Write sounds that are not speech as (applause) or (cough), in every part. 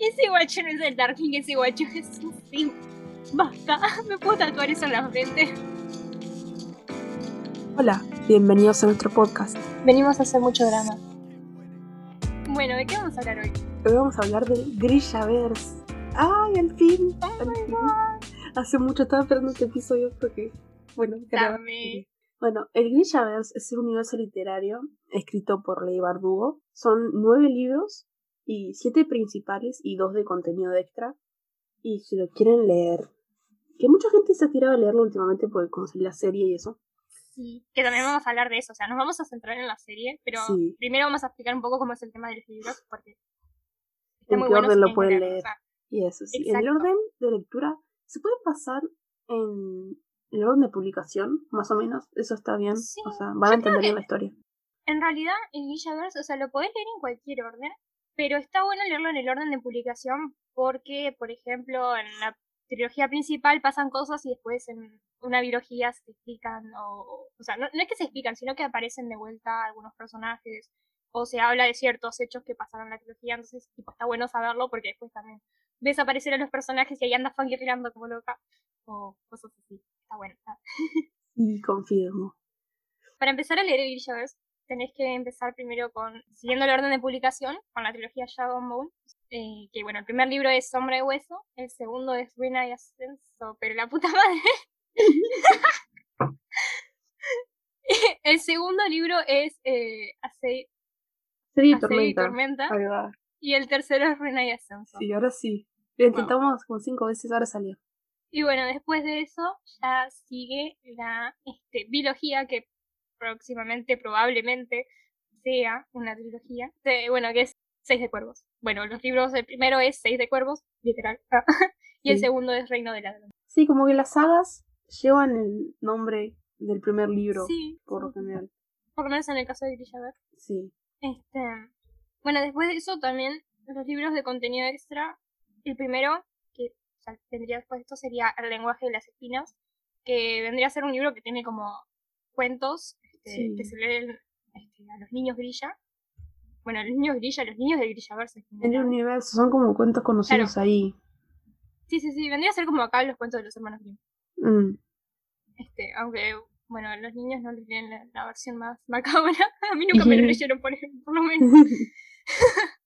Ese guacho no es el Darkling, ese guacho es un sim. Basta, me puedo tatuar eso en la frente. Hola, bienvenidos a nuestro podcast. Venimos a hacer mucho drama. Bueno, ¿de qué vamos a hablar hoy? Hoy vamos a hablar del Grillaverse. ¡Ay, al fin! Oh al my fin. god. Hace mucho estaba esperando este episodio porque, bueno. Dame. Bueno, el Grillaverse es un universo literario escrito por Ley Bardugo. Son nueve libros y siete principales y dos de contenido extra. Y si lo quieren leer, que mucha gente se ha tirado a leerlo últimamente porque salió la serie y eso. Sí, que también vamos a hablar de eso. O sea, nos vamos a centrar en la serie, pero Sí. primero vamos a explicar un poco cómo es el tema de los libros, porque está En muy qué bueno orden si lo pueden leer. o sea, Y eso, sí. En el orden de lectura, se puede pasar en el orden de publicación, más o menos. Eso está bien. Sí, o sea, van a entender bien la historia. En realidad, el Villaverse, o sea, lo podés leer en cualquier orden, pero está bueno leerlo en el orden de publicación porque, por ejemplo, en la trilogía principal pasan cosas y después en una biología se explican, o, o sea, no, no es que se explican, sino que aparecen de vuelta algunos personajes, o se habla de ciertos hechos que pasaron en la trilogía, entonces, tipo, está bueno saberlo porque después también ves aparecer a los personajes y ahí andas fangirleando como loca, o cosas así. Está bueno. (laughs) está- Y confirmo. Para empezar a leer el tenés que empezar primero con, siguiendo el orden de publicación, con la trilogía Shadow and Bone. eh, que bueno, el primer libro es Sombra de Hueso, el segundo es Ruina y Ascenso, pero la puta madre. (laughs) el segundo libro es eh, Serie y tormenta. Tormenta, Ahí va. y el tercero es Ruina y Ascenso. Sí, ahora sí. Lo intentamos como cinco veces, ahora salió. Y bueno, después de eso ya sigue la este, biología que próximamente, probablemente, sea una trilogía. de- bueno, que es Seis de Cuervos. Bueno, los libros, el primero es Seis de Cuervos, literal. (laughs) y el Sí. segundo es Reino de Ladrones. Sí, como que las sagas llevan el nombre del primer libro, Sí, por lo sí, general. por lo menos en el caso de Grillaver. Sí. Este, bueno, después de eso también los libros de contenido extra. El primero, que o sea, tendría después de esto, sería El lenguaje de las espinas, que vendría a ser un libro que tiene como cuentos este, Sí. que se leen este, a los niños grilla. Bueno, a los niños grilla, a los niños de grillaverse. en El universo, son como cuentos conocidos ahí. Sí, sí, sí, vendría a ser como acá los cuentos de los hermanos Grimm. Mm. Este, aunque, bueno, los niños no les leen la, la versión más macabra. (laughs) A mí nunca me lo (laughs) leyeron, por, ejemplo, por lo menos. (laughs)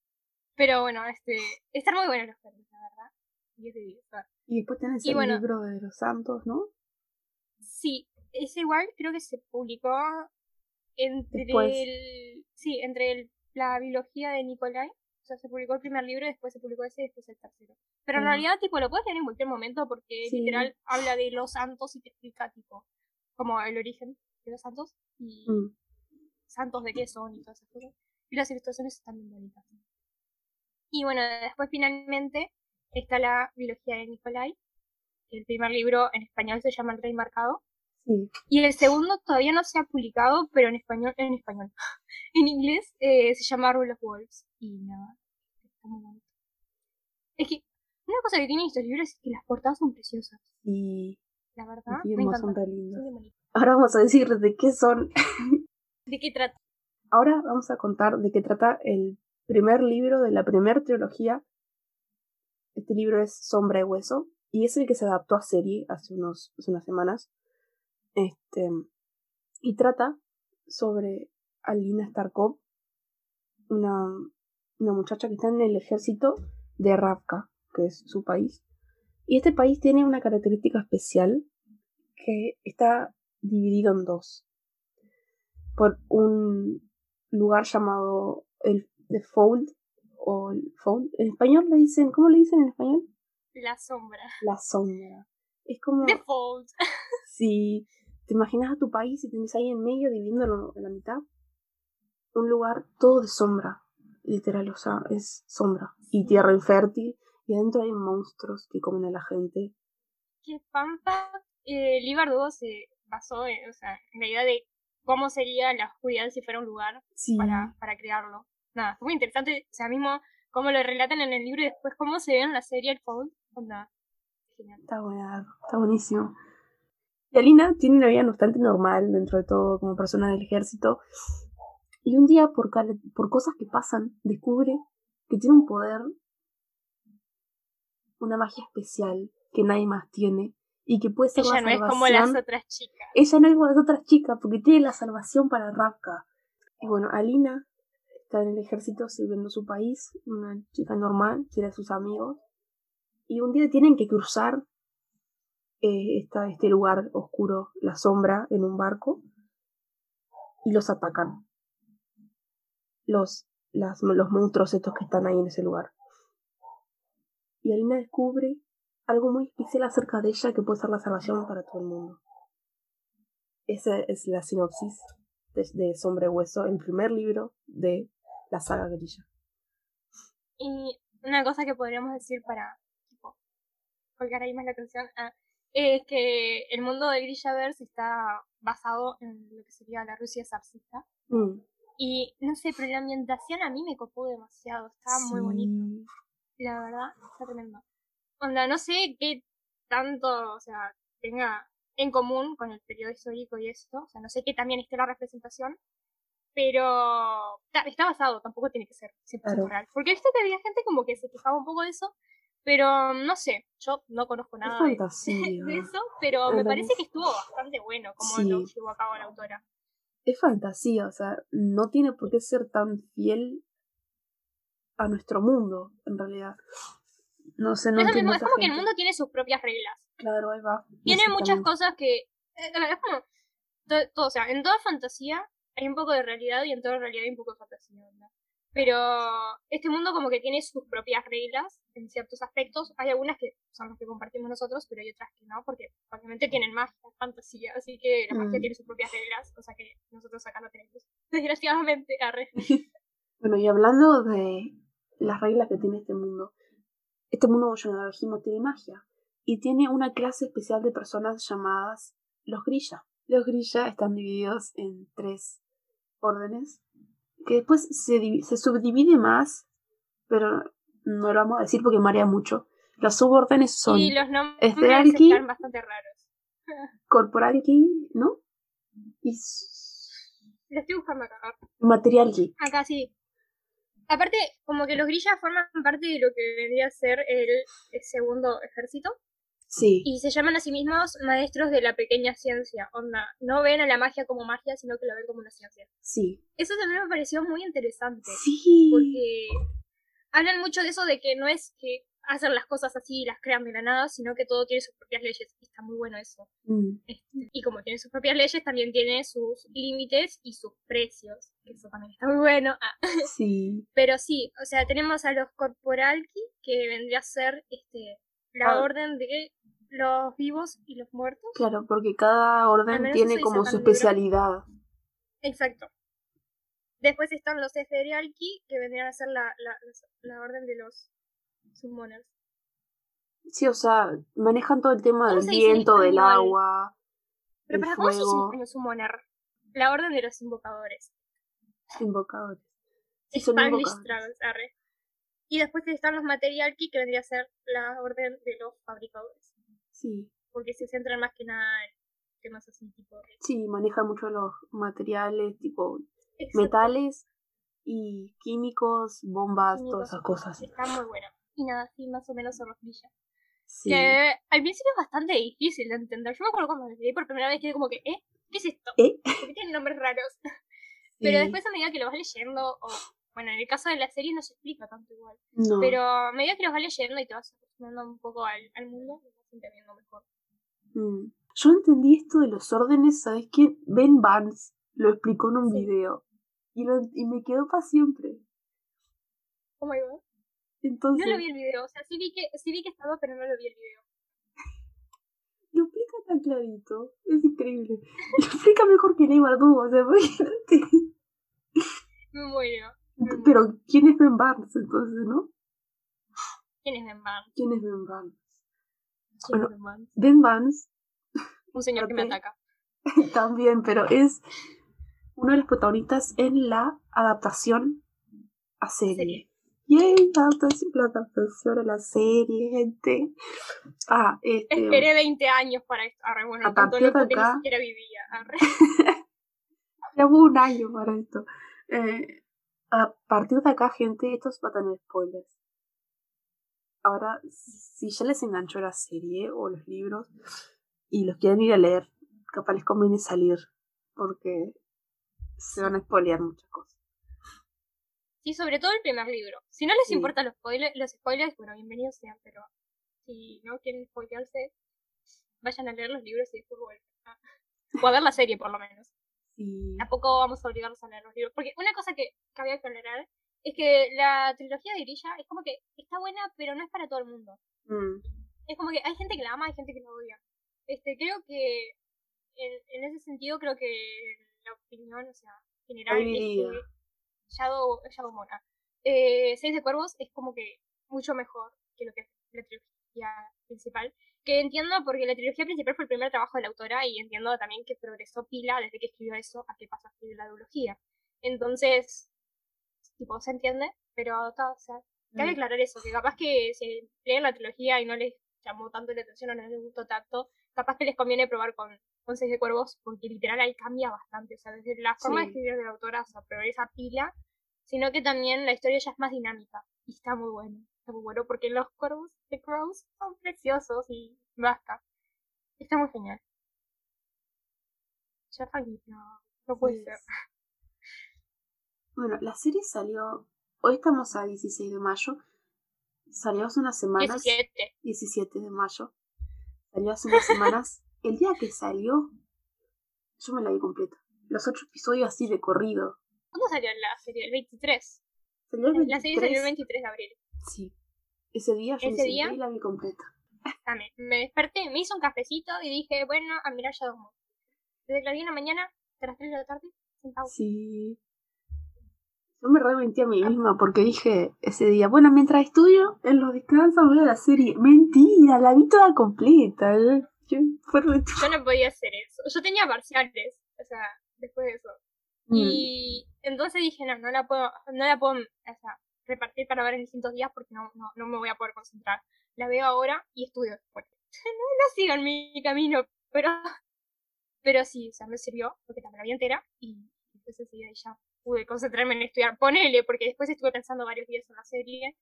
Pero bueno, este, están muy buenos los cuentos, la verdad. Y es de divertir. y después tenés Y el bueno. libro de los santos, ¿no? Sí, es igual, creo que se publicó entre Después. el. Sí, entre el- la biología de Nicolai. O sea, se publicó el primer libro, después se publicó ese y después el tercero. Pero en Ah. realidad, tipo, lo puedes leer en cualquier momento porque Sí. literal habla de los santos y te explica, tipo, como el origen de los santos y Mm. santos de qué son y todas esas cosas. Y las ilustraciones están bien bonitas. Y bueno, después finalmente está la biología de Nicolai. El primer libro en español se llama El Rey Marcado. Sí. Y el segundo todavía no se ha publicado, pero en español, en español. (laughs) en inglés eh, se llama Rule of Wolves. Y nada, está muy bonito. Es que una cosa que tienen estos libros es que las portadas son preciosas. Y La verdad, los me son bien bonitos. Ahora vamos a decir de qué son. (laughs) ¿De qué trata? Ahora vamos a contar de qué trata el primer libro de la primera trilogía. Este libro es Sombra y Hueso y es el que se adaptó a serie hace, unos, hace unas semanas. Este, y trata sobre Alina Starkov, una, una muchacha que está en el ejército de Ravka, que es su país. Y este país tiene una característica especial que está dividido en dos. Por un lugar llamado el The Fold o el Fold. En español le dicen, ¿cómo le dicen en español? La sombra. La sombra. Es como The Fold. si te imaginas a tu país y tenés ahí en medio dividiéndolo en la mitad. Un lugar todo de sombra, literal, o sea, es sombra. Y tierra infértil, y adentro hay monstruos que comen a la gente. que Pampa, eh, Lee Bardugo se basó en, o sea, en la idea de cómo sería la oscuridad si fuera un lugar Sí, para, para crearlo. Nada, fue muy interesante, o sea, mismo cómo lo relatan en el libro y después cómo se ve en la serie el Fold. Onda, genial. está buena, está buenísimo. Y Alina tiene una vida bastante normal dentro de todo como persona del ejército. Y un día, por, por cosas que pasan, descubre que tiene un poder una magia especial que nadie más tiene y que puede ser Ella la no es como las otras chicas. Ella no es como las otras chicas porque tiene la salvación para Ravka. Y bueno, Alina está en el ejército sirviendo su país, una chica normal, tiene a sus amigos. Y un día tienen que cruzar eh, esta- este lugar oscuro, la sombra, en un barco. Y los atacan. Los, las, los monstruos estos que están ahí en ese lugar. Y Alina descubre algo muy especial acerca de ella que puede ser la salvación para todo el mundo. Esa es la sinopsis de, de Sombra Hueso, el primer libro de la saga Grilla. Y una cosa que podríamos decir para colgar ahí más la atención ah, es que el mundo de Grishaverse está basado en lo que sería la Rusia zarcista. Mm, Y no sé, pero la ambientación a mí me copó demasiado. Estaba muy sí. bonito. La verdad, está tremendo. Onda, no sé qué tanto, o sea, tenga en común con el periodo histórico y esto. O sea, no sé qué también esté la representación. Pero está, está basado, tampoco tiene que ser 100% Claro. real. Porque he visto que había gente como que se quejaba un poco de eso. Pero no sé, yo no conozco nada (laughs) de, eso. Pero me parece que estuvo bastante bueno como Sí. lo llevó a cabo la autora. Es fantasía, o sea, no tiene por qué ser tan fiel a nuestro mundo, en realidad. No sé, no es, mismo, es como que el mundo tiene sus propias reglas. Claro, ahí va. tiene muchas cosas que. eh, Es como. to- todo, o sea, en toda fantasía hay un poco de realidad y en toda realidad hay un poco de fantasía. ¿verdad? Pero este mundo, como que tiene sus propias reglas en ciertos aspectos. Hay algunas que son las que compartimos nosotros, pero hay otras que no, porque obviamente tienen magia, fantasía. Así que la magia Mm. tiene sus propias reglas, cosa que nosotros acá no tenemos. (laughs) Desgraciadamente, arre. (laughs) Bueno, y hablando de las reglas que tiene este mundo, este mundo, como ya lo dijimos, tiene magia. Y tiene una clase especial de personas llamadas los grilla. Los grilla están divididos en tres órdenes, que después se, divi- se subdivide más, pero no lo vamos a decir porque marea mulo Los subórdenes son Y los nombres están bastante raros. (laughs) Corporalki, ¿no? Y Lo estoy buscando acá. Materialki. Acá sí. Aparte, como que los grillas forman parte de lo que vendría a ser el, el segundo ejército. Sí. Y se llaman a sí mismos maestros de la pequeña ciencia. Onda, no ven a la magia como magia, sino que la ven como una ciencia. Sí. Eso también me pareció muy interesante. Sí. Porque hablan mucho de eso de que no es que hacen las cosas así y las crean de la nada, sino que todo tiene sus propias leyes. Y está muy bueno eso. Mm, Este, y como tiene sus propias leyes, también tiene sus límites y sus precios. Que eso también está muy bueno. Ah. (laughs) sí. Pero sí, o sea, tenemos a los corporalki, que vendría a ser este la Ah. orden de los vivos y los muertos. Claro, porque cada orden tiene como su especialidad. Exacto. Después están los Eferialki, que vendrían a ser la, la, la orden de los summoners. Sí, o sea, manejan todo el tema ¿Cómo del viento, del agua, Pero para cómo se dice fuego, summoner? La orden de los invocadores. invocadores. Sí, son invocadores. Travels, arre. Y después están los Materialki, que vendría a ser la orden de los fabricadores. Sí, Porque se centran más que nada en temas así tipo de... sí, manejan mucho los materiales, tipo Exacto. metales y químicos, bombas, Químicos. todas esas cosas. Está muy bueno. Y nada, así más o menos son los brillas. Sí. Que al principio es bastante difícil de entender. Yo me acuerdo cuando lo leí por primera vez quedé como que, ¿eh? ¿Qué es esto? ¿Eh? (laughs) ¿Por qué tienen nombres raros? (laughs) Pero Sí. después a medida que lo vas leyendo, o bueno, en el caso de la serie no se explica tanto igual. No. Pero a medida que los vas leyendo y te vas acostumbrando un poco al, al mundo, lo entendiendo mejor. Mm. Yo entendí esto de los órdenes, ¿sabes qué? Ben Vance lo explicó en un Sí. video y, lo- y me quedó para siempre. Oh my god. Entonces, No lo vi el video, o sea, sí vi que, sí vi que estaba, pero no lo vi el video. (laughs) lo explica tan clarito. Es increíble. (laughs) Lo explica mejor que Ley Bardugo, o sea, (laughs) imagínate. Me muero. me muero. Pero, ¿quién es Ben Barnes entonces, no? ¿Quién es Ben Barnes? ¿Quién es Ben Barnes? ¿Quién Bueno. Ben Barnes Un señor que me ataca. (laughs) también, pero es uno de los protagonistas en la adaptación a serie. Yay, la adaptación, la adaptación a la serie, gente. Ah, este. Esperé 20 años para esto. Arre, bueno, A tanto partir de loco que ni acá- siquiera vivía. Arre. (laughs) Llevo un año para esto. Eh, a partir de acá, gente, esto va a tener spoilers. Ahora, si ya les enganchó la serie o los libros y los quieren ir a leer, capaz les conviene salir porque se van a spoilear muchas cosas. Sí, sobre todo el primer libro. Si no les importan los spoilers, los spoilers, bueno, bienvenidos sean, pero si no quieren spoilearse, vayan a leer los libros y después vuelven. O a ver la serie, por lo menos. Sí. Tampoco vamos a obligarlos a leer los libros. Porque una cosa que, que había que tolerar es que la trilogía de Grilla es como que está buena, pero no es para todo el mundo. Mm. Es como que hay gente que la ama, hay gente que la odia. Este, creo que en, en ese sentido creo que la opinión, o sea, general es que Shadow, Shadow Mona. Eh, Seis de Cuervos es como que mucho mejor que lo que es la trilogía principal. Que entiendo porque la trilogía principal fue el primer trabajo de la autora y entiendo también que progresó pila desde que escribió eso a que pasó a escribir la duología. Entonces, tipo, se entiende, pero todo, o sea, cabe mm. aclarar eso, que capaz que si leen la trilogía y no les llamó tanto la atención o no les gustó tanto, capaz que les conviene probar con, con Seis de Cuervos, porque literal ahí cambia bastante, o sea, desde la forma de escribir de la autora, o sea, esa pila, sino que también la historia ya es más dinámica, y está muy bueno, está muy bueno, porque los cuervos de Crows son preciosos y basta. Está muy genial. Ya no, no puede ser. Bueno, la serie salió. Hoy estamos a 16 de mayo. Salió hace unas semanas. 17. 17 de mayo. Salió hace unas semanas. (laughs) El día que salió, yo me la vi completa. Los ocho episodios así de corrido. ¿Cuándo salió la serie? El 23. ¿Salió el 23? La serie salió el 23 de abril. Sí. Ese día yo ¿Ese me día? y la vi completa. También. Me desperté, me hice un cafecito y dije, bueno, a mirar ya dos Desde la 10 de la mañana hasta las 3 de la tarde, sentado. Sí. Yo me rementí a mí misma porque dije ese día, bueno, mientras estudio, en los descansos veo la serie. Mentira, la vi toda completa. (laughs) Yo, no podía hacer eso. Yo tenía parciales, o sea, después de eso. Mm. Y entonces dije, no, no la puedo, no la puedo, o sea, repartir para ver en distintos días porque no, no, no me voy a poder concentrar. La veo ahora y estudio después. (laughs) no, no sigo en mi camino, pero, pero sí, o sea, me sirvió porque también la vi entera y ese día ya pude concentrarme en estudiar. Ponele, porque después estuve pensando varios días en la serie.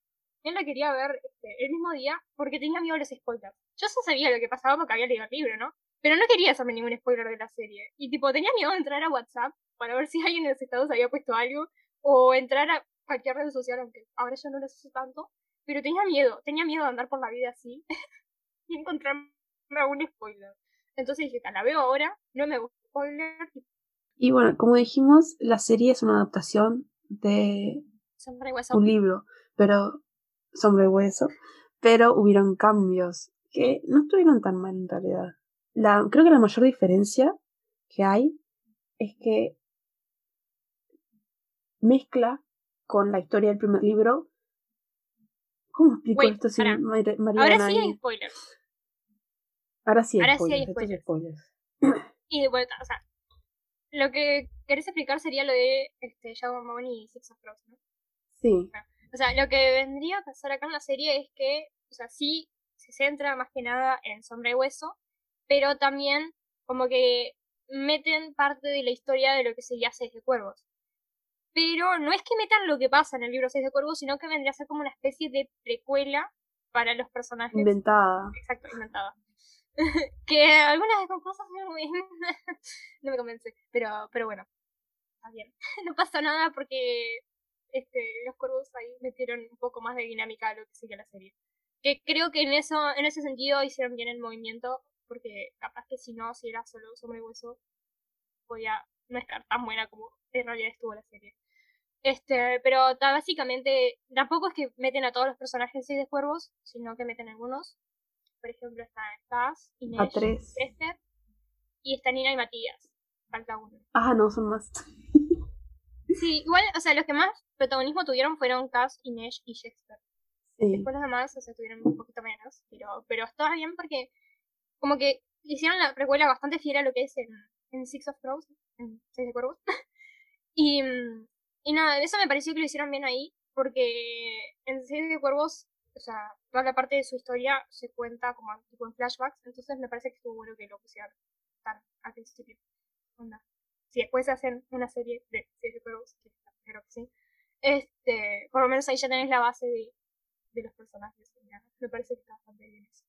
Yo la quería ver este, el mismo día porque tenía miedo a los spoilers. Yo ya sabía lo que pasaba porque había leído el libro, ¿no? Pero no quería hacerme ningún spoiler de la serie. Y tipo, tenía miedo de entrar a WhatsApp para ver si alguien en los estados había puesto algo. O entrar a cualquier red social, aunque ahora ya no lo uso tanto. Pero tenía miedo, tenía miedo de andar por la vida así (laughs) y encontrarme algún spoiler. Entonces dije, la veo ahora, no me gusta spoiler, y bueno, como dijimos, la serie es una adaptación de un libro, pero Sombra y Hueso, pero hubieron cambios que no estuvieron tan mal en realidad. La, creo que la mayor diferencia que hay es que mezcla con la historia del primer libro. ¿Cómo explico esto sin Mariana? Ahora sí hay spoilers. Ahora sí hay spoilers. spoilers. Y de vuelta, o sea, lo que querés explicar sería lo de este, Shadow Moon y Six of Crows, ¿no? Sí. O sea, lo que vendría a pasar acá en la serie es que, o sea, sí se centra más que nada en Sombra y Hueso, pero también como que meten parte de la historia de lo que sería Seis de Cuervos. Pero no es que metan lo que pasa en el libro Seis de Cuervos, sino que vendría a ser como una especie de precuela para los personajes. Inventada. Exacto, inventada. (laughs) que algunas cosas (laughs) no me, convence. Pero, pero bueno, está bien. (laughs) no pasa nada porque este, los cuervos ahí metieron un poco más de dinámica a lo que sigue la serie. Que creo que en eso, en ese sentido hicieron bien el movimiento, porque capaz que si no, si era solo sobre hueso, podía no estar tan buena como en realidad estuvo la serie. Este, pero básicamente, tampoco es que meten a todos los personajes de cuervos, sino que meten algunos por ejemplo, están Taz, Inés, Esther, y está Nina y Matías. Falta uno. Ah, no, son más. (laughs) sí, igual, o sea, los que más protagonismo tuvieron fueron Taz, Inés y Shakespeare. Sí. Después los demás, o sea, tuvieron un poquito menos, pero, pero está bien porque como que hicieron la precuela bastante fiel a lo que es en, en Six of Crows, en Seis de Cuervos. (laughs) y, y nada, eso me pareció que lo hicieron bien ahí, porque en Seis de Cuervos o sea, toda la parte de su historia se cuenta como tipo en flashbacks, entonces me parece que estuvo bueno que lo pusieran tan al principio. Onda. Si después hacen una serie de series de juegos, que creo que sí, este, por lo menos ahí ya tenés la base de de los personajes. Me parece que está bastante bien eso.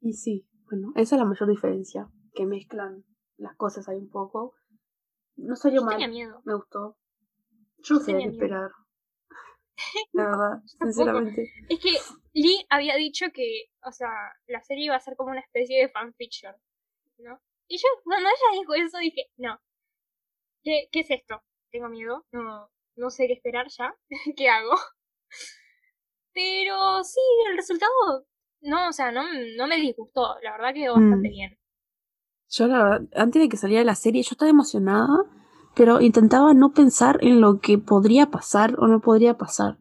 Y sí, bueno, esa es la mayor diferencia, que mezclan las cosas ahí un poco. No salió Yo mal, tenía miedo. me gustó. Yo Yo sé esperar. (laughs) La verdad, (laughs) sinceramente. Es que Lee había dicho que, o sea, la serie iba a ser como una especie de fanfiction, ¿no? Y yo, cuando ella dijo eso, dije, no. ¿Qué, qué es esto? Tengo miedo, no, no sé qué esperar ya. (laughs) ¿Qué hago? Pero sí, el resultado, no, o sea, no, no me disgustó. La verdad quedó bastante Mm. bien. Yo la verdad, antes de que saliera la serie, yo estaba emocionada, pero intentaba no pensar en lo que podría pasar o no podría pasar.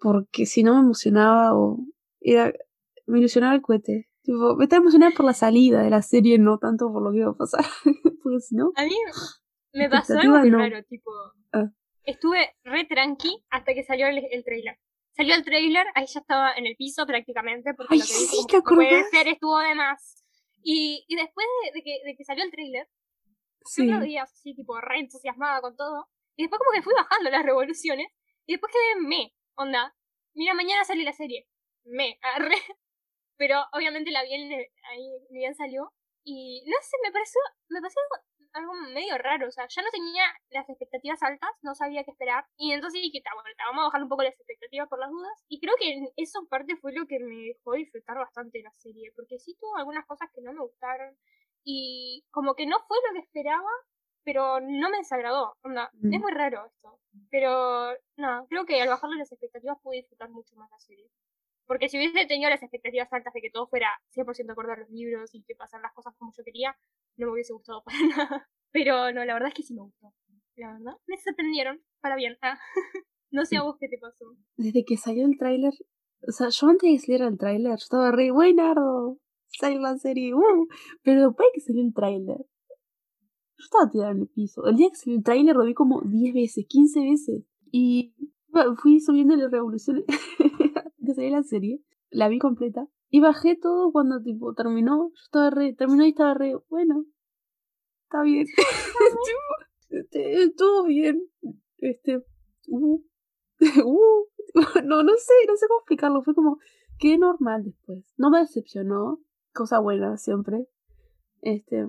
Porque si no me emocionaba o era. Me ilusionaba el cohete. Tipo, me estaba emocionada por la salida de la serie, no tanto por lo que iba a pasar. (laughs) Porque si no. A mí me pasó algo Expectativa muy no. raro, tipo, Ah. estuve re tranqui hasta que salió el, el trailer. Salió el trailer, ahí ya estaba en el piso prácticamente, porque Ay, lo que sí, ¿te puede ser, estuvo de más. Y, y después de, de que, de que salió el trailer, Sí. unos días así, tipo, re entusiasmada con todo, y después como que fui bajando las revoluciones, y después quedé me, onda, mira, mañana sale la serie, me, arre. (laughs) Pero obviamente la bien, ahí bien salió, y no sé, me pareció, me pareció algo, algo medio raro, o sea, ya no tenía las expectativas altas, no sabía qué esperar, y entonces dije, "Ta, bueno, vamos a bajar un poco las expectativas por las dudas, y creo que en eso en parte fue lo que me dejó disfrutar bastante la serie, porque sí tuvo algunas cosas que no me gustaron, y como que no fue lo que esperaba, pero no me desagradó, onda, Mm. es muy raro esto, pero no, creo que al bajarle las expectativas pude disfrutar mucho más la serie. Porque si hubiese tenido las expectativas altas de que todo fuera 100% acorde a los libros y que pasaran las cosas como yo quería, no me hubiese gustado para (laughs) nada. Pero no, la verdad es que sí me gustó. La verdad, me sorprendieron. Para bien. Ah. (laughs) no sé a vos qué te pasó. Desde que salió el tráiler. O sea, yo antes de que saliera el tráiler, yo estaba re buenardo. Sale la serie, uh. Pero después de que salió el tráiler, yo estaba tirada en el piso. El día que salió el tráiler lo vi como 10 veces, 15 veces. Y fui subiendo las revoluciones (laughs) que salió la serie. La vi completa. Y bajé todo cuando tipo terminó. Yo estaba re, terminó y estaba re, bueno, está bien. (laughs) Este, estuvo bien. Este, uh, (laughs) uh, no, no sé, no sé cómo explicarlo. Fue como, qué normal después. No me decepcionó. Cosa buena siempre. Este,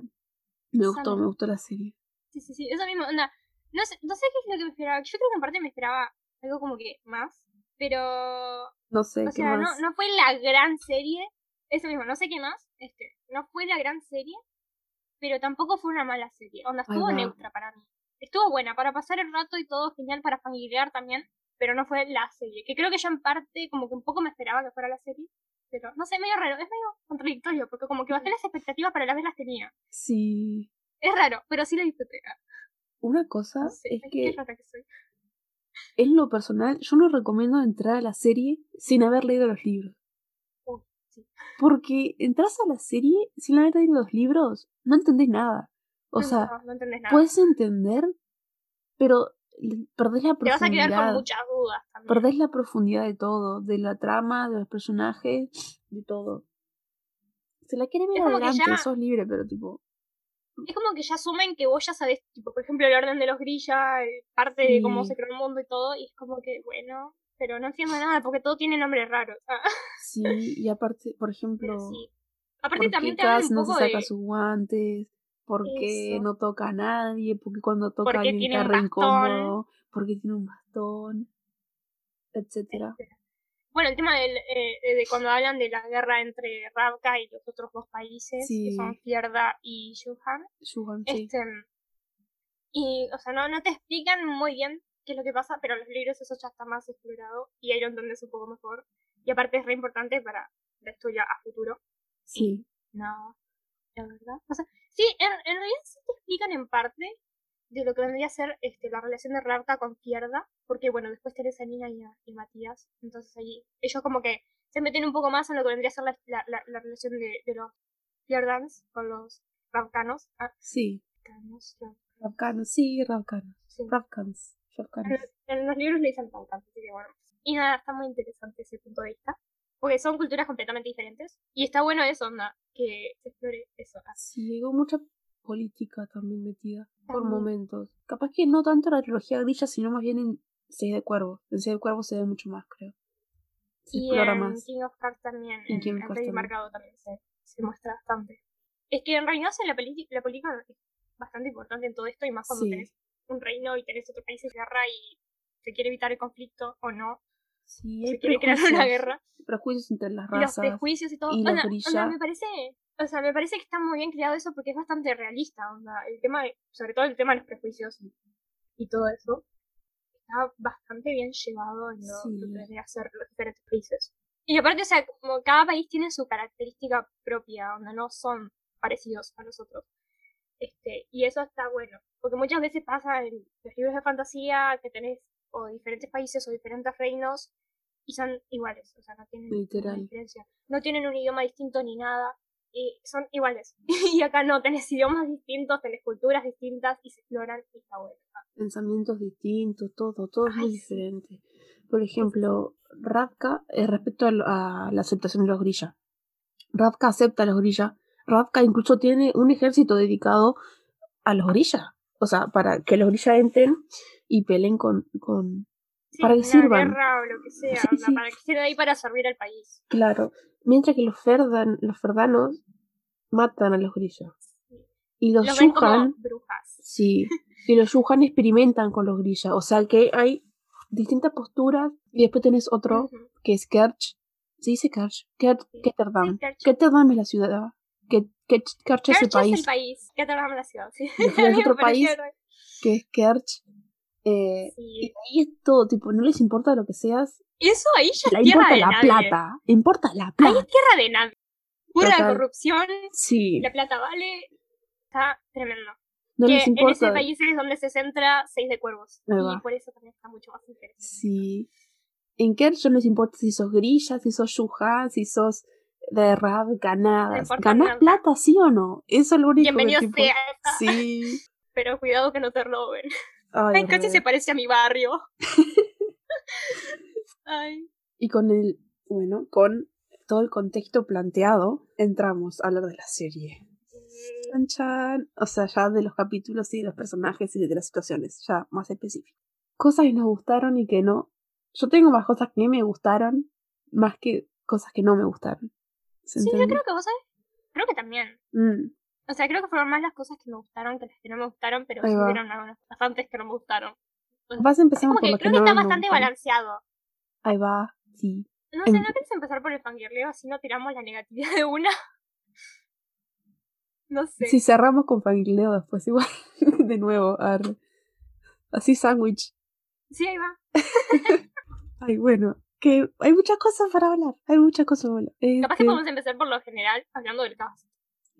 me gustó, no. me gustó la serie. Sí, sí, sí, eso mismo, onda. No sé, no sé qué es lo que me esperaba. Yo creo que en parte me esperaba algo como que más. Pero No sé, O qué sea, no, más. no fue la gran serie. Eso mismo, no sé qué más. Este, no fue la gran serie. Pero tampoco fue una mala serie. Onda, estuvo neutra para mí. Estuvo buena para pasar el rato y todo genial para familiar también. Pero no fue la serie. Que creo que yo en parte, como que un poco me esperaba que fuera la serie. Pero no sé, medio raro. Es medio contradictorio. Porque como que bajé las expectativas, pero a la vez las tenía. Sí. Es raro, pero sí la disfruté. Una cosa No sé, es qué que, rara que soy. en lo personal, yo no recomiendo entrar a la serie sin haber leído los libros. Sí. Porque entras a la serie sin haber leído los libros, no entendés nada. O No, sea, no, no entendés nada. puedes entender, pero perdés la Te vas a quedar con profundidad. muchas dudas también. Perdés la profundidad de todo, de la trama, de los personajes, de todo. Se la quiere ver Es adelante, ya- sos libre, pero tipo. es como que ya asumen que vos ya sabés, tipo, por ejemplo, el orden de los grilla, eh, parte de cómo se creó el mundo y todo, y es como que, bueno, pero no entiendo nada porque todo tiene nombres raros. Sí, y aparte, por (laughs) ejemplo, sí. Aparte ¿por qué también te hablan un no se poco saca de sus guantes? ¿Por qué Eso. no toca a nadie? ¿Por qué cuando toca a Porque alguien está re incómodo? ¿Por qué tiene un bastón? Etcétera. Bueno, el tema del, eh, de cuando hablan de la guerra entre Ravka y los otros dos países, que son Sí. Fierda y Yuhan, Shuhan, sí. este, y, o sea, no, no te explican muy bien qué es lo que pasa, pero en los libros eso ya está más explorado y ahí lo entendés un poco mejor. Y aparte es re importante para la historia a futuro. Sí. No, la verdad. O sea, sí, en, en realidad sí te explican en parte de lo que vendría a ser este, la relación de Ravka con Fierda, porque bueno, después tenés a Nina y, a, y Matías, entonces ahí ellos como que se meten un poco más en lo que vendría a ser la, la, la, la relación de, de los Fierdans con los Ravkanos. Ah, Sí. Ravkanos, Rav- Ravkanos, sí, Ravkanos. sí. Ravkans. Ravkanos. En, en los libros le dicen Ravkanos, así que bueno. Y nada, está muy interesante ese punto de vista, porque son culturas completamente diferentes, y está bueno eso, onda, que se explore eso. Sí, llegó mucha política también metida por momentos. Capaz que no tanto en la trilogía grilla, sino más bien en Seis de Cuervos. En Seis de Cuervos se ve mucho más, creo. se y explora en más. King of Cards también, En en, King of Cards también. Marcado también se, se muestra bastante. Es que en realidad en la, la política es bastante importante en todo esto y más cuando Sí. tenés un reino y tenés otro país en guerra y se quiere evitar el conflicto o no, Sí, se hay quiere crear una guerra. prejuicios entre las Y los razas. prejuicios y todo. y Onda, onda, me parece, o sea, me parece que está muy bien creado eso porque es bastante realista, onda. El tema, de- sobre todo el tema de los prejuicios y, y todo eso, está bastante bien llevado en lo, Sí. que deben hacer los diferentes países. Y aparte, o sea, como cada país tiene su característica propia, onda no son parecidos a los otros. Este, y eso está bueno, porque muchas veces pasa en los libros de fantasía que tenés o diferentes países o diferentes reinos y son iguales, o sea, no tienen Literal. diferencia. No tienen un idioma distinto ni nada, y son iguales. (laughs) y acá no, tenés idiomas distintos, tenés culturas distintas y se exploran y está bueno. Pensamientos distintos, todo, todo es muy diferente. Por ejemplo, Radka, eh, respecto a la aceptación de los grillas. Radka acepta a los grillas. Radka incluso tiene un ejército dedicado a los grillas. O sea, para que los grillas entren y peleen con, con... Sí, Para que sirvan. guerra o lo que sea, Sí, sí. para que estén ahí para servir al país. Claro. Mientras que los, ferdan, los ferdanos matan a los grillas. Y los, Los yuhan, brujas. sí. Y los yuhan experimentan con los grillas. O sea que hay distintas posturas. Y después tenés otro Ujú. que es Kerch. ¿Se dice Kerch? Ker- Sí. Ketterdam. Kerch. Ketterdam es la ciudad. Que, que, Kerch es el Kerch es país. el país. ¿Qué te la ciudad? Sí. Es otro (laughs) país que es Kerch. Eh, y ahí es todo, tipo, no les importa lo que seas. Eso ahí ya es tierra importa de la nadie. plata. Importa la Ahí plata. es tierra de nadie. Pura Total. corrupción, Sí. la plata vale. Está tremendo. No que les en ese importa. país es donde se centra Seis de Cuervos. Ahí y por eso también está mucho más interesante. Sí. En Kerch no les importa si sos grilla, si sos yuhan, si sos de rap, ganadas. importa ¿Ganás plata, sí o no? Eso es lo único Bienvenido que sea. importa. Sí. (laughs) Pero cuidado que no te roben. Ay, Ay, casi se parece a mi barrio. (laughs) Ay. Y con el, bueno, con todo el contexto planteado, entramos a hablar de la serie. Chan, chan. O sea, ya de los capítulos y de los personajes y de las situaciones, ya más específico. Cosas que nos gustaron y que no. Yo tengo más cosas que me gustaron, más que cosas que no me gustaron. ¿Se Sí, yo creo que vos sabés. Creo que también. Mm, O sea, creo que fueron más las cosas que me gustaron que las que no me gustaron, pero sí hubieron algunas bastantes que no me gustaron. Empezamos Como por que lo que creo que no está bastante balanceado. Ahí va, sí. No sé, ¿no querés empezar por el fangirleo? Así no tiramos la negatividad de una. (laughs) No sé. Si cerramos con Fangirleo después, igual. (laughs) de nuevo, arre. Así sándwich. Sí, ahí va. (laughs) Ay, bueno. Que hay muchas cosas para hablar. Hay muchas cosas para hablar. Capaz que Este, podemos empezar por lo general hablando del cast.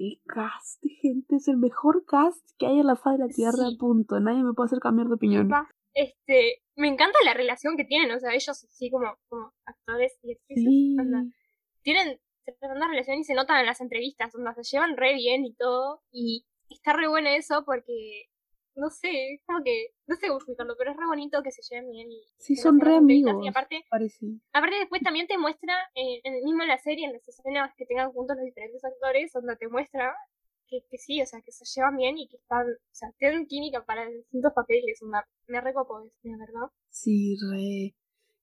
El cast, gente, es el mejor cast que hay en la faz de la Tierra, Sí. punto. Nadie me puede hacer cambiar de opinión. Este, me encanta la relación que tienen, o sea, ellos así como, como actores y actrices. Sí. tienen tremenda relación y se notan en las entrevistas, donde se llevan re bien y todo. Y está re bueno eso porque, no sé, es como que, no sé cómo explicarlo, pero es re bonito que se lleven bien y Sí, son re amigos. Y aparte, Parece. aparte después también te muestra, eh, en el mismo en la serie, en las escenas que tengan juntos los diferentes actores, donde te muestra que, que sí, o sea, que se llevan bien y que están, o sea, tienen química para distintos papeles, onda, me recopo de verdad. Sí, re.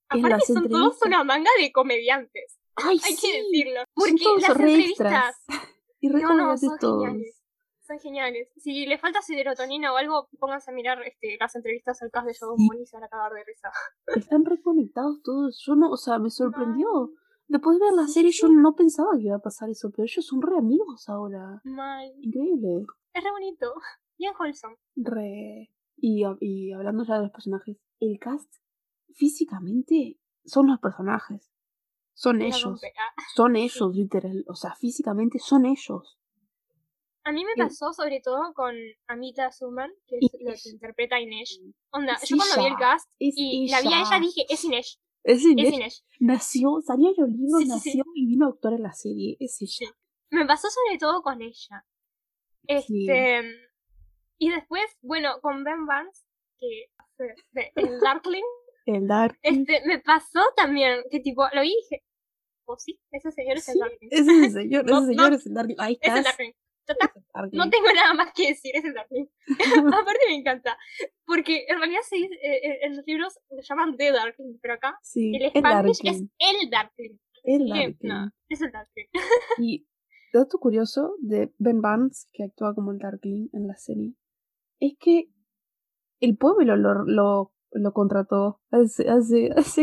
Aparte son todos una manga de comediantes, Ay, hay sí. que decirlo. Son Porque todos las re entrevistas, extras. (laughs) Y re no, no, comediantes son todos. geniales. Son geniales. Si les falta serotonina o algo, pónganse a mirar este, las entrevistas al cast de Sí. Moon y se van a acabar de risa. Están reconectados todos. Yo no, o sea, me sorprendió. Mal. Después de ver la serie, yo no pensaba que iba a pasar eso, pero ellos son re amigos ahora. Mal. Increíble. Es re bonito. Bien wholesome. Re. Y, y hablando ya de los personajes, el cast físicamente son los personajes. Son ellos. Ah, Son (laughs) ellos, literal. O sea, físicamente son ellos. A mí me pasó sobre todo con Amita Suman, que es la que interpreta a Inés. Onda, yo cuando vi el cast y la vi a ella dije, es Inés, Es es Inés. Nació, salió Sí, sí, sí. nació y vino a actuar en la serie. Es ella. Me pasó sobre todo con ella. Sí. Este. Y después, bueno, con Ben Barnes, que de el Darkling, El Dark. este, me pasó también, que tipo, lo vi y dije, oh sí, ese señor es el Darkling. ese es el señor, (laughs) ese señor es el Dark. Ahí Es el estás. Darkling. Tata, no tengo nada más que decir, es el Darkling. Aparte me encanta, porque en realidad se dice- eh, eh, en los libros lo llaman The Darkling, pero acá Sí, el el Spanish es Darkling. el Darkling. El Darkling. no, es el Darkling. Y dato curioso de Ben Barnes, que actúa como el Darkling en la serie, es que el pueblo lo, lo, lo contrató a ese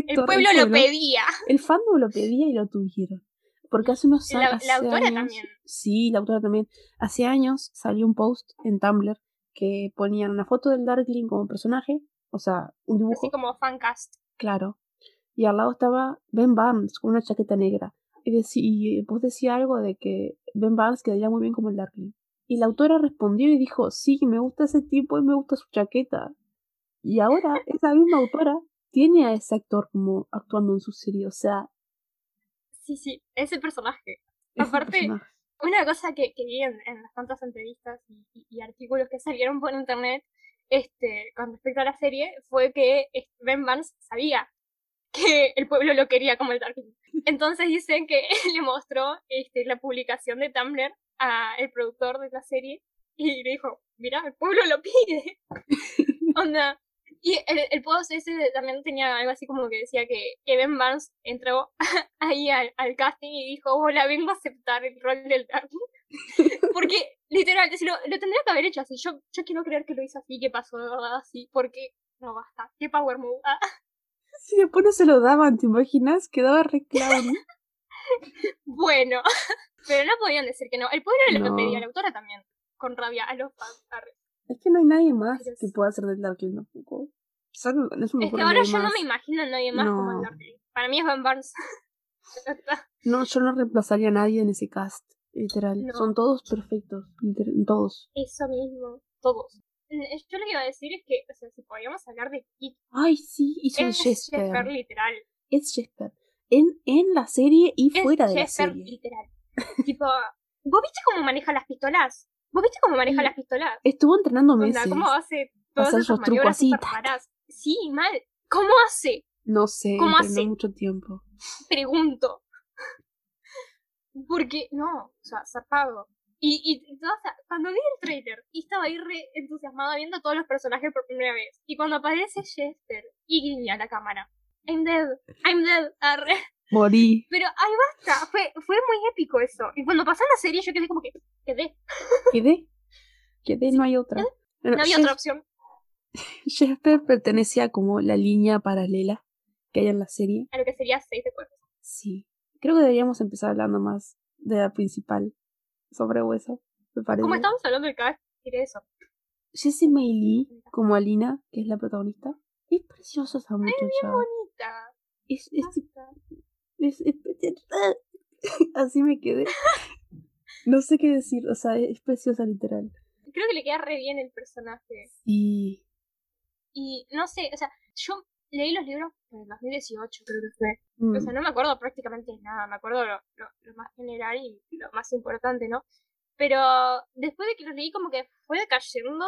El pueblo lo pedía. El fandom lo (laughs) pedía y lo tuvieron. Porque hace unos La- años. la autora también. Sí, la autora también. Hace años salió un post en Tumblr que ponían una foto del Darkling como personaje, o sea, un dibujo, Así como fancast. claro. Y al lado estaba Ben Barnes con una chaqueta negra. Y, deci- y vos decía algo de que Ben Barnes quedaría muy bien como el Darkling. Y la autora respondió y dijo, sí, me gusta ese tipo y me gusta su chaqueta. Y ahora esa misma autora tiene a ese actor como actuando en su serie. O sea, Sí, sí, ese personaje. Aparte, personaje. Una cosa que, que vi en, en las tantas entrevistas y, y- y artículos que salieron por internet este, con respecto a la serie fue que Ben Barnes sabía que el pueblo lo quería como el Darkling. Entonces dicen que (laughs) le mostró este, la publicación de Tumblr a el productor de la serie y le dijo, mira, el pueblo lo pide. (laughs) Onda. Y el, el post ese también tenía algo así como que decía que, que Ben Barnes entró (laughs) ahí al, al casting y dijo, hola, vengo a aceptar el rol del Darkling. (laughs) Porque, literal, si lo, lo tendría que haber hecho así. Yo, yo quiero creer que lo hizo así, que pasó de verdad así, porque no basta. Qué power move. Ah, (laughs) Si después no se lo daban, ¿te imaginas? Quedaba re clown. bueno, pero no podían decir que no. El le No. lo pedía a la autora también, con rabia a los fans. Es que no hay nadie más Pero que sí. pueda hacer del Darkling tampoco. No Es que ahora yo no me imagino a nadie más como No. Darkling. Para mí es Ben Barnes. (laughs) No, yo no reemplazaría a nadie en ese cast. Literal. No. Son todos perfectos. literal, todos. Eso mismo, todos. Mm, Yo lo que iba a decir es que, o sea, si podíamos hablar de Kit, Ay, sí, de es Jesper. Jesper literal. Es Jesper. En, en la serie y Es fuera de la Jesper serie. literal. tipo, (laughs) ¿vos viste cómo maneja las pistolas? ¿Vos viste cómo maneja las pistolas? Estuvo entrenando Onda, meses. ¿Cómo hace todas hacer esas maniobras así? Sí, mal. ¿Cómo hace? No sé, ¿Cómo hace? mucho tiempo. Pregunto. Porque, no, o sea, zarpado. Y, y, cuando vi el trailer, y estaba ahí re entusiasmada viendo todos los personajes por primera vez. Y cuando aparece Chester y guiña a la cámara. I'm dead, I'm dead, arre. Morí. Pero ahí basta, fue, fue muy épico eso. Y cuando pasó la serie yo quedé como que, quedé, Quedé. Quedé, no hay otra. Bueno, no había otra opción. (laughs) Jesper pertenecía como la línea paralela que hay en la serie. A lo que sería 6 de cuerpos. Sí. Creo que deberíamos empezar hablando más de la principal sobre hueso. Me parece. Como estamos hablando de cada diré eso. Jessie May Lee como Alina, que es la protagonista. Es preciosa esa muchacha. Bonita. Es, basta. es- es- es- (laughs) así me quedé. No sé qué decir, o sea, es preciosa literal. Creo que le queda re bien el personaje. Y Y no sé, o sea, yo leí los libros en el 2018, creo que fue. mm, O sea, no me acuerdo prácticamente nada, me acuerdo lo, lo, lo más general y lo más importante, ¿no? Pero después de que los leí como que fue decayendo,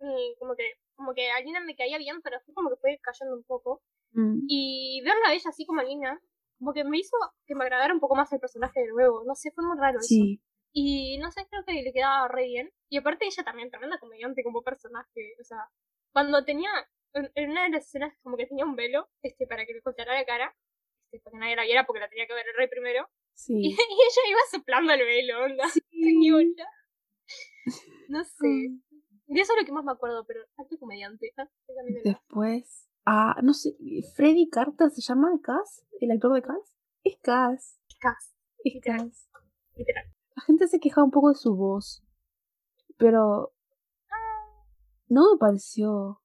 y como que como que Alina me caía bien, pero fue como que fue cayendo un poco. mm, Y verla a ella así como Alina, como que me hizo que me agradara un poco más el personaje de nuevo. No sé, fue muy raro eso. sí, Y no sé, creo que le quedaba re bien. Y aparte ella también, tremenda comediante como personaje. O sea, cuando tenía, en, una de las escenas como que tenía un velo, este, para que le ocultara la cara, este, para que nadie la viera porque la tenía que ver el rey primero. Sí. y (laughs) ella iba soplando el velo, onda. (laughs) Bola. No sé. Mm. De eso es lo que más me acuerdo, pero alto comediante. Ah. Después, ah, no sé, Freddy Carter se llama Cass, el actor de Cass. Es Cass, Cas, es Literal. Cass. literal. La gente se quejaba un poco de su voz, pero no me pareció.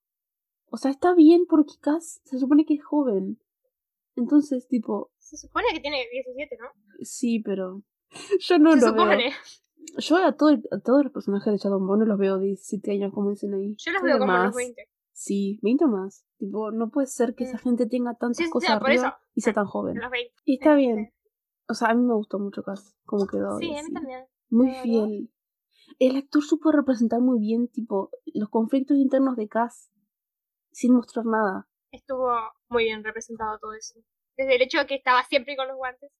O sea, está bien porque Cass se supone que es joven. Entonces, tipo, Se supone que tiene 17, ¿no? sí, pero (laughs) yo no Se lo supone. veo. Yo a, todo, a todos los personajes de Shadow Bone los veo de 17 años, como dicen ahí. Yo los veo como a los más. 20. Sí, 20 o más. Tipo, no puede ser que esa Mm. gente tenga tantas Sí, sí, cosas sí, arriba y sea tan joven. Los 20. Y está bien. O sea, a mí me gustó mucho Cass, como quedó. Sí, a mí también. Muy fiel. El actor supo representar muy bien, tipo, los conflictos internos de Cass sin mostrar nada. Estuvo muy bien representado todo eso. Desde el hecho de que estaba siempre con los guantes,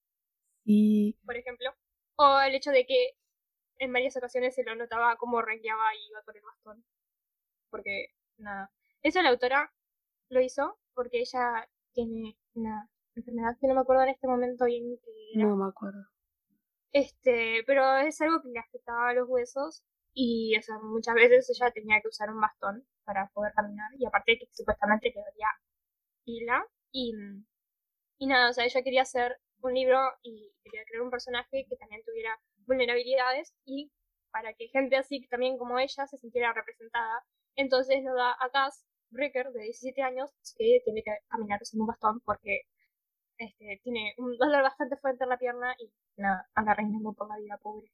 Y por ejemplo. O el hecho de que en varias ocasiones se lo notaba como renqueaba y iba con el bastón. Porque, nada. Eso la autora lo hizo porque ella tiene una enfermedad que no me acuerdo en este momento bien No me acuerdo. Este, pero es algo que le afectaba a los huesos y, o sea, muchas veces ella tenía que usar un bastón para poder caminar y aparte que supuestamente le dolía pila y, y nada, o sea, ella quería hacer un libro y quería crear un personaje que también tuviera vulnerabilidades y para que gente así también como ella se sintiera representada. Entonces nos da a Cass Breaker de 17 años que tiene que caminar sin un bastón porque este, tiene un dolor bastante fuerte en la pierna y nada, anda reinando por la vida pobre.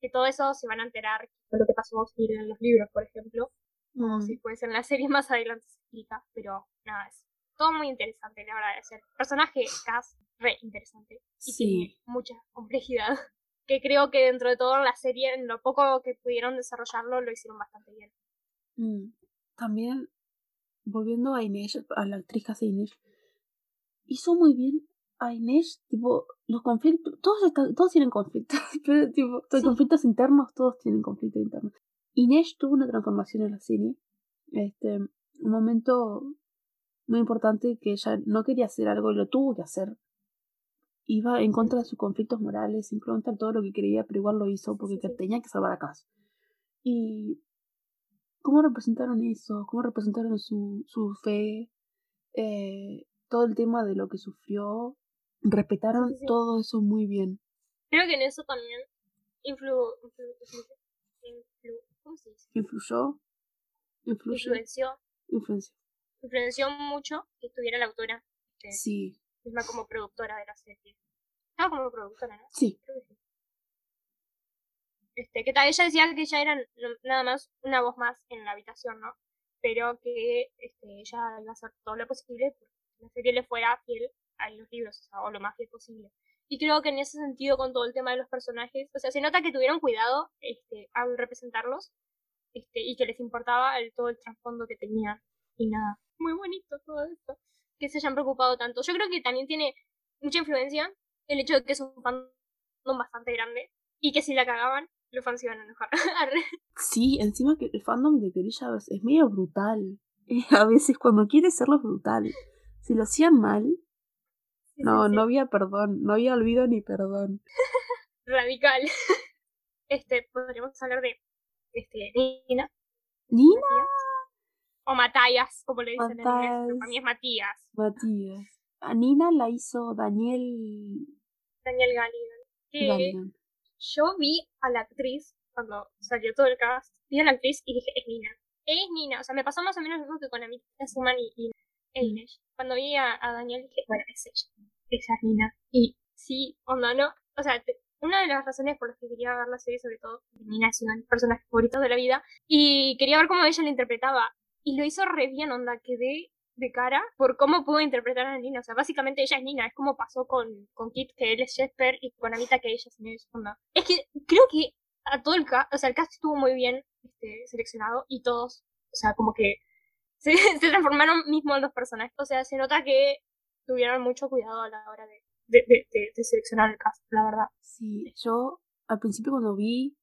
Que todo eso se van a enterar de lo que pasó en los libros, por ejemplo. O si puede ser en la serie más adelante se explica, pero nada, es todo muy interesante, la verdad. Es el personaje Cass, re interesante. Y tiene mucha complejidad. (laughs) Que creo que dentro de todo en la serie, en lo poco que pudieron desarrollarlo, lo hicieron bastante bien. Mm, también, volviendo a Inés, a la actriz que hace Inés, hizo muy bien a Inés, tipo, los conflictos, todos, todos tienen conflictos, (laughs) pero tipo, los conflictos internos, todos tienen conflictos internos. Inés tuvo una transformación en la serie, este, un momento muy importante que ella no quería hacer algo y lo tuvo que hacer. Iba en contra de sus conflictos morales, en contra de todo lo que quería, pero igual lo hizo porque tenía que salvar a casa. Y cómo representaron eso, cómo representaron su, su fe, eh, todo el tema de lo que sufrió, respetaron todo eso muy bien. Creo que en eso también influyó, ¿cómo se dice? Influyó, influenció, influenció, influenció mucho que estuviera la autora, este, sí, misma como productora de la serie. Estaba como productora, ¿no? Sí. Este, que tal, ella decía que ella era nada más una voz más en la habitación, ¿no? Pero que este, ella iba a hacer todo lo posible la serie le fuera fiel a los libros, o, lo más fiel posible. Y creo que en ese sentido, con todo el tema de los personajes, o sea, se nota que tuvieron cuidado este, al representarlos este, y que les importaba el, todo el trasfondo que tenían. Y nada, muy bonito todo esto. Que se hayan preocupado tanto. Yo creo que también tiene mucha influencia el hecho de que es un fandom bastante grande y que si la cagaban, los fans iban a enojar. sí, encima que el fandom de Guerrilla es medio brutal. (laughs) a veces cuando quiere serlo brutal. Si lo hacían mal, no, no había perdón, no había olvido ni perdón. (laughs) Radical. (laughs) Este, podríamos hablar de este, Nina. ¿Nina? O Matías, como le dicen en inglés. Para mí es Matías. Matías. A Nina la hizo Daniel. Daniel Galligan. Yo vi a la actriz cuando salió todo el cast. Vi a la actriz y dije, es Nina. Es Nina. O sea, me pasó más o menos lo mismo que con la Suman y, y Inés. Cuando vi a, Daniel dije, bueno, es ella, esa es Nina. Y sí, onda, no. O sea, una de las razones por las que quería ver la serie, sobre todo, Nina es uno de mis personajes favoritos de la vida, y quería ver cómo ella la interpretaba. Y lo hizo re bien, onda, quedé de cara por cómo pudo interpretar a Nina. O sea, básicamente ella es Nina, es como pasó con, con Kit, que él es Jesper, y con Anita, que ella es. Onda. Es que creo que a todo el cast, o sea, el cast estuvo muy bien este, seleccionado, y todos, o sea, como que (laughs) se, transformaron mismo en los personajes. O sea, se nota que tuvieron mucho cuidado a la hora de, de, seleccionar el cast, la verdad. Sí, yo al principio cuando vi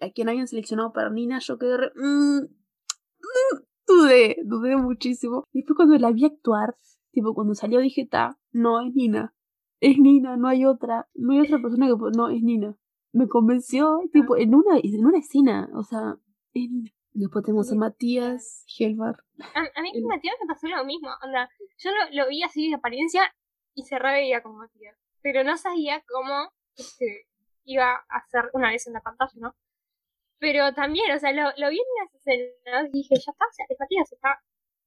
a quién habían seleccionado para Nina, yo quedé re... Mm, mm, (laughs) dudé, dudé muchísimo. Y después cuando la vi actuar, tipo cuando salió dije, ta, no, es Nina. Es Nina, no hay otra, no hay otra persona que... No, es Nina. Me convenció, tipo, en una, en una escena, o sea, es Nina. Después tenemos a Matías Helvar. A, mí con Matías me pasó lo mismo. Onda, yo lo, vi así de apariencia y se reveía como Matías. Pero no sabía cómo este, iba a ser una vez en la pantalla, ¿no? Pero también, o sea, lo, lo vi en las escenas y dije, ya está, o sea, Matías está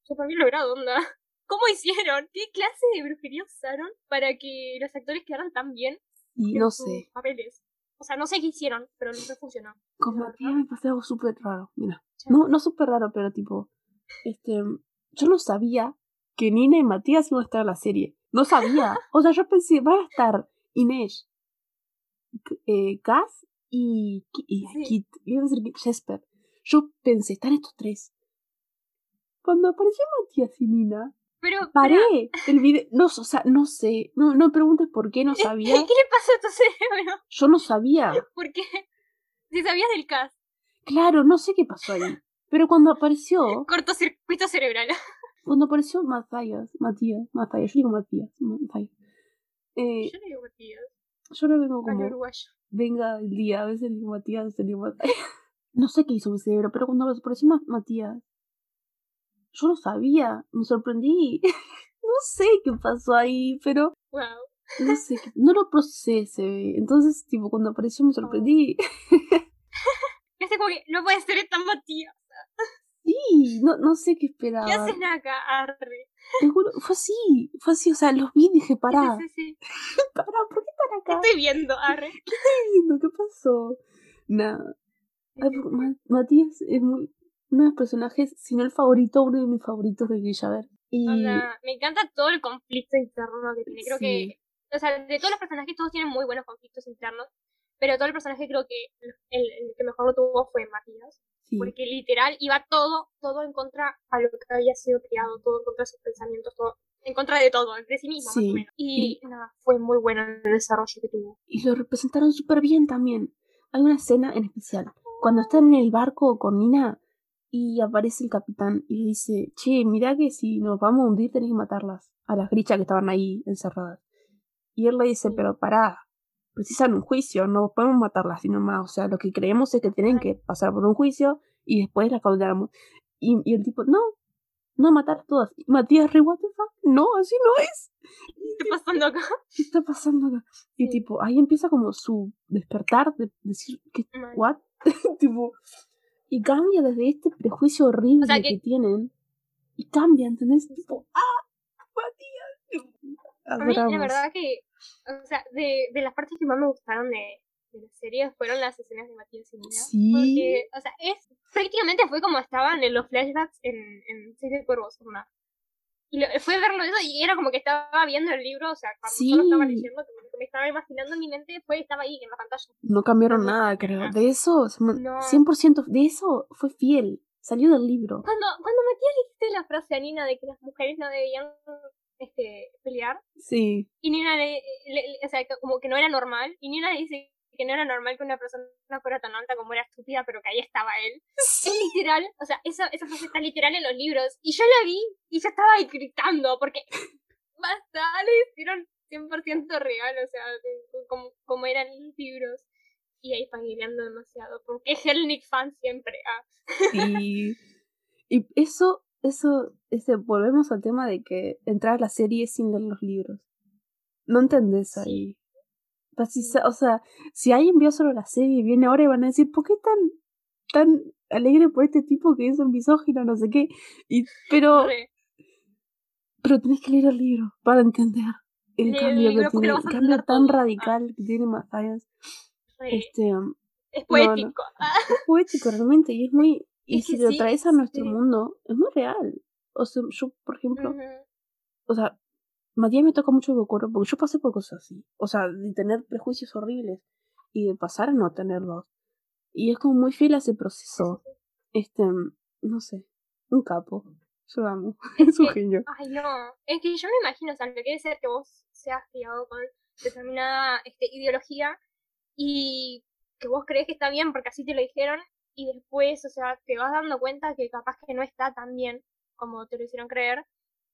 súper bien logrado, onda. (laughs) ¿Cómo hicieron? ¿Qué clase de brujería usaron para que los actores quedaran tan bien y no sé. papeles? O sea, no sé qué hicieron, pero no funcionó. Con Matías me pasó algo súper raro. Mira. No, no súper raro, pero tipo. Este. Yo no sabía que Nina y Matías iban a estar en la serie. No sabía. (laughs) O sea, yo pensé, van a estar Inés, eh, Cass y, y Kit. Iba a decir Jesper. Yo pensé, están estos tres. Cuando apareció Matías y Nina, pero, paré el video. No, o sea, no sé. No, no preguntes por qué no (laughs) sabía. ¿Qué le pasó a tu cerebro? Yo no sabía. (laughs) ¿Por qué? Si sabías del cast. Claro, no sé qué pasó ahí. Pero cuando apareció. Cortocircuito cerebral. (laughs) Cuando apareció Matías, Matías, Matías, yo digo Matías, Matías. Eh, Yo no digo Matías. Yo lo vengo como. uruguayo. Venga el día, a veces digo Matías, a veces digo Matías. (laughs) No sé qué hizo mi cerebro, pero cuando apareció Ma- Matías, yo no sabía, me sorprendí. (laughs) No sé qué pasó ahí, pero Wow. no sé, no lo procesé. Entonces, tipo, cuando apareció me sorprendí. (laughs) Es como que no puede ser tan Matías. Sí, no, no sé qué ¿Qué esperaba. hacen acá? Arre. Te juro, fue así, fue así, o sea, los vi y dije, pará, Sí, sí, sí. (laughs) pará, ¿por qué están ¿Qué acá? estoy viendo? Arre. (laughs) viendo? ¿Qué pasó? Nada. Matías es muy, uno de los personajes, si no el favorito, uno de mis favoritos de Villaver. Y O sea, me encanta todo el conflicto interno que tiene. Creo Sí. que, o sea, de todos los personajes, todos tienen muy buenos conflictos internos. Pero todo el personaje creo que el, el que mejor lo tuvo fue Matías. Sí, Porque literal iba todo, todo en contra a lo que había sido criado, todo en contra de sus pensamientos, todo en contra de todo, de sí mismo más Sí. o menos. Y, nada, fue muy bueno el desarrollo que tuvo. y lo representaron súper bien también. Hay una escena en especial, cuando están en el barco con Nina y aparece el capitán y le dice, che, mirá que si nos vamos a hundir tenés que matarlas, a las grichas que estaban ahí encerradas. Y él le dice, Sí. pero pará, precisan un juicio, no podemos matarlas sino más. O sea, lo que creemos es que tienen que pasar por un juicio y después las condenamos. Y, y el tipo, no, no matar a todas. Matías re, what the fuck? No, así no es. ¿Qué está pasando acá? ¿Qué está pasando acá? Y Sí. tipo, ahí empieza como su despertar de decir, ¿qué, what? (laughs) tipo, y cambia desde este prejuicio horrible O sea, que... que- tienen. Y cambia, ¿entendés? Tipo, ¡ah! Matías. A mí, la verdad que, o sea, de, de las partes que más me gustaron de, de la serie fueron las escenas de Matías y Nina. Sí. Porque, o sea, es, prácticamente fue como estaban en los flashbacks en, en Seis de Cuervos, ¿no? Y lo- fue verlo eso y era como que estaba viendo el libro, o sea, cuando Sí. yo lo estaba leyendo, como que me estaba imaginando en mi mente, fue, estaba ahí en la pantalla. No cambiaron No, nada, creo. no. De eso, se man- No. 100% de eso fue fiel. Salió del libro. Cuando, cuando Matías le dijiste la frase a Nina de que las mujeres no debían este, pelear, Sí. Y Nina le, le- le- o sea, como que no era normal. Y Nina le dice que no era normal que una persona fuera tan alta como era estúpida, pero que ahí estaba él. Es literal, o sea, esa, esa frase está literal en los libros. Y yo la vi y yo estaba ahí gritando, porque (laughs) basta, le hicieron 100% real, o sea, como, como eran los libros. Y ahí familiando demasiado, porque es Hellnick fan siempre. Ah. Y, y eso, eso, ese, volvemos al tema de que entrar a la serie sin leer los libros. No entendés Sí. ahí. Precisa- o sea, si alguien vio solo la serie y viene ahora y van a decir, ¿por qué tan, tan alegre por este tipo que es un misógino, no sé qué? Y, pero, pero tenés que leer el libro para entender el el cambio que tiene, el cambio tan todo. Ah. radical que tiene Matthias. Este, es no, no. poético. Ah. es poético realmente y es muy y si lo sí, traes a nuestro sí. mundo es muy real. O sea yo por ejemplo o sea Matías me toca mucho ocurre porque yo pasé por cosas así. O sea de tener prejuicios horribles y de pasar a no tenerlos. Y es como muy fiel a ese proceso. este no sé un capo. Yo amo. (laughs) Es un genio. Ay, no. Es que yo me imagino, o sea, lo que debe ser que vos seas criado con determinada este, ideología y que vos crees que está bien porque así te lo dijeron y después, o sea, te vas dando cuenta que capaz que no está tan bien como te lo hicieron creer.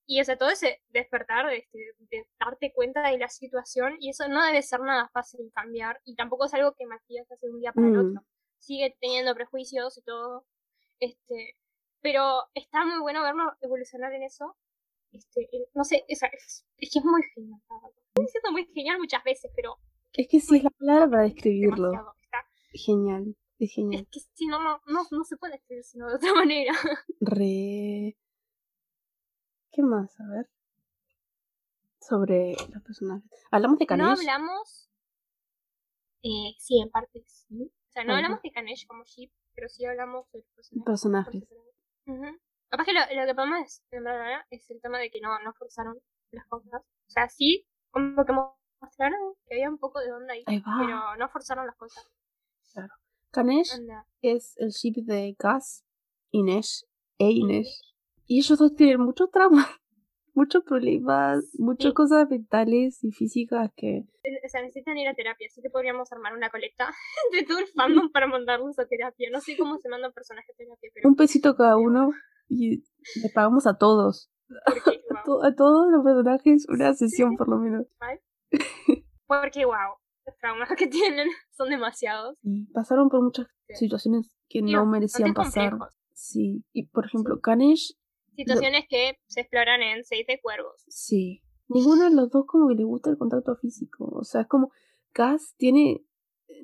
Y, o sea, todo ese despertar, este, de darte cuenta de la situación y eso no debe ser nada fácil cambiar y tampoco es algo que Matías hace de un día para el Mm. otro. Sigue teniendo prejuicios y todo. Este, pero está muy bueno verlo evolucionar en eso. Este, no sé, es, es, es que es muy genial. Estoy diciendo muy genial muchas veces, pero es que sí es la palabra para describirlo. Está, genial es genial es que si no, no, no, no se puede escribir sino de otra (laughs) manera. Re. ¿Qué más? A ver. Sobre los personajes. Hablamos de No Kanesh. hablamos. Eh, sí, en parte sí. O sea, no Ajá. hablamos de Kanesh como Sheep, pero sí hablamos de los personajes. personajes. Capaz que lo, lo que podemos ahora es el tema de que no, no forzaron las cosas. O sea, sí, como que mostraron que había un poco de onda ahí, Ahí pero no forzaron las cosas. Kanesh Onda. es el ship de Gas, Inesh e Inesh. Y ellos dos tienen mucho trauma. (laughs) muchos problemas, muchas Sí. cosas mentales y físicas que... O sea, necesitan ir a terapia, así que podríamos armar una colecta (laughs) de todo el fandom para mandarlos a terapia. No sé cómo se mandan personajes a terapia, pero Un pesito cada uno y le pagamos a todos. porque, (laughs) A, to- a todos los personajes una sesión por lo menos. Porque, wow, los traumas (laughs) que tienen son demasiados. Y pasaron por muchas Sí. situaciones que Digo, no merecían pasar. complejos. Sí. Y por ejemplo, Kanesh, Situaciones que se exploran en Seis de Cuervos. sí. Ninguno de los dos como que le gusta el contacto físico. O sea, es como Cass tiene,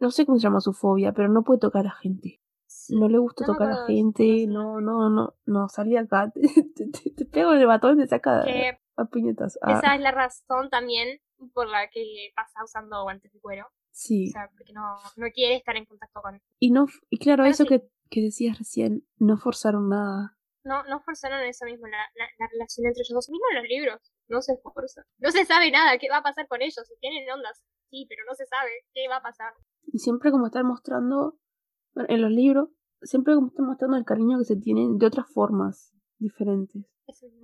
no sé cómo se llama su fobia, pero no puede tocar a gente. No le gusta No tocar a gente, no, no, no, no, salí acá, te, (laughs) te, te- te pego en el batón y te saca Que a puñetas. Ah, esa es la razón también por la que pasa usando guantes de cuero. sí. O sea, porque no, no quiere estar en contacto con... Y no, y claro, eso sí. que, que decías recién, no forzaron nada. No, no forzaron eso mismo, la, la, la relación entre ellos dos. Mismo en los libros, no se forza. No se sabe nada, qué va a pasar con ellos. Si tienen ondas, sí, pero no se sabe qué va a pasar. Y siempre como están mostrando, en los libros, siempre como están mostrando el cariño que se tienen de otras formas diferentes.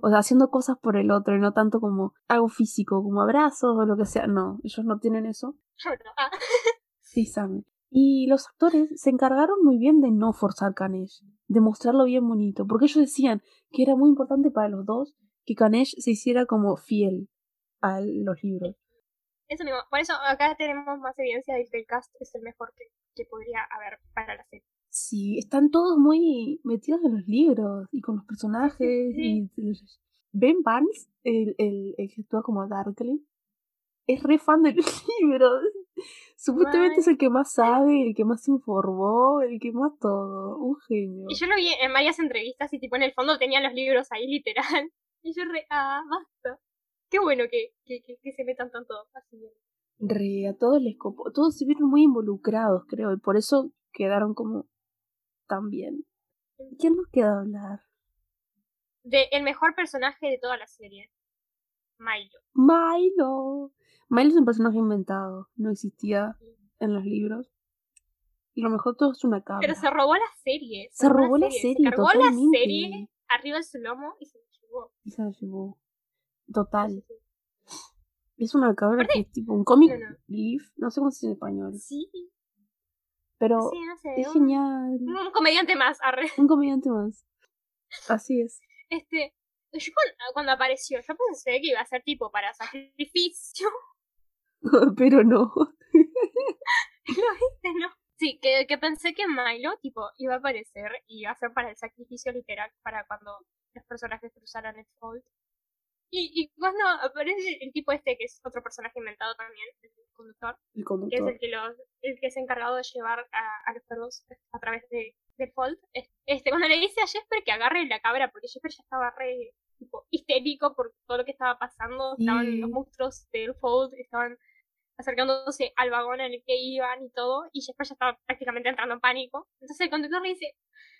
O sea, haciendo cosas por el otro y no tanto como algo físico, como abrazos o lo que sea. No, ellos no tienen eso. Yo no. Ah, (laughs) Sí, saben. Y los actores se encargaron muy bien de no forzar Kanesh, de mostrarlo bien bonito, porque ellos decían que era muy importante para los dos que Kanesh se hiciera como fiel a los libros. eso mismo. Por eso acá tenemos más evidencia de que el cast es el mejor que, que podría haber para la serie. Sí, están todos muy metidos en los libros y con los personajes. Sí. Y Ben Barnes, el, el, el que actúa como Darkly, es re fan de los (laughs) libros. Supuestamente es el que más sabe, el que más se informó, el que más todo. Un genio. Y yo lo vi en varias entrevistas y tipo en el fondo tenían los libros ahí literal. (laughs) Y yo re, ah, basta. Qué bueno que, que, que, que se metan tanto así. Re, a todos les copó. Todos se vieron muy involucrados, creo, y por eso quedaron como tan bien. ¿Quién nos queda hablar? De el mejor personaje de toda la serie. Milo. Milo. Milo es un personaje inventado, no existía en los libros. Y lo mejor todo es una cabra. Pero se robó la serie. Se robó robó la serie, Se cargó totalmente. la serie arriba de su lomo y se la llevó. Y se la llevó. Total. Es una cabra que es tipo un cómic No, no. leaf, no sé cómo se dice en español. Sí, Pero sí, no sé. es un- genial. Un comediante más, arre. Un comediante más. Así es. Este, yo cuando, cuando apareció, yo pensé que iba a ser tipo para sacrificio. (laughs) (laughs) Pero no. ¿Lo viste, no? Sí, que, que pensé que Milo, tipo, iba a aparecer y iba a ser para el sacrificio literal, para cuando los personajes cruzaran el fold. Y, y cuando aparece el tipo este, que es otro personaje inventado también, el conductor, El que es el que los, el que es encargado de llevar a, a los perros a través de, del fold, es- este, cuando le dice a Jesper que agarre la cabra, porque Jesper ya estaba re tipo, histérico por todo lo que estaba pasando, estaban los monstruos del fold, estaban acercándose al vagón en el que iban y todo, y Jesper ya estaba prácticamente entrando en pánico. Entonces el conductor le dice,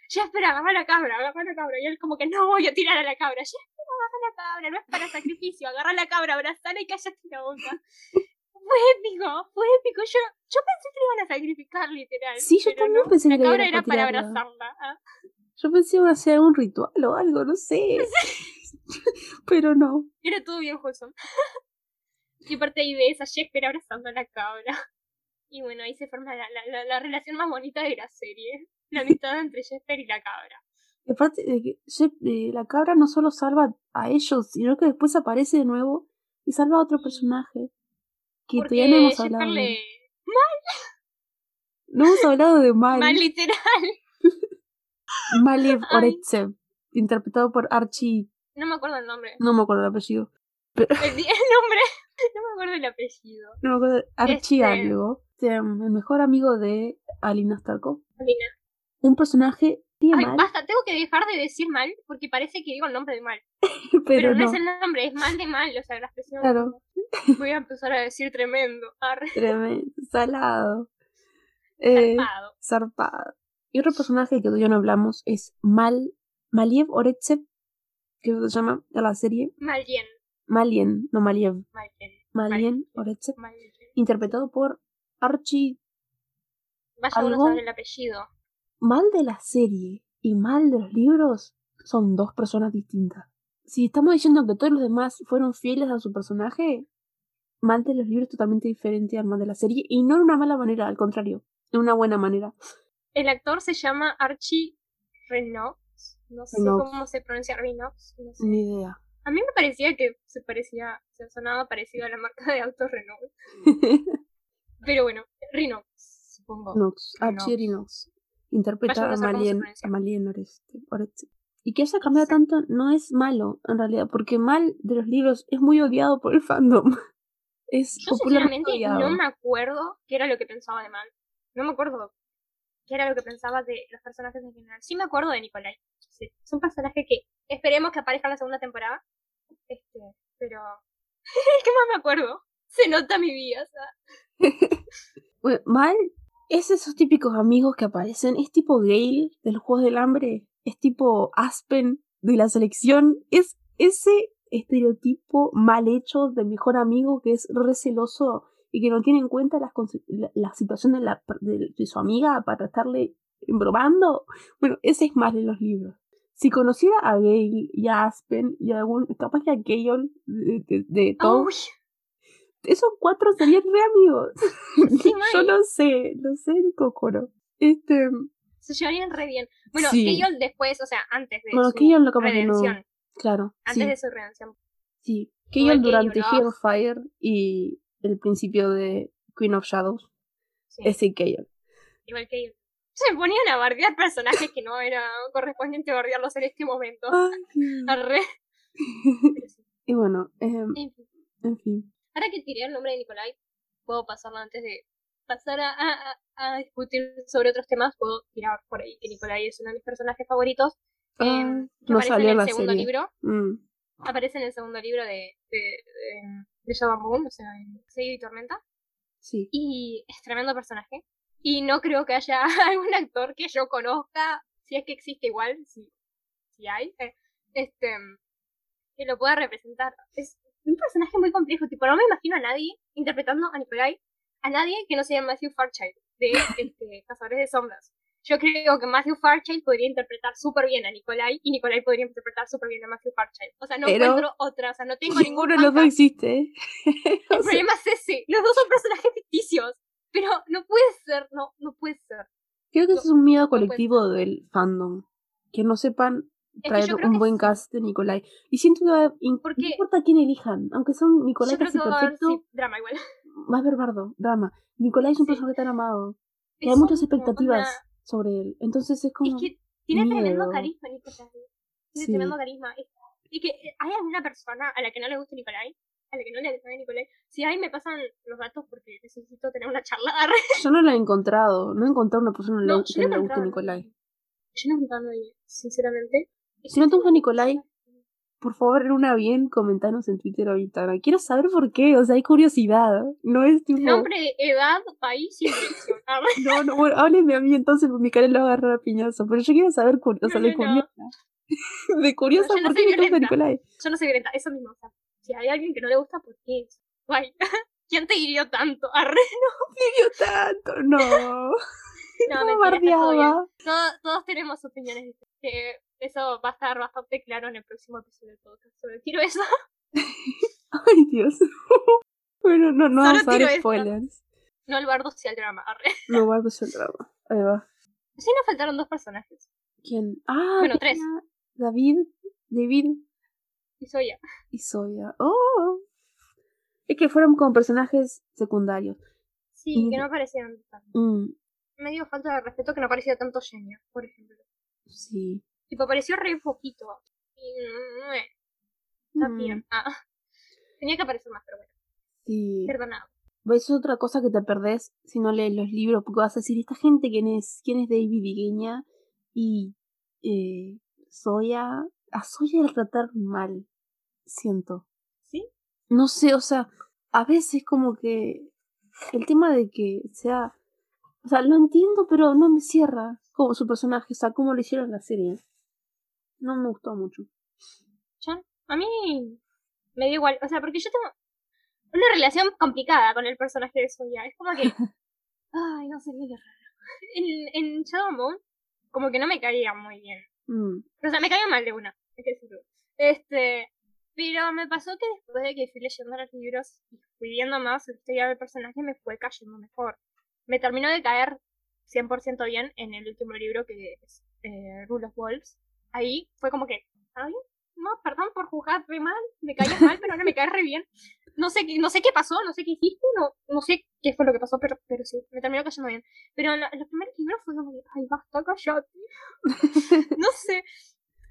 Jesper, agarra la cabra, agarra la cabra, y él como que no voy a tirar a la cabra, Jesper, agarra la cabra, no es para sacrificio, agarra la cabra, abrazala y cállate la boca. Fue épico, fue épico. Yo, yo pensé que le iban a sacrificar, literal. Sí, yo también no. pensé La que le cabra era para abrazarla. ah. Yo pensé que iba a ser un ritual o algo, no sé. (laughs) Pero no. Era todo bien wholesome. y aparte ahí ves a Jesper abrazando a la cabra. Y bueno, ahí se forma la, la, la, la relación más bonita de la serie. La amistad entre Jesper y la cabra. Y aparte de que eh, la cabra no solo salva a ellos, sino que después aparece de nuevo y salva a otro personaje. Que Porque todavía no hemos Jesper hablado. le... de- No hemos hablado de Mal. Mal literal. (laughs) Malev. Oretsev, interpretado por Archie. No me acuerdo el nombre. No me acuerdo el apellido. El, el nombre. (laughs) No me acuerdo el apellido. No me acuerdo. Archie Este- algo. Este, um, el mejor amigo de Alina Starkov. Alina. Un personaje Ay, mal, basta, tengo que dejar de decir mal porque parece que digo el nombre de mal. (laughs) pero, Pero, no. no. es el nombre, es mal de mal, o sea, la expresión. Claro. (laughs) Voy a empezar a decir tremendo. Arre, Tremendo, salado. Eh, zarpado. zarpado. Y otro personaje que todavía no hablamos es Mal, Maliev Oretsev, que se llama de la serie. Malien. Malien, no Maliev. Malien. Malien Oretsev, interpretado por Archie Vaya uno saber el apellido. Mal de la serie y Mal de los libros son dos personas distintas. si estamos diciendo que todos los demás fueron fieles a su personaje, Mal de los libros es totalmente diferente al Mal de la serie y no en una mala manera, al contrario, en una buena manera. El actor se llama Archie Renox. No sé cómo se pronuncia Renox. No sé. Ni idea. A mí me parecía que se parecía, se sonaba parecido a la marca de autos Renault. (laughs) Pero bueno, Renox, supongo. Nox, Archie Renox. Interpreta a Malien, a Malien Oreste. Y que haya cambiado tanto no es malo, en realidad, porque Mal de los libros es muy odiado por el fandom. (laughs) Es Yo sinceramente no me acuerdo qué era lo que pensaba de Mal. No me acuerdo qué era lo que pensaba de los personajes en general. Sí me acuerdo de Nicolai. Sí, es un personaje que esperemos que aparezca en la segunda temporada. Este, pero... (laughs) ¿Qué más me acuerdo? Se nota mi vida, (laughs) bueno, Mal es esos típicos amigos que aparecen. Es tipo Gale de los Juegos del Hambre es tipo Aspen de la selección, es ese estereotipo mal hecho de mejor amigo que es receloso y que no tiene en cuenta la, la, situación de, la, de, su amiga para estarle embromando. Bueno, ese es más de los libros. Si conociera a Gale y a Aspen y a algún, capaz que a Gale de, de, todos, esos cuatro serían re amigos. (laughs) Yo lo sé, lo sé de Kokoro. Este, se llevarían re bien. Bueno, sí. después, o sea, antes de su redención. Claro. Antes de su redención. Sí, Keyon durante Hellfire y el principio de Queen of Shadows. Sí. Ese Keyon. Igual Keyon. Se ponían a bardear personajes que no era correspondiente bardearlos en este momento. Arre. (laughs) y bueno, eh, en, fin. Ahora que tiré el nombre de Nicolai, puedo pasarlo antes de pasar a, a, discutir sobre otros temas, puedo tirar por ahí que Nicolai es uno de mis personajes favoritos. Ah, em, que no aparece en el segundo libro. Mm. Aparece en el segundo libro de, de, de, de Moon, o sea, en Seiyo y Tormenta. Sí. Y es tremendo personaje. Y no creo que haya (laughs) algún actor que yo conozca, si es que existe igual, si, si hay, eh, este, que lo pueda representar. Es un personaje muy complejo, tipo, no me imagino a nadie interpretando a Nicolai a nadie que no sea Matthew Fairchild de (laughs) este, Cazadores de Sombras. Yo creo que Matthew Fairchild podría interpretar súper bien a Nikolai y Nikolai podría interpretar súper bien a Matthew Fairchild. O sea, no encuentro otra, o sea, no tengo. Ninguno de los dos existe. El (laughs) problema es ese. Los dos son personajes ficticios. Pero no puede ser, no, no puede ser. Creo que ese es un miedo colectivo del fandom. Que no sepan traer un buen cast de Nikolai. Y siento que no importa quién elijan, aunque son Nikolai casi perfecto. drama igual va a haber (laughs) bardo, drama. Nicolai es un personaje tan amado. Y hay muchas expectativas sobre él. Entonces es como. Es que tiene tremendo carisma, Nicolai. Tiene tremendo carisma. Y que eh, hay alguna persona a la que no le guste Nicolai, a la que no le guste Nicolai. Si ahí me pasan los datos porque necesito tener una charla. (laughs) Yo no la he encontrado. No he encontrado una persona no, que no le guste Nicolai. Yo no he encontrado a nadie, sinceramente. Si no te gusta Nicolai, por favor, en una bien, comentanos en Twitter o Instagram. Quiero saber por qué, o sea, hay curiosidad. No es tipo. Nombre, edad, país y (laughs) dirección. no, no, bueno, hábleme a mí entonces, mi cara lo va a agarrar a piñazo. Pero yo quiero saber, o sea, (laughs) de curiosa. de curiosa, ¿por qué me gusta Nicolai? Yo no soy violenta, eso mismo. O sea, si hay alguien que no le gusta, ¿por qué? Guay. (laughs) ¿Quién te hirió tanto? Arre, no. Me hirió tanto, no. no, mentira, todos, todos tenemos opiniones diferentes. Eso va a estar bastante claro en el próximo episodio del podcast. Solo tiro eso. (laughs) Ay, Dios. (laughs) bueno, no, no vamos a dar spoilers. No el bardo sea el drama. (laughs) No el bardo sea el drama. Ahí va. Sí, nos faltaron dos personajes. ¿Quién? Ah, bueno, tres. David, David. Y Soya. Y Soya. Oh. Es que fueron como personajes secundarios. Sí, que no aparecieron tanto. Mm. Me dio falta de respeto que no aparecía tanto Genia, por ejemplo. Sí. Tipo, apareció re poquito. Y, Está mm. bien. Ah. (laughs) Tenía que aparecer más, pero bueno. Sí. Perdonado. Es otra cosa que te perdés si no lees los libros, porque vas a decir, ¿esta gente quién es? ¿Quién es David Igueña? Y eh, Soya... A Soya la tratar mal, siento. ¿Sí? No sé, o sea, a veces como que el tema de que sea... O sea, lo entiendo, pero no me cierra como su personaje, o sea, cómo lo hicieron en la serie. No me gustó mucho. ¿Ya? A mí me dio igual. O sea, porque yo tengo una relación complicada con el personaje de Soya. Es como que. (laughs) Ay, no sé, es medio raro. En, en Shadow Moon, como que no me caía muy bien. Mm. O sea, me caía mal de una. Es que Este, pero me pasó que después de que fui leyendo los libros y fui viendo más la historia del personaje, me fue cayendo mejor. Me terminó de caer 100% bien en el último libro que es eh, Rule of Wolves. Ahí fue como que, ¿ay? No, perdón por juzgarte mal, me caías mal, pero ahora me caes re bien. No sé, no sé qué pasó, no sé qué hiciste, no, no sé qué fue lo que pasó, pero, pero sí, me terminó cayendo bien. Pero los primeros libros fue como que, ay, basta, callate. (laughs) no sé,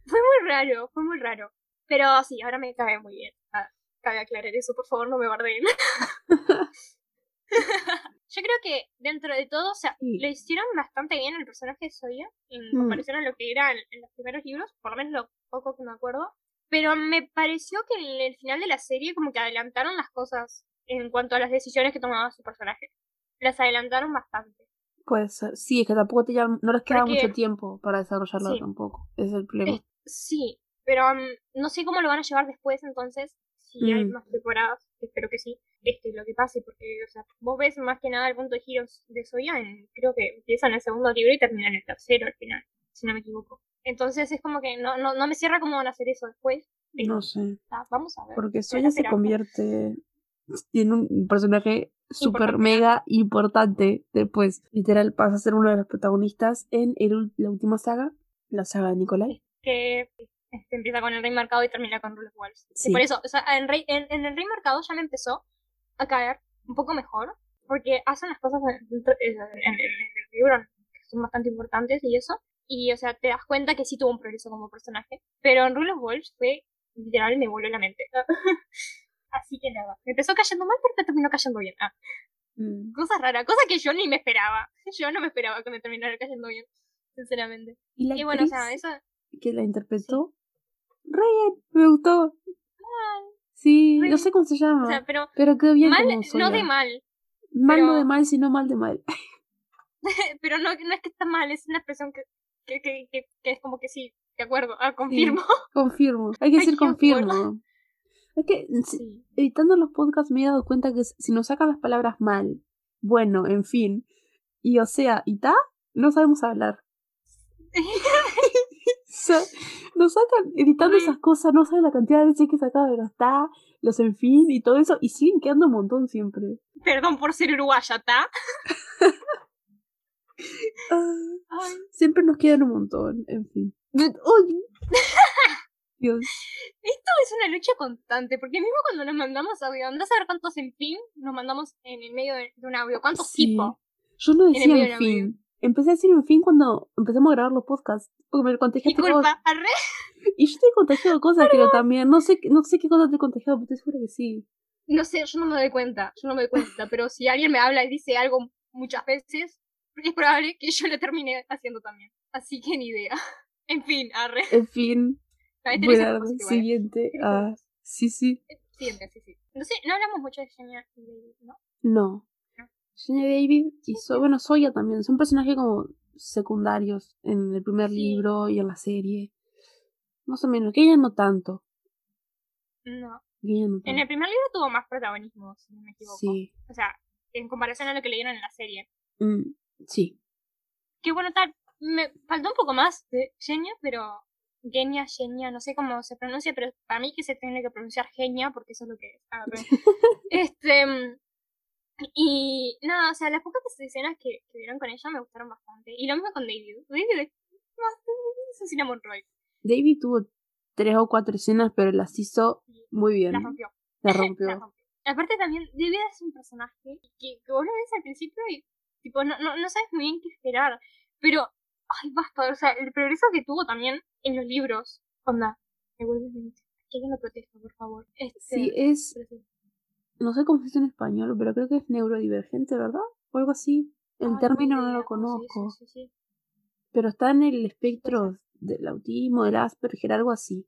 fue muy raro, fue muy raro. Pero sí, ahora me cae muy bien. Ah, cabe aclarar eso, por favor, no me bardeen. (laughs) Yo creo que dentro de todo, o sea, le hicieron bastante bien el personaje de Soya en mm. comparación a lo que era en, los primeros libros, por lo menos lo poco que me acuerdo. Pero me pareció que en el final de la serie como que adelantaron las cosas en cuanto a las decisiones que tomaba su personaje. Las adelantaron bastante. Puede ser. Sí, es que tampoco te no les queda mucho tiempo para desarrollarlo tampoco. Es el problema. sí, pero um, no sé cómo lo van a llevar después entonces, si hay mm. más temporadas, espero que sí, este lo que pase, porque, o sea, vos ves más que nada el punto de giros de Soya, en, creo que empieza en el segundo libro y termina en el tercero al final, si no me equivoco. Entonces es como que no, no, no me cierra cómo van a hacer eso después. no sé. vamos a ver. Porque Soya se convierte en un personaje súper mega importante después. Literal, pasa a ser uno de los protagonistas en el, la última saga, la saga de Nicolai. Que este, empieza con el rey marcado y termina con Rule of Walls. Y por eso, o sea, en, rey, en, el rey marcado ya me empezó a caer un poco mejor, porque hacen las cosas en, el libro que son bastante importantes y eso. Y, o sea, te das cuenta que sí tuvo un progreso como personaje. Pero en Rule of Walls fue, literal, me voló la mente. (laughs) Así que nada, me empezó cayendo mal, pero terminó cayendo bien. Ah. Mm. Cosa rara, cosa que yo ni me esperaba. (laughs) Yo no me esperaba que me terminara cayendo bien, sinceramente. Y, bueno, o sea, eso... que la interpretó Ryan, me gustó. Sí, no sé cómo se llama. pero, pero quedó bien. Mal, no de mal. Mal no de mal, sino mal de mal. (laughs) (laughs) pero no, no es que está mal, es una expresión que, que, que, que, es como que sí, de acuerdo, ah, confirmo. (laughs) confirmo, hay que decir confirmo. Es que editando los podcasts me he dado cuenta que si nos sacan las palabras mal, bueno, en fin, y o sea, y ta, no sabemos hablar. nos sacan editando esas cosas, no saben la cantidad de veces que he sacado de los ta, los en fin y todo eso, y siguen quedando un montón siempre. Perdón por ser uruguaya, ¿ta? Ah, siempre nos quedan un montón, en fin. (laughs) Dios. Esto es una lucha constante, porque mismo cuando nos mandamos audio, andás a ver cuántos en fin nos mandamos en el medio de, un audio, cuántos tipos. Yo no decía en, fin. Empecé a decir en fin cuando empezamos a grabar los podcasts. Porque me contagiaste cosas. Y yo te he contagiado cosas, pero también. No sé, no sé qué cosas te he contagiado, pero estoy segura que sí. No sé, yo no me doy cuenta. Yo no me doy cuenta. pero si alguien me habla y dice algo muchas veces, es probable que yo lo termine haciendo también. Así que ni idea. (laughs) En fin, arre. En fin. Voy a siguiente. Ah, sí, sí. Siguiente, sí, sí. No sé, no hablamos mucho de Genia y David, ¿no? No. Genia David y so, bueno, Soya también. Son personajes como secundarios en el primer libro y en la serie. Más o menos, que ella no tanto. No. En el primer libro tuvo más protagonismo, si no me equivoco. Sí. O sea, en comparación a lo que leyeron en la serie. Mm, sí. Que bueno, tal. Me faltó un poco más de Genia, pero. Genia, Genia, no sé cómo se pronuncia, pero para mí que se tiene que pronunciar Genia, porque eso es lo que es. Ah, (laughs) este. Y nada, o sea, las pocas escenas que, que vieron con ella me gustaron bastante. Y lo mismo con David. David es un amor David tuvo tres o cuatro escenas, pero las hizo muy bien. Las rompió. Las (laughs) rompió. Aparte también, David es un personaje que, que vos lo ves al principio y tipo, no, no, no sabes muy bien qué esperar. Pero, ay, basta, o sea, el progreso que tuvo también en los libros. Onda, me vuelves Que alguien lo proteja, por favor. Este, sí, es no sé cómo se dice en español, pero creo que es neurodivergente, ¿verdad? O algo así. El término no lo conozco. Sí, sí, pero está en el espectro del autismo, del Asperger, algo así.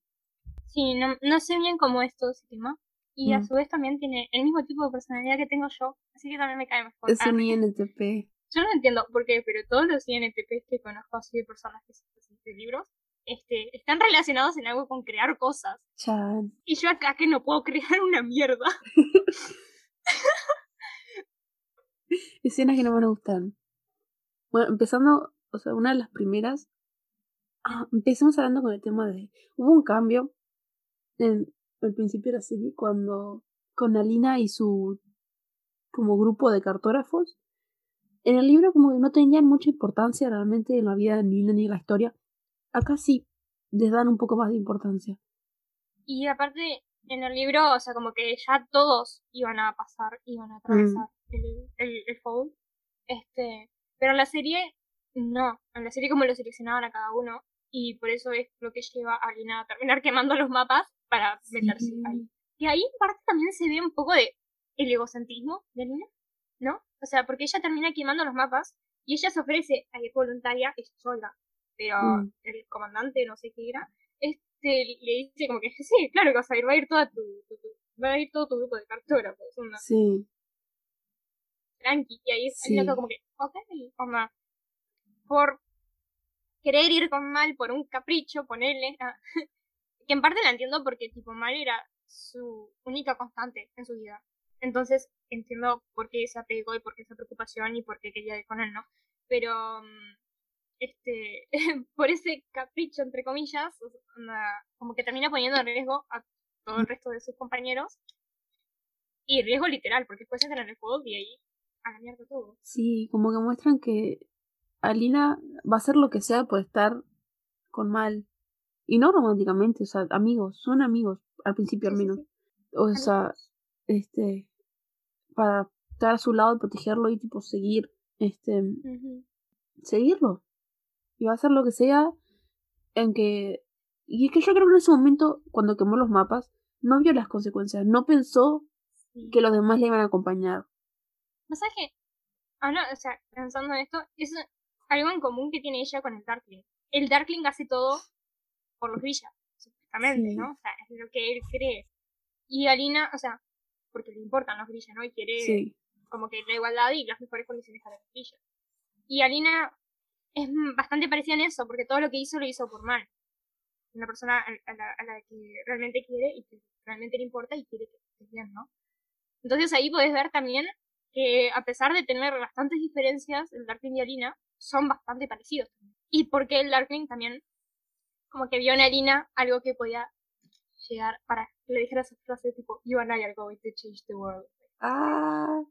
Sí, no, no sé bien cómo es todo ese tema. Y a mm. su vez también tiene el mismo tipo de personalidad que tengo yo, así que también me cae mejor. Es un INTP. Yo no entiendo por qué, pero todos los INTP que conozco así de personajes de libros este, están relacionados en algo con crear cosas. Chan. Y yo acá que no puedo crear una mierda. (laughs) Escenas que no me gustan. Bueno, empezando, o sea, una de las primeras. Ah, empecemos hablando con el tema de. Hubo un cambio en el principio de la serie cuando con Alina y su como grupo de cartógrafos. En el libro como que no tenían mucha importancia realmente en la vida de Alina ni en la historia. Acá sí les dan un poco más de importancia. Y aparte, en el libro, o sea, como que ya todos iban a pasar, iban a atravesar el, el, el fold. Este, pero en la serie, no. En la serie como lo seleccionaban a cada uno. Y por eso es lo que lleva a Alina a terminar (laughs) quemando los mapas para meterse ahí. Y ahí en parte también se ve un poco de el egocentrismo de Alina, ¿no? O sea, porque ella termina quemando los mapas y ella se ofrece a ir voluntaria ella sola. Pero Mm. el comandante, no sé qué era, este le dice como que sí, claro que vas a ir, va a ir toda tu, tu- tu- va a ir todo tu grupo de cartógrafos, una Sí, tranqui. Y ahí Sí. Como que, ok, onda, por querer ir con Mal por un capricho, ponerle, ah, (laughs) que en parte la entiendo porque tipo Mal era su única constante en su vida. Entonces entiendo por qué se apegó y por qué esa preocupación y por qué quería ir con él, ¿no? Pero mm, este (laughs) por ese capricho entre comillas, como que termina poniendo en riesgo a todo el resto de sus compañeros. Y riesgo literal, porque después entran en el juego y ahí a la mierda todo. sí, como que muestran que Alina va a hacer lo que sea por estar con Mal. Y no románticamente, o sea, amigos, son amigos, al principio al Sí, sí, menos. sí. O sea, este, para estar a su lado y protegerlo y tipo seguir, este, seguirlo. Y va a hacer lo que sea en que... Y es que yo creo que en ese momento, cuando quemó los mapas, no vio las consecuencias, no pensó Sí. que los demás le iban a acompañar. ¿No sabes? Ahora, o sea, pensando en esto, es algo en común que tiene ella con el Darkling. El Darkling hace todo por los villas, supuestamente, Sí. ¿no? O sea, es lo que él cree. Y Alina, o sea, porque le importan los villas, ¿no? Y quiere Sí, como que la igualdad y las mejores condiciones para los villas. Y Alina es bastante parecida en eso, porque todo lo que hizo lo hizo por mal. Una persona a la, que realmente quiere y realmente le importa y quiere que esté bien, ¿no? Entonces ahí podés ver también que a pesar de tener bastantes diferencias, el Darkling y Alina son bastante parecidos. Y porque el Darkling también como que vio en Alina algo que podía llegar para que le dijera esa frase tipo You and I are going to change the world. Ah,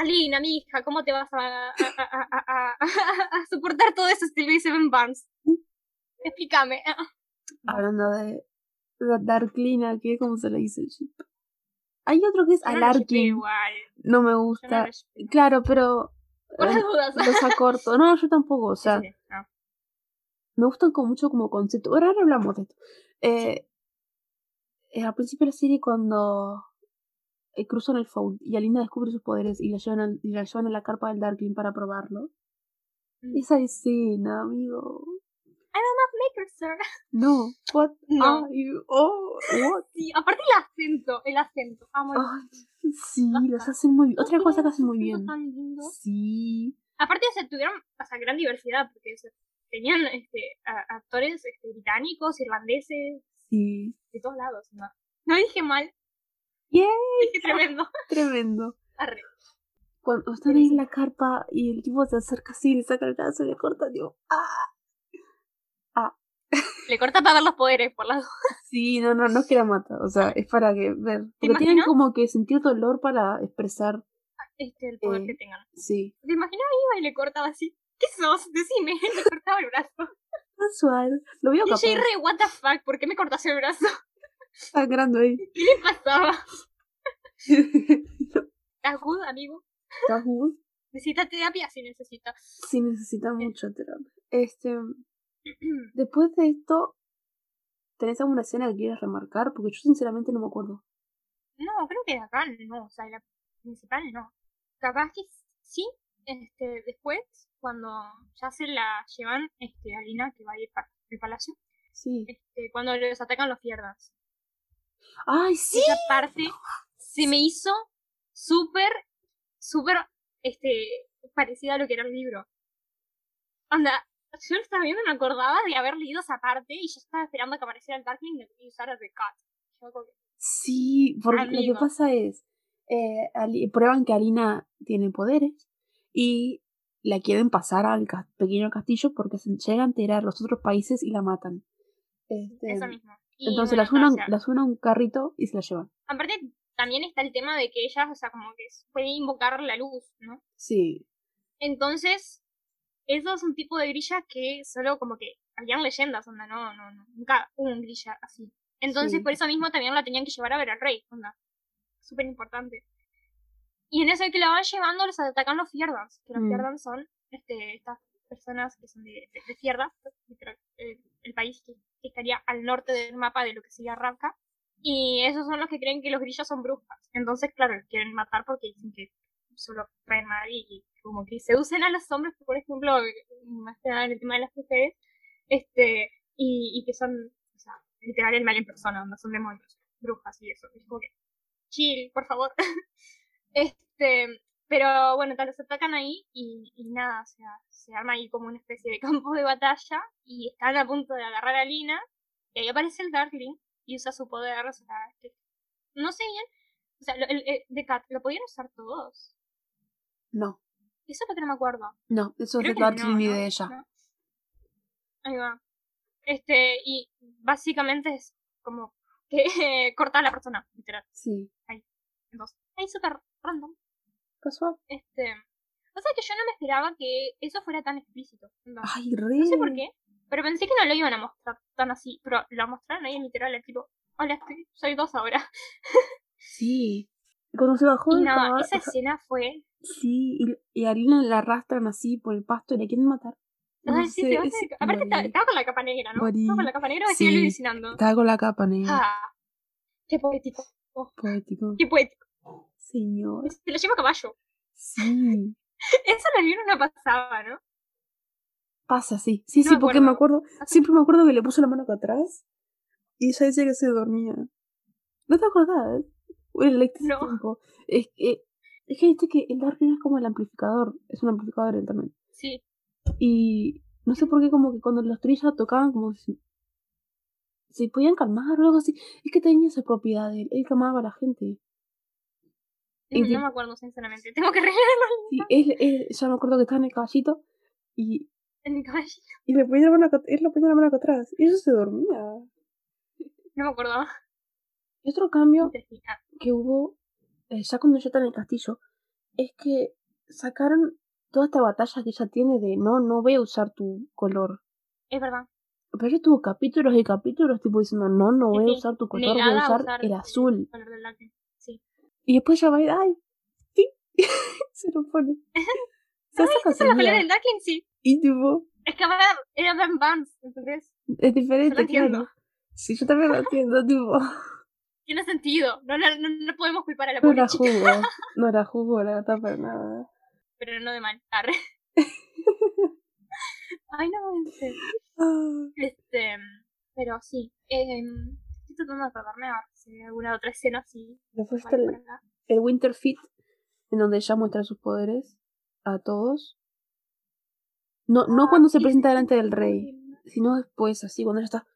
Alina, mi hija, ¿cómo te vas a, a, a, a, a- a soportar todo eso si Luis Seven Barnes? Explícame. hablando de, de Darklina, que cómo se le dice el chip. Hay otro que es no Alarkin. No me no gusta. Claro, pero Por las eh, dudas. los acorto. No, yo tampoco. O sea, Sí, sí, no. me gustan como mucho como concepto. Ahora, ahora hablamos de esto. Eh, eh, al principio de la serie, cuando cruzan el Fold y Alina descubre sus poderes y la llevan, al- y la llevan a la carpa del Darkling para probarlo. Mm. Esa escena, amigo. Maker, sir. No, what (laughs) No. are you? Oh, what? Sí, aparte el acento, el acento. Amo el Ay, sí, los hacen muy bien. Otra cosa que hacen muy bien. tan lindo. Sí. Aparte, o sea, tuvieron o sea, gran diversidad, porque o sea, tenían este, a- actores este, británicos, irlandeses, Sí. de todos lados. No, no dije mal, Yay, (laughs) tremendo. tremendo. Arre. Cuando están ahí en la carpa y el tipo se acerca así, le saca el brazo y le corta, digo, ¡ah! Le corta para ver los poderes, por las Sí, no, no, no es que la mata, o sea, es para que ver. Porque tienen como que sentir dolor para expresar, este, el poder Eh. que tengan. sí. ¿Te imaginas iba y le cortaba así? ¿Qué sos? Decime, (laughs) le cortaba el brazo. Casual, lo veo Y capaz. re, what the fuck, ¿por qué me cortas el brazo? Sangrando ahí. (laughs) ¿Qué le pasaba? (laughs) ¿Estás good, amigo? ¿Estás good? ¿Necesita terapia? Sí, necesita. Sí, necesita mucha terapia. Este, (clears throat) después de esto, ¿tenés alguna escena que quieras remarcar? Porque yo sinceramente no me acuerdo. No, creo que de acá no, o sea, la principal no. Capaz que sí, este, después, cuando ya se la llevan, este, a Lina, que va a ir para el palacio, Sí. este, cuando les atacan los pierdas. ¡Ay, sí! Esa parte se me hizo súper, súper, este, parecida a lo que era el libro. Anda, yo lo estaba viendo y me acordaba de haber leído esa parte y yo estaba esperando que apareciera el Darkling y usara The Cut. Yo Sí, porque lo que pasa es, eh, Ali- prueban que Alina tiene poderes y la quieren pasar al ca- pequeño castillo porque se llegan a enterar los otros países y la matan. Este, Eso mismo. Entonces bueno, la suben, o sea, la suben a un carrito y se la llevan. Aparte, también está el tema de que ella, o sea, como que puede invocar la luz, ¿no? Sí. Entonces, eso es un tipo de grilla que solo como que habían leyendas, onda, no, no, no, nunca hubo un grilla así. Entonces, Sí. por eso mismo también la tenían que llevar a ver al rey, onda. Súper importante. Y en eso que la van llevando, les atacan los Fierdans, que los Mm. Fierdans son este, estas personas que son de, de, de Fierda, literal, el, el país que, que estaría al norte del mapa de lo que sería Ravka. Y esos son los que creen que los grillos son brujas. Entonces, claro, los quieren matar porque dicen que solo traen mal y, y como que seducen a los hombres, por ejemplo, más que nada en el tema de las mujeres, este, y, y que son, o sea, literal el mal en persona, no son demonios, brujas y eso. Es como que, chill, por favor. (laughs) este, pero bueno, tal, los atacan ahí y, y nada, o sea, se arma ahí como una especie de (laughs) campo de batalla y están a punto de agarrar a Lina y ahí aparece el Darkling y usa su poder, o sea, que no sé bien, o sea, lo, el, el- de Cat, ¿lo podían usar todos? No. Eso es lo que no me acuerdo. No, eso es de Darkling no, y de ella. No. Ahí va. Este, y básicamente es como que (laughs) corta a la persona, literal. Sí. Entonces, ahí súper random. Casual. Este. O sea que yo no me esperaba que eso fuera tan explícito. No, Ay, re. no sé por qué. Pero pensé que no lo iban a mostrar tan así. Pero lo mostraron ahí literal, el tipo, hola, estoy, soy dos ahora. (laughs) Sí. Cuando se bajó Y del caballo- esa escena fue. Sí, y, y a Lina la arrastran así por el pasto y la quieren matar. No Ay, sí, sé, se va a es- Aparte estaba, con la capa negra, ¿no? Estaba con la capa negra Sí. vestido alucinando. Estaba con la capa negra. Ah, qué poético. Oh, Poético. qué poético. Señor. Se lo lleva a caballo. Sí. (laughs) Eso en el libro no pasaba, ¿no? Pasa, sí. Sí, No sí, me porque me acuerdo. Siempre me acuerdo que le puso la mano acá atrás y ella decía que se dormía. ¿No te acordás? Bueno, hace No. tiempo. Es que, es que viste que el Darkling es como el amplificador. Es un amplificador él también. Sí. Y no sé por qué, como que cuando los trillas tocaban, como si se podían calmar o algo así. Es que tenía esa propiedad de él. Él calmaba a la gente. Y No, me acuerdo, sinceramente. (laughs) Tengo que releerlo Sí, ya me acuerdo que estaba en el caballito y, en mi caballito. y le ponía la mano acá, él le ponía la mano acá atrás. Y ella se dormía. (laughs) No me acordaba. Y otro cambio que hubo, eh, ya cuando ella está en el castillo, es que sacaron toda esta batalla que ella tiene de no, no voy a usar tu color. Es verdad. Pero ella tuvo capítulos y capítulos tipo diciendo, no, no voy a usar tu color, voy a a usar el azul. color del. Y después ella va a ir, ay, sí, (laughs) se lo pone. Se Esa es la pelea del Darkling, sí. Y tipo, Es que ahora era Ben Vance, ¿entendés? es diferente, lo entiendo. claro. Sí, yo también lo entiendo, (laughs) tipo. Tiene sentido. No, no, no, podemos culpar a la No pobre la chica. jugo, (laughs) no la jugo, la verdad, para nada. Pero no de mal. Arre. Ay, no. Ah, Este. Pero sí. Eh, tratando de acordarme a ver si alguna otra escena así. Después está el, el Winter Fit, en donde ella muestra sus poderes a todos. No, no Ah, cuando se presenta delante del rey, sino después, así, cuando ella está.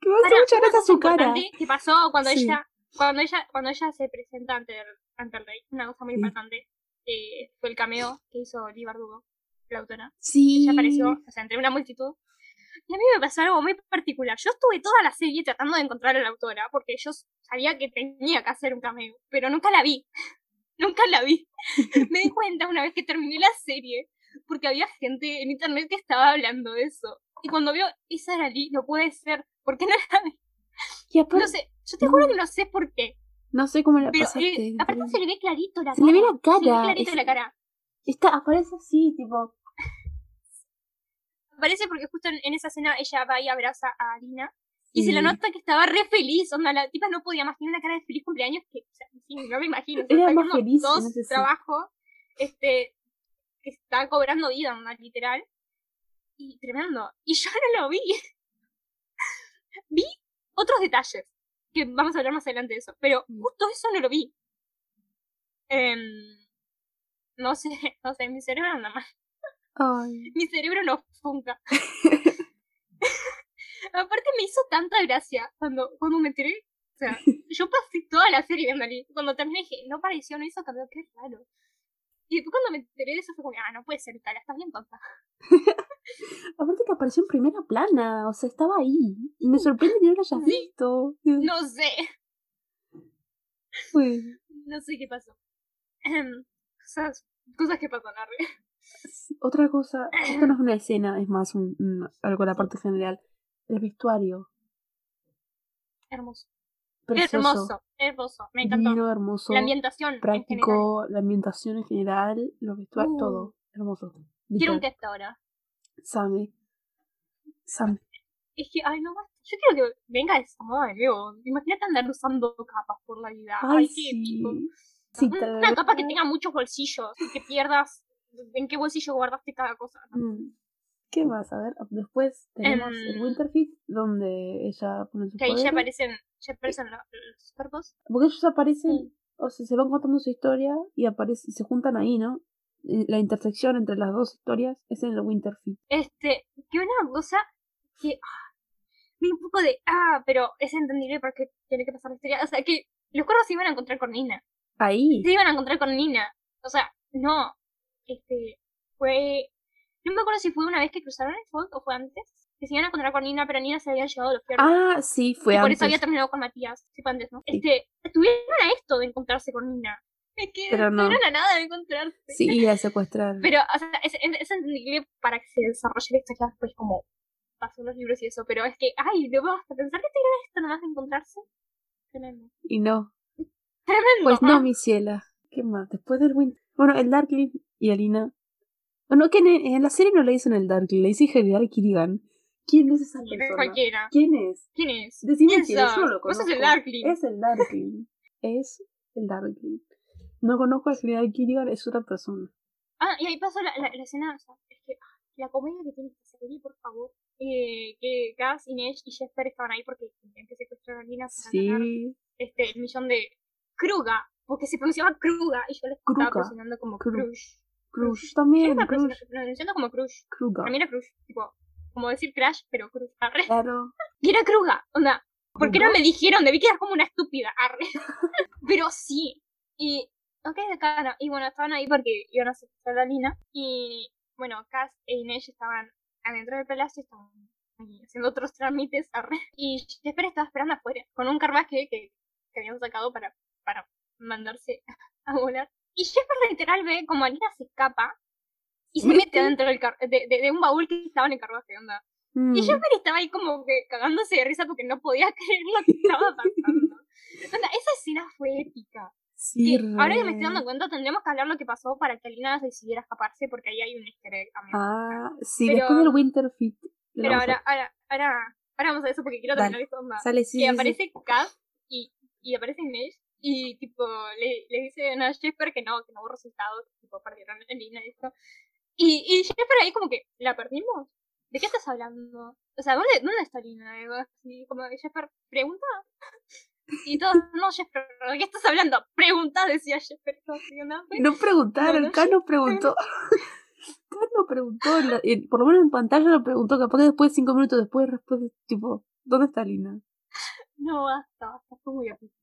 Que va a cosa su cara. que pasó cuando Sí. ella cuando ella cuando ella se presenta ante el, ante el rey una cosa muy Sí. importante eh, fue el cameo que hizo Lee Bardugo la autora Sí. ella apareció o sea entre una multitud y a mí me pasó algo muy particular yo estuve toda la serie tratando de encontrar a la autora porque yo sabía que tenía que hacer un cameo pero nunca la vi (laughs) nunca la vi (laughs) me di cuenta una vez que terminé la serie porque había gente en internet que estaba hablando de eso y cuando vio esa era Lee no puede ser ¿por qué no la vi? Y aparte, No sé, yo te juro que no sé por qué. no sé cómo la Pero pasaste. eh, aparte se le ve clarito la Se cara. le ve la Se le ve cara, clarito es- la cara. Está, aparece así, tipo. Parece porque justo en, en esa escena ella va y abraza a Alina. Y se sí. nota que estaba re feliz. Onda, la tipa no podía más. Tiene una cara de feliz cumpleaños que, o sea, sí, no me imagino. Era más feliz Dos ese sí. trabajos. Este. que Está cobrando vida, onda, literal. Y tremendo. Y yo no lo vi. (laughs) vi otros detalles. Que vamos a hablar más adelante de eso. Pero Mm. justo eso no lo vi. Em, no sé, (laughs) no sé, mi cerebro anda mal. Ay. Mi cerebro no funca. (laughs) (laughs) Aparte me hizo tanta gracia cuando, cuando me enteré. O sea, (laughs) yo pasé toda la serie viendo. Cuando terminé dije, no pareció, no hizo cambió, qué raro. Y después cuando me enteré de eso fue como, ah, no puede ser, tal, estás bien tonta. Aparte que apareció en primera plana, o sea, estaba ahí. Y me sorprende que no lo hayas Sí. visto. No sé. No sé qué pasó. Cosas, cosas que pasan, arre. Sí, Otra cosa, esto no es una escena, es más un, un- algo de la parte general. El vestuario. Hermoso. Precioso. Hermoso, hermoso. Me encantó. Divino, hermoso. La ambientación. práctico, la ambientación en general, los vestuarios, Uh. todo. Hermoso. Quiero un test ahora. Same. Same. Es que, ay, no basta. Yo quiero que venga esa moda de nuevo. Imagínate andar usando capas por la vida. Ay, Ay, qué sí. épico. Una capa que tenga muchos bolsillos y que pierdas en qué bolsillo guardaste cada cosa. Mm. ¿Qué más? A ver, después tenemos el Em, Winterfit, donde ella pone sus Que ahí ya aparecen, ya aparecen lo- los cuerpos. Porque ellos aparecen, Sí. o sea, se van contando su historia y, aparece, y se juntan ahí, ¿no? La intersección entre las dos historias es en el Winterfit. Este, que una cosa que ah, un poco de ah, pero es entendible porque tiene que pasar la historia. O sea, que los cuervos se iban a encontrar con Nina. Ahí. Se iban a encontrar con Nina. O sea, no. Este, fue. No me acuerdo si fue una vez que cruzaron el Fold o fue antes. Que se iban a encontrar con Nina, pero Nina se había llevado a los fierros. Ah, sí, fue y por antes. eso había terminado con Matías. Sí, fue antes, ¿no? Sí. Este, estuvieron a esto de encontrarse con Nina. Es que Pero no. estuvieron a nada de encontrarse. Sí, a secuestrar. (laughs) Pero, o sea, es, es- entendible para que se desarrolle la historia, pues, como pasó en los libros y eso. Pero es que, ay, no basta pensar que era esto nomás de encontrarse. Tremendo. Y no. (laughs) Tremendo. Pues no, ah. mi ciela. ¿Qué más? Después del Winter. Bueno, el Darkling y Alina. Bueno, que en, en la serie no le dicen el Darkling, le dicen General Kirigan. ¿Quién es esa Quién es persona? Cualquiera. ¿Quién es? ¿Quién es? Decime ¿Quién quién es, yo lo conozco. el Darkling. Es el Darkling. Es el Darkling. No conozco al General Kirigan, es otra persona. Ah, y ahí pasó la, la, la escena, o sea, es que ah, la comedia que tiene esta serie, por favor. Eh, que Gas, Inés y Jesper estaban ahí porque tenían que secuestrar a Nina para ganar Sí. este, el millón de Kruga, porque se pronunciaba Kruga y yo lo estaba Kruga. pronunciando como Kru- Crush. También. la Crush. pronunciando como Crush. Kruga. Mí era Crush, tipo, como decir Crash, pero Crush. Arre. Claro. Y era Kruga, onda. ¿Por qué no Kruga. me dijeron? Debí quedar como una estúpida, arre. (laughs) pero sí. Y, ok, de cara. Y bueno, estaban ahí porque iban a secuestrar a Lina. Y, bueno, Cass e Inés estaban adentro del palacio, estaban ahí haciendo otros trámites, arre. Y Jesper estaba esperando afuera, con un carruaje que, que habían sacado para, para mandarse (laughs) a volar. Y Jesper literal ve como Alina se escapa y se ¿Viste? mete adentro del car- de, de, de un baúl que estaba en el carruaje, onda. Mm. Y Jeffrey estaba ahí como que cagándose de risa porque no podía (laughs) creer lo que estaba pasando. Onda, esa escena fue épica. Sí, Que ahora que me estoy dando cuenta, tendremos que hablar lo que pasó para que Alina decidiera escaparse porque ahí hay un easter egg también. Ah, sí, Pero- después del Winterfit. Pero ahora, ahora, ahora, ahora vamos a eso porque quiero Dale. terminar esto onda. Sale, sí, que sí, sí. aparece Kat y, y aparece Inés y tipo le, le dicen a Jesper que no, que no hubo resultados, tipo perdieron a Lina y esto. Y, y Jesper ahí como que, ¿la perdimos? ¿De qué estás hablando? O sea, ¿dónde, dónde está Lina? Así, como pregunta. (laughs) Y todos, no, Jesper, ¿de qué estás hablando? Pregunta, decía todo así, ¿no? Preguntaron, No, no, K no preguntó. (laughs) K no preguntó, por lo menos en pantalla lo preguntó, capaz que después, cinco minutos después, después, tipo, ¿dónde está Lina? No, basta, basta, fue muy épico.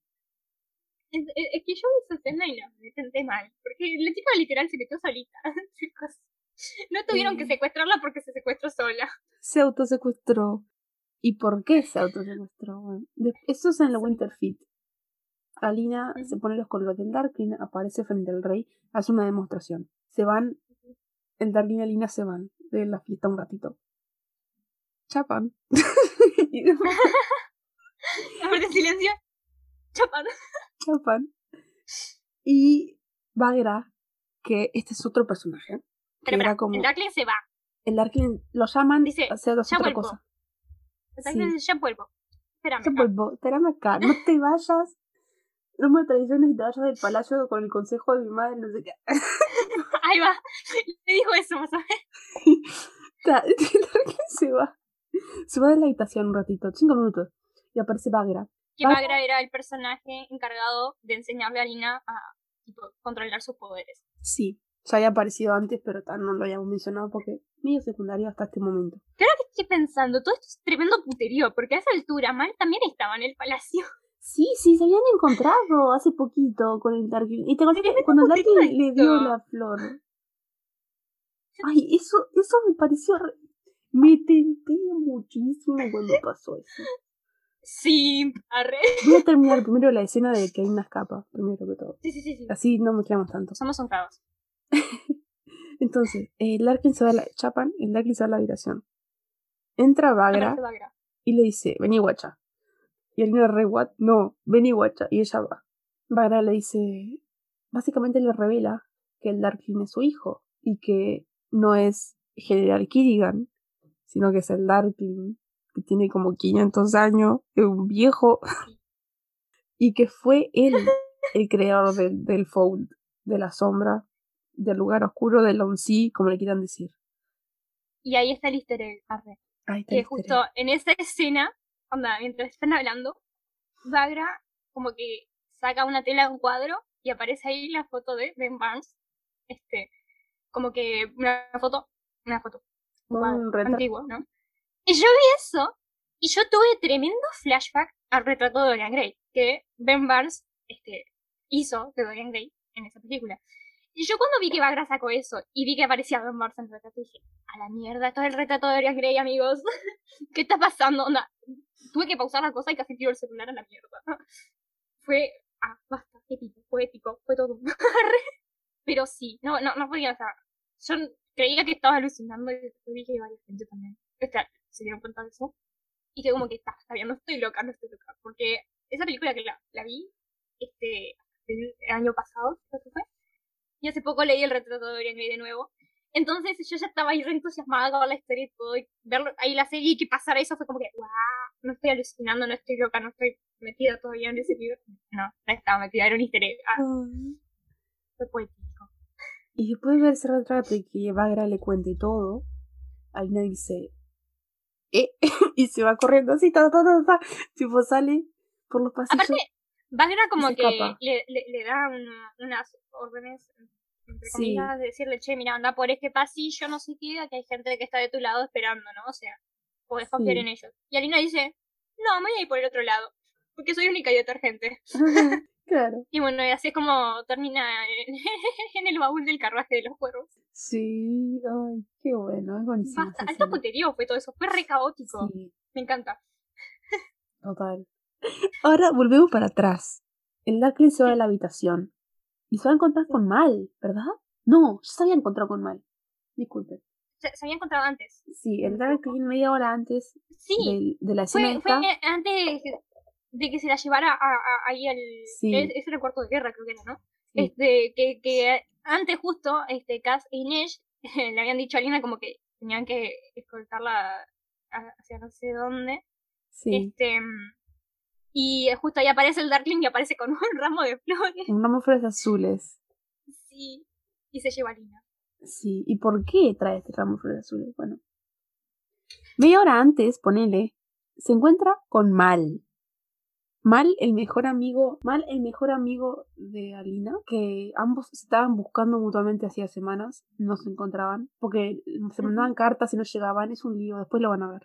Es, es- es que yo vi esa escena y no, me senté mal. Porque la chica literal se metió solita. (laughs) Chicos. No tuvieron que Sí. secuestrarla porque se secuestró sola. Se autosecuestró. ¿Y por qué se autosecuestró? Bueno, eso es en el Winterfit. Alina se pone los colores del Darkling, aparece frente al rey, hace una demostración. Se van, el Darkling y Alina se van de la fiesta un ratito. Chapan. (laughs) (laughs) Aparte silencio. Chapan. Y Bagra, que este es otro personaje. Pero como. el Darkling se va. El Darkling lo llaman, Dice, o sea, "Ya otra vuelvo". cosa. El Darkling Sí. ya vuelvo. Espérame. Yo acá". vuelvo, espérame acá, no te (laughs) vayas. No me traiciones y te vayas del palacio con el consejo de mi madre, no sé qué. (laughs) Ahí va. Le dijo eso, más o menos. (laughs) El Darkling se va. Se va de la habitación un ratito, cinco minutos. Y aparece Bagra. Que. Magra era el personaje encargado de enseñarle a Lina a tipo, controlar sus poderes. Sí, ya había aparecido antes, pero no lo habíamos mencionado porque medio secundario hasta este momento. Ahora que estoy pensando, todo esto es tremendo puterío, porque a esa altura Mal también estaba en el palacio. (laughs) Sí, sí, se habían encontrado hace poquito con el Darkling. Y te acordás que cuando el le dio la flor. Ay, eso, eso me pareció. re- Me tenté muchísimo cuando (laughs) pasó eso. Sí, arre. Voy a terminar primero la escena de que hay una escapa, primero que todo. Sí, sí, sí, sí. Así no me quedamos tanto. Somos honrados. (laughs) Entonces, el Larkin se va a la chapan, el Larkin se va a la habitación. Entra Bagra y le dice, vení guacha. Y él le re, what? No, vení guacha. Y ella va. Bagra le dice, básicamente le revela que el Darkling es su hijo y que no es General Kirigan, sino que es el Darkling, que tiene como 500 años, es un viejo, (laughs) y que fue él el creador del, del Fold, de la sombra, del lugar oscuro, del Onsi, como le quieran decir. Y ahí está el easter egg, arre. Ahí está Que el justo en esa escena, onda, mientras están hablando, Bagra como que saca una tela de un cuadro y aparece ahí la foto de Ben Barnes. Este, como que una foto, una foto, un antiguo, ¿no? Y yo vi eso y yo tuve tremendo flashback al retrato de Dorian Gray, que Ben Barnes este, hizo de Dorian Gray en esa película. Y yo cuando vi que Bagra sacó eso y vi que aparecía Ben Barnes en el retrato, dije, a la mierda, esto es el retrato de Dorian Gray, amigos. (laughs) ¿Qué está pasando? Onda, tuve que pausar la cosa y casi tiro el celular a la mierda. (laughs) Fue, ah, basta, épico, fue épico, fue todo. (laughs) Pero sí, no, no, no podía, o sea, yo creía que estaba alucinando y hay varias gente también. O sea, se dieron cuenta de eso. Y que como que está, está bien, no estoy loca, no estoy loca. Porque esa película que la, la vi, este, el año pasado, creo que fue. Y hace poco leí el retrato de Dorian Gray de nuevo. Entonces yo ya estaba ahí re entusiasmada con la historia y todo. Y ver ahí la serie y que pasara eso fue como que, wow, no estoy alucinando, no estoy loca, no estoy metida todavía en ese libro. No, no estaba metida, era un easter egg. Ah, fue poético. Y después de ver ese retrato y que Bagra le cuente todo, Alina dice, ¿eh? (laughs) y se va corriendo así, ta, ta, ta, ta. Tipo, sale por los pasillos. Aparte, Bagra como que le, le, le da una- unas órdenes, entre Sí. comillas, de decirle, che, mira, anda por este pasillo, no sé qué, que hay gente que está de tu lado esperando, ¿no? O sea, podés confiar Sí. en ellos. Y Alina dice, no, me voy a ir por el otro lado, porque soy única y detergente. Claro. Y bueno, y así es como termina en, (laughs) en el baúl del carruaje de los cuervos. Sí, ay, qué bueno, es buenísimo. Basta, alto puterío fue todo eso, fue re caótico. Sí, Me encanta. total. Ahora volvemos para atrás. El Darkling se va a la habitación. Y se va a encontrar con Mal, ¿verdad? No, ya se había encontrado con Mal. Disculpen. Se, se había encontrado antes. Sí, el Darkling media hora antes Sí, del- de, la escena fue, esta. fue antes de que se la llevara a, a- ahí al... Sí. es- Ese era el cuarto de guerra, creo que era, ¿no? Sí. Este, que, que antes justo, este, Cass e Inés (laughs) le habían dicho a Lina como que tenían que escoltarla hacia no sé dónde. Sí. Este, y justo ahí aparece el Darkling y aparece con (laughs) un ramo de flores. Un ramo de flores azules. Sí. Y se lleva a Lina. Sí, ¿y por qué trae este ramo de flores azules? Bueno, media hora antes, ponele, se encuentra con Mal. Mal, el mejor amigo, Mal, el mejor amigo de Alina, que ambos se estaban buscando mutuamente hacía semanas, no se encontraban, porque se mandaban cartas y no llegaban, es un lío, después lo van a ver.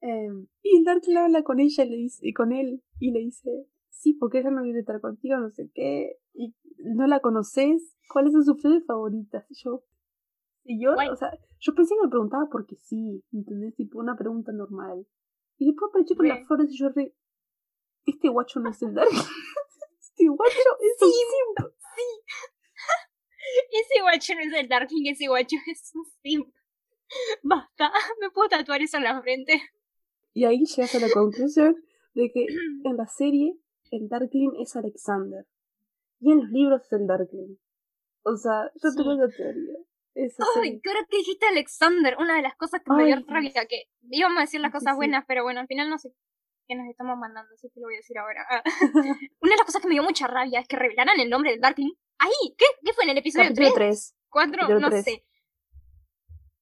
Eh, y el Darkling habla con ella y, le dice, y con él y le dice, sí, porque ella no quiere estar contigo, no sé qué, y no la conoces, ¿cuáles son sus flores favoritas? Y yo, y yo, o sea, yo pensé que me preguntaba porque sí, ¿entendés? Tipo una pregunta normal. Y después apareció con las flores y yo re, este guacho no es el Darkling. (laughs) este guacho es un simp. (laughs) Ese guacho no es el Darkling, ese guacho (laughs) es un simp. Basta, me puedo tatuar eso en la frente. Y ahí llegas a la conclusión de que (clears throat) en la serie el Darkling es Alexander. Y en los libros es el Darkling. O sea, yo Sí. tengo esa teoría. Esa Ay, creo que dijiste Alexander, una de las cosas que me dio Ay, rabia, que íbamos a decir las Sí, cosas sí. buenas, pero bueno, al final no sé qué nos estamos mandando, así que lo voy a decir ahora. Ah. (laughs) una de las cosas que me dio mucha rabia es que revelaran el nombre del Darkling. Ahí, ¿qué? ¿Qué fue en el episodio Capítulo 3? 3. 4, capítulo no sé.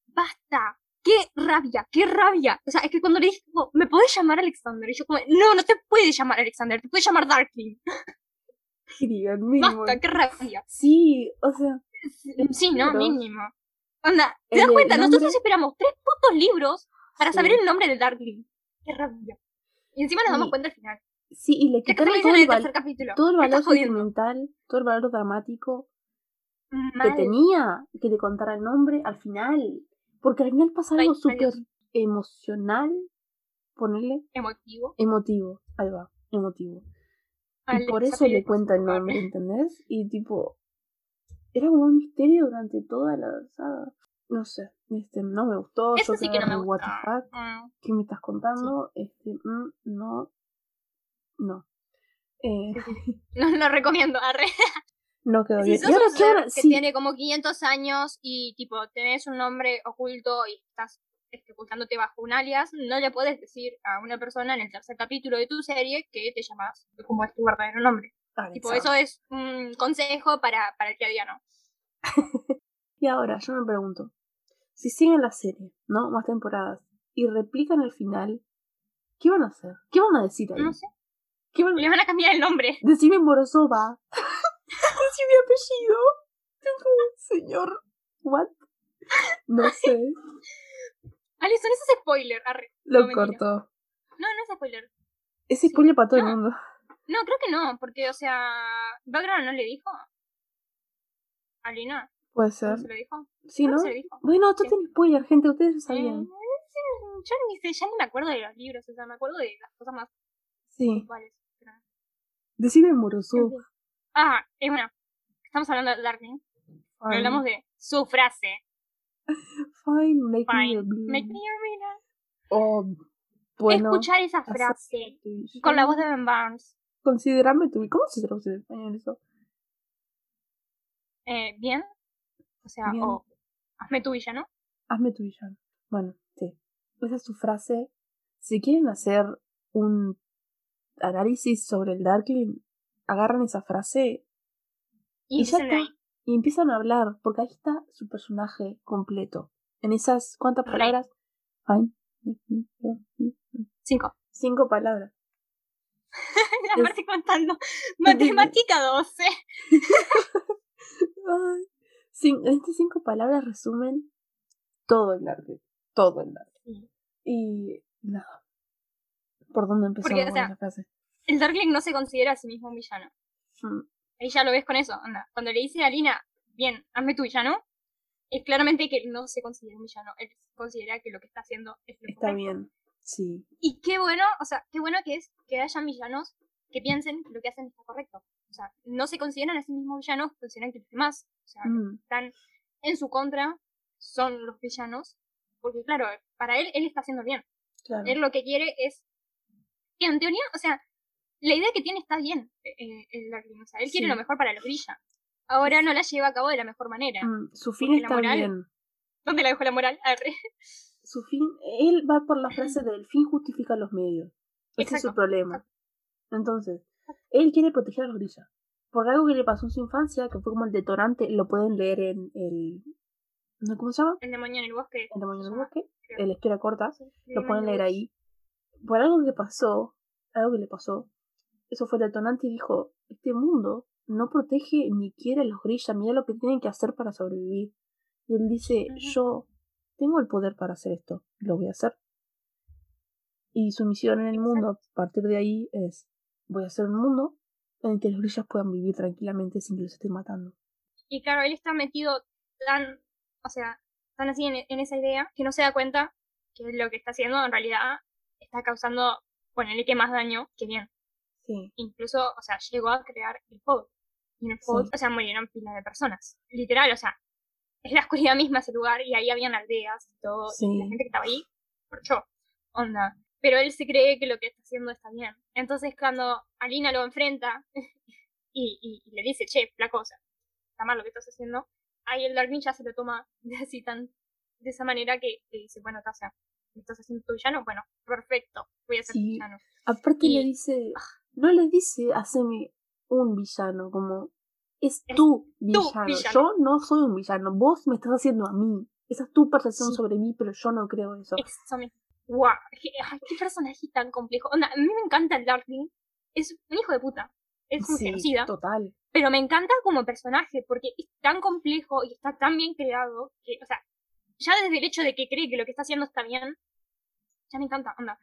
Basta. Qué rabia, qué rabia. O sea, es que cuando le dije, tipo, ¿me podés llamar Alexander? Y yo como, no, no te puedes llamar Alexander, te puedes llamar Darkling. (laughs) Basta, qué rabia. Sí, o sea, Sí, no, mínimo. Onda, ¿te das cuenta? nombre- Nosotros esperamos tres putos libros para Sí. saber el nombre de Darkling. Qué rabia. Y encima nos damos cuenta al final. sí, y le quitaron todo el, el val- tercer capítulo. todo el Me valor sentimental, todo el valor dramático Mal. que tenía que le contara el nombre al final. Porque al final pasa algo súper emocional, ponerle Emotivo. emotivo, ahí va, emotivo. Y por eso le cuenta el nombre, ¿entendés? Y tipo, era como un misterio durante toda la saga. No sé, este, no me gustó. Eso sí que no me quedé, what the gustó. fuck, Mm, ¿qué me estás contando? Este, mm, no, no. Eh. (laughs) No lo recomiendo. Arre. no quedó Si bien. sos y ahora, un ¿qué ser ahora? que Sí, tiene como 500 años y tipo tenés un nombre oculto y estás este, ocultándote bajo un alias, no le puedes decir a una persona en el tercer capítulo de tu serie que te llamas como es tu verdadero nombre. Tipo, eso es un consejo para, para el a día, ¿no? (laughs) Y ahora, yo me pregunto, si siguen la serie, ¿no? Más temporadas, y replican el final, ¿qué van a hacer? ¿Qué van a decir ahí? No sé. ¿Qué van a Le van a cambiar el nombre. (laughs) Decime Morozova. (laughs) Decime apellido. Señor. What? No sé. Alison, eso es spoiler. Arre. Lo No, cortó. No, no es spoiler. Es spoiler para todo el mundo. No, creo que no, porque, o sea, Background no le dijo. ¿A Lina? Puede ¿No ser. se lo dijo? Sí, ¿No lo? Bueno, tú tenés spoiler, gente. Ustedes ya Eh, sabían. yo ni sé, ya ni me acuerdo de los libros, o sea, me acuerdo de las cosas más Sí. Decime fin. Ah, es bueno, estamos hablando de Fine. hablamos de su frase. Fine, make Fine, me a. Oh, bueno. Escuchar esa frase con la voz de Ben Barnes. Considerame tu... ¿Cómo se traduce en español eso? Eh, ¿Bien? O sea, Bien. o hazme tu villano. Hazme tu villano. Bueno, sí. Esa es su frase. Si quieren hacer un análisis sobre el Darkling, agarran esa frase Y, Y ya está. y empiezan a hablar, porque ahí está su personaje completo. En esas, ¿cuántas palabras? Fine. Cinco. Cinco palabras. (laughs) La parte contando. Matemática 12. (laughs) Ay. Cin- estas cinco palabras resumen todo el arte. Todo el arte. Sí. Y nada. ¿Por dónde empezamos Porque, o sea, esa frase? El Darkling no se considera a sí mismo un villano. Mm, Ahí ya lo ves con eso. Anda. Cuando le dice a Lina, bien, hazme tu villano, es claramente que él no se considera un villano. Él considera que lo que está haciendo es lo Está correcto. bien. Sí. Y qué bueno, o sea, qué bueno que es que hayan villanos que piensen que lo que hacen está correcto. O sea, no se consideran a sí mismos villanos, consideran que los demás, o sea, los que Mm, están en su contra son los villanos. Porque claro, para él, él está haciendo bien. claro. Él lo que quiere es. Que en teoría, o sea, la idea que tiene está bien, eh, el Darkling. O sea, él quiere lo mejor para los Grilla. Ahora no la lleva a cabo de la mejor manera. Mm, su fin está moral- bien. ¿Dónde la dejó la moral? Arre. Su fin, él va por la frase (clears throat) del fin justifica los medios. Ese es su problema. exacto. Entonces, él quiere proteger a los grillas. Por algo que le pasó en su infancia, que fue como el detonante, lo pueden leer en el. ¿no? ¿Cómo se llama? El demonio en el bosque. El demonio se llama, bosque. creo. El historia corta. Sí, el Lo pueden leer ahí. Por algo que pasó, algo que le pasó, eso fue el detonante y dijo: Este mundo no protege ni quiere a los grillas, mira lo que tienen que hacer para sobrevivir. Y él dice. Yo tengo el poder para hacer esto, lo voy a hacer. Y su misión en el Exacto. mundo, a partir de ahí, es: Voy a hacer un mundo en el que los grillas puedan vivir tranquilamente sin que los estén matando. Y claro, él está metido tan, o sea, tan así en, en esa idea que no se da cuenta que lo que está haciendo en realidad está causando, ponerle que más daño que bien. Sí, Incluso, o sea, llegó a crear el Fold. Y en el Sí. o sea, murieron pilas de personas. Literal, o sea, es la oscuridad misma ese lugar y ahí habían aldeas y todo. Y la Sí. gente que estaba ahí, marchó. Onda. Pero él se cree que lo que está haciendo está bien. Entonces, cuando Alina lo enfrenta (laughs) y, y- y le dice, che, la cosa, está mal lo que estás haciendo, ahí el Darwin ya se lo toma (laughs) de así tan, de esa manera que, que dice, bueno, ¿me estás haciendo tu villano? Bueno, perfecto, voy a ser Sí. villano. Aparte Y- le dice, no le dice, haceme un villano, como, es Es tu villano. villano. Yo no soy un villano, vos me estás haciendo a mí. Esa es tu percepción Sí. sobre mí, pero yo no creo eso. Eso mismo. Guau, qué, ay, qué personaje tan complejo. Onda, a mí me encanta el Darkling. Es un hijo de puta. Es un Sí, genocida. total. Pero me encanta como personaje porque es tan complejo y está tan bien creado que, o sea, ya desde el hecho de que cree que lo que está haciendo está bien, ya me encanta, onda.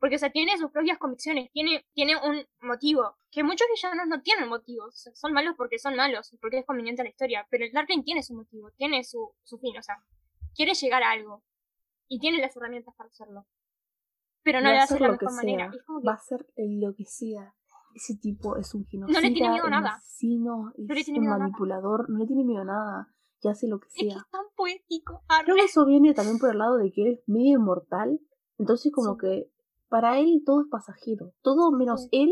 Porque, o sea, tiene sus propias convicciones, tiene, tiene un motivo. Que muchos villanos no tienen motivos. Son malos porque son malos, porque es conveniente a la historia. Pero el Darkling tiene su motivo, tiene su, su fin, o sea, quiere llegar a algo. Y tiene las herramientas para hacerlo. Pero no lo hace de la mejor manera. Va a hacer lo que sea. Ese tipo es un genocida, no le tiene miedo a nada. Asesino, es un manipulador, no le tiene miedo a nada. Y hace lo que sea. Es, que es tan poético. Creo que eso viene también por el lado de que es medio inmortal. Entonces como que para él todo es pasajero. Todo menos él,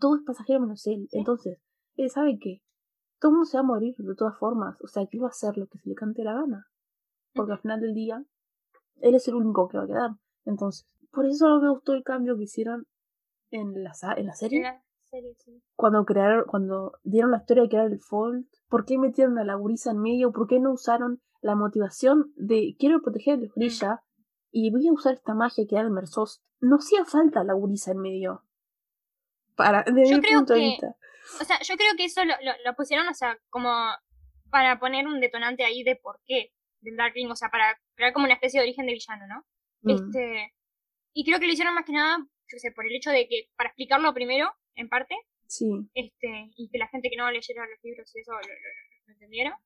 todo es pasajero menos él. Entonces, él sabe que todo el mundo se va a morir de todas formas. O sea, que él va a hacer lo que se le cante la gana. Porque al final del día, él es el único que va a quedar. Entonces, por eso no me gustó el cambio que hicieron en la, en la serie. Cuando crearon, cuando dieron la historia de crear el Fold, ¿por qué metieron a la gurisa en medio? ¿Por qué no usaron la motivación de quiero proteger el brilla y voy a usar esta magia que da el Mersos? No hacía falta la gurisa en medio. Para, desde mi punto de vista. O sea, yo creo que eso lo, lo, pusieron, o sea, como para poner un detonante ahí de por qué del Darkling, o sea, para crear como una especie de origen de villano, ¿no? Mm. Este, y creo que lo hicieron más que nada, yo sé, por el hecho de que, para explicarlo primero, en parte, sí. este, y que la gente que no leyera los libros y eso lo, entendiera.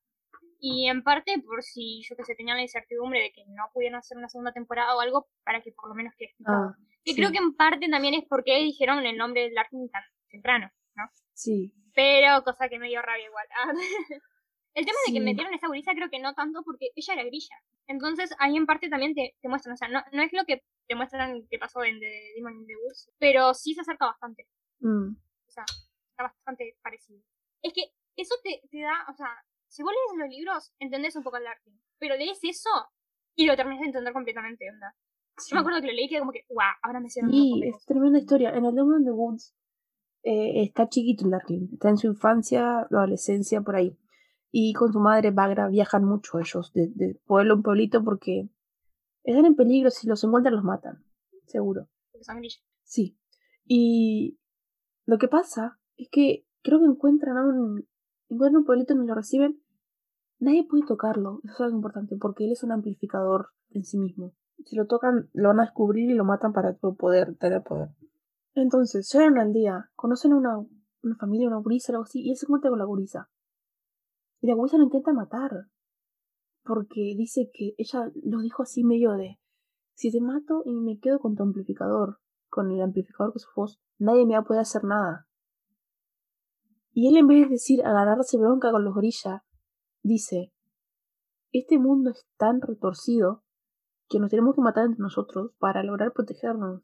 Y en parte por si, yo que sé, tenían la incertidumbre de que no pudieran hacer una segunda temporada o algo, para que por lo menos quede ah, Y creo que en parte también es porque dijeron el nombre del Darkling tan temprano, ¿no? Sí. Pero, cosa que me dio rabia igual. (laughs) el tema de que metieron esa gurisa creo que no tanto porque ella era grilla. Entonces ahí en parte también te, te muestran, o sea, no, no es lo que te muestran que pasó en The Demon in the Woods, pero sí se acerca bastante. Mm. O sea, está bastante parecido. Es que eso te, te da, o sea, si vos lees los libros, entendés un poco el arte, pero lees eso y lo terminas de entender completamente, onda. Yo me acuerdo que lo leí y quedé como que, guau, ahora me siento Sí, es tremenda historia. En el Demon in the Woods eh, está chiquito el Darkling, está en su infancia, adolescencia, por ahí. Y con su madre Bagra viajan mucho ellos, de, de pueblo en pueblito, porque están en peligro, si los encuentran los matan, seguro. Sí. Y lo que pasa es que creo que encuentran a un, encuentran un pueblito donde lo reciben. Nadie puede tocarlo, eso es algo importante, porque él es un amplificador en sí mismo. Si lo tocan, lo van a descubrir y lo matan para poder tener poder. Entonces, llegan al día, conocen a una, una familia, una gurisa, algo así, y él se encuentra con la gurisa. Y la gurisa lo intenta matar porque dice que ella lo dijo así medio de, si te mato y me quedo con tu amplificador, con el amplificador que es su voz, nadie me va a poder hacer nada. Y él en vez de decir agarrarse bronca con los gorillas, dice, este mundo es tan retorcido que nos tenemos que matar entre nosotros para lograr protegernos.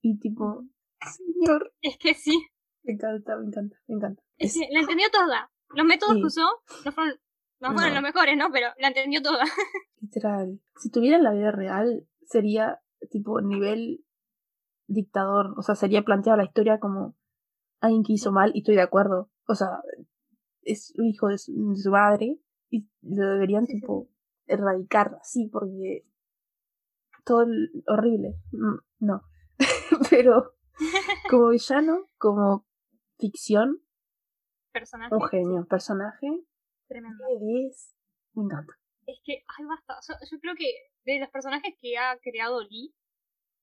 Y tipo, señor. Es que sí. Me encanta, me encanta, me encanta. Es, que la entendió toda. Los métodos que usó no fueron no fueron los mejores, ¿no? Pero la entendió toda. (laughs) Literal. Si tuviera la vida real, sería tipo nivel dictador. O sea, sería planteada la historia como alguien que hizo mal y estoy de acuerdo. O sea, es un hijo de su, madre y lo deberían tipo erradicar así porque todo horrible. Mm, no. (laughs) Pero (laughs) como villano, como ficción, personaje. Un genio, personaje Tremendo. Me encanta. Es que, ay, basta. Yo, creo que de los personajes que ha creado Lee,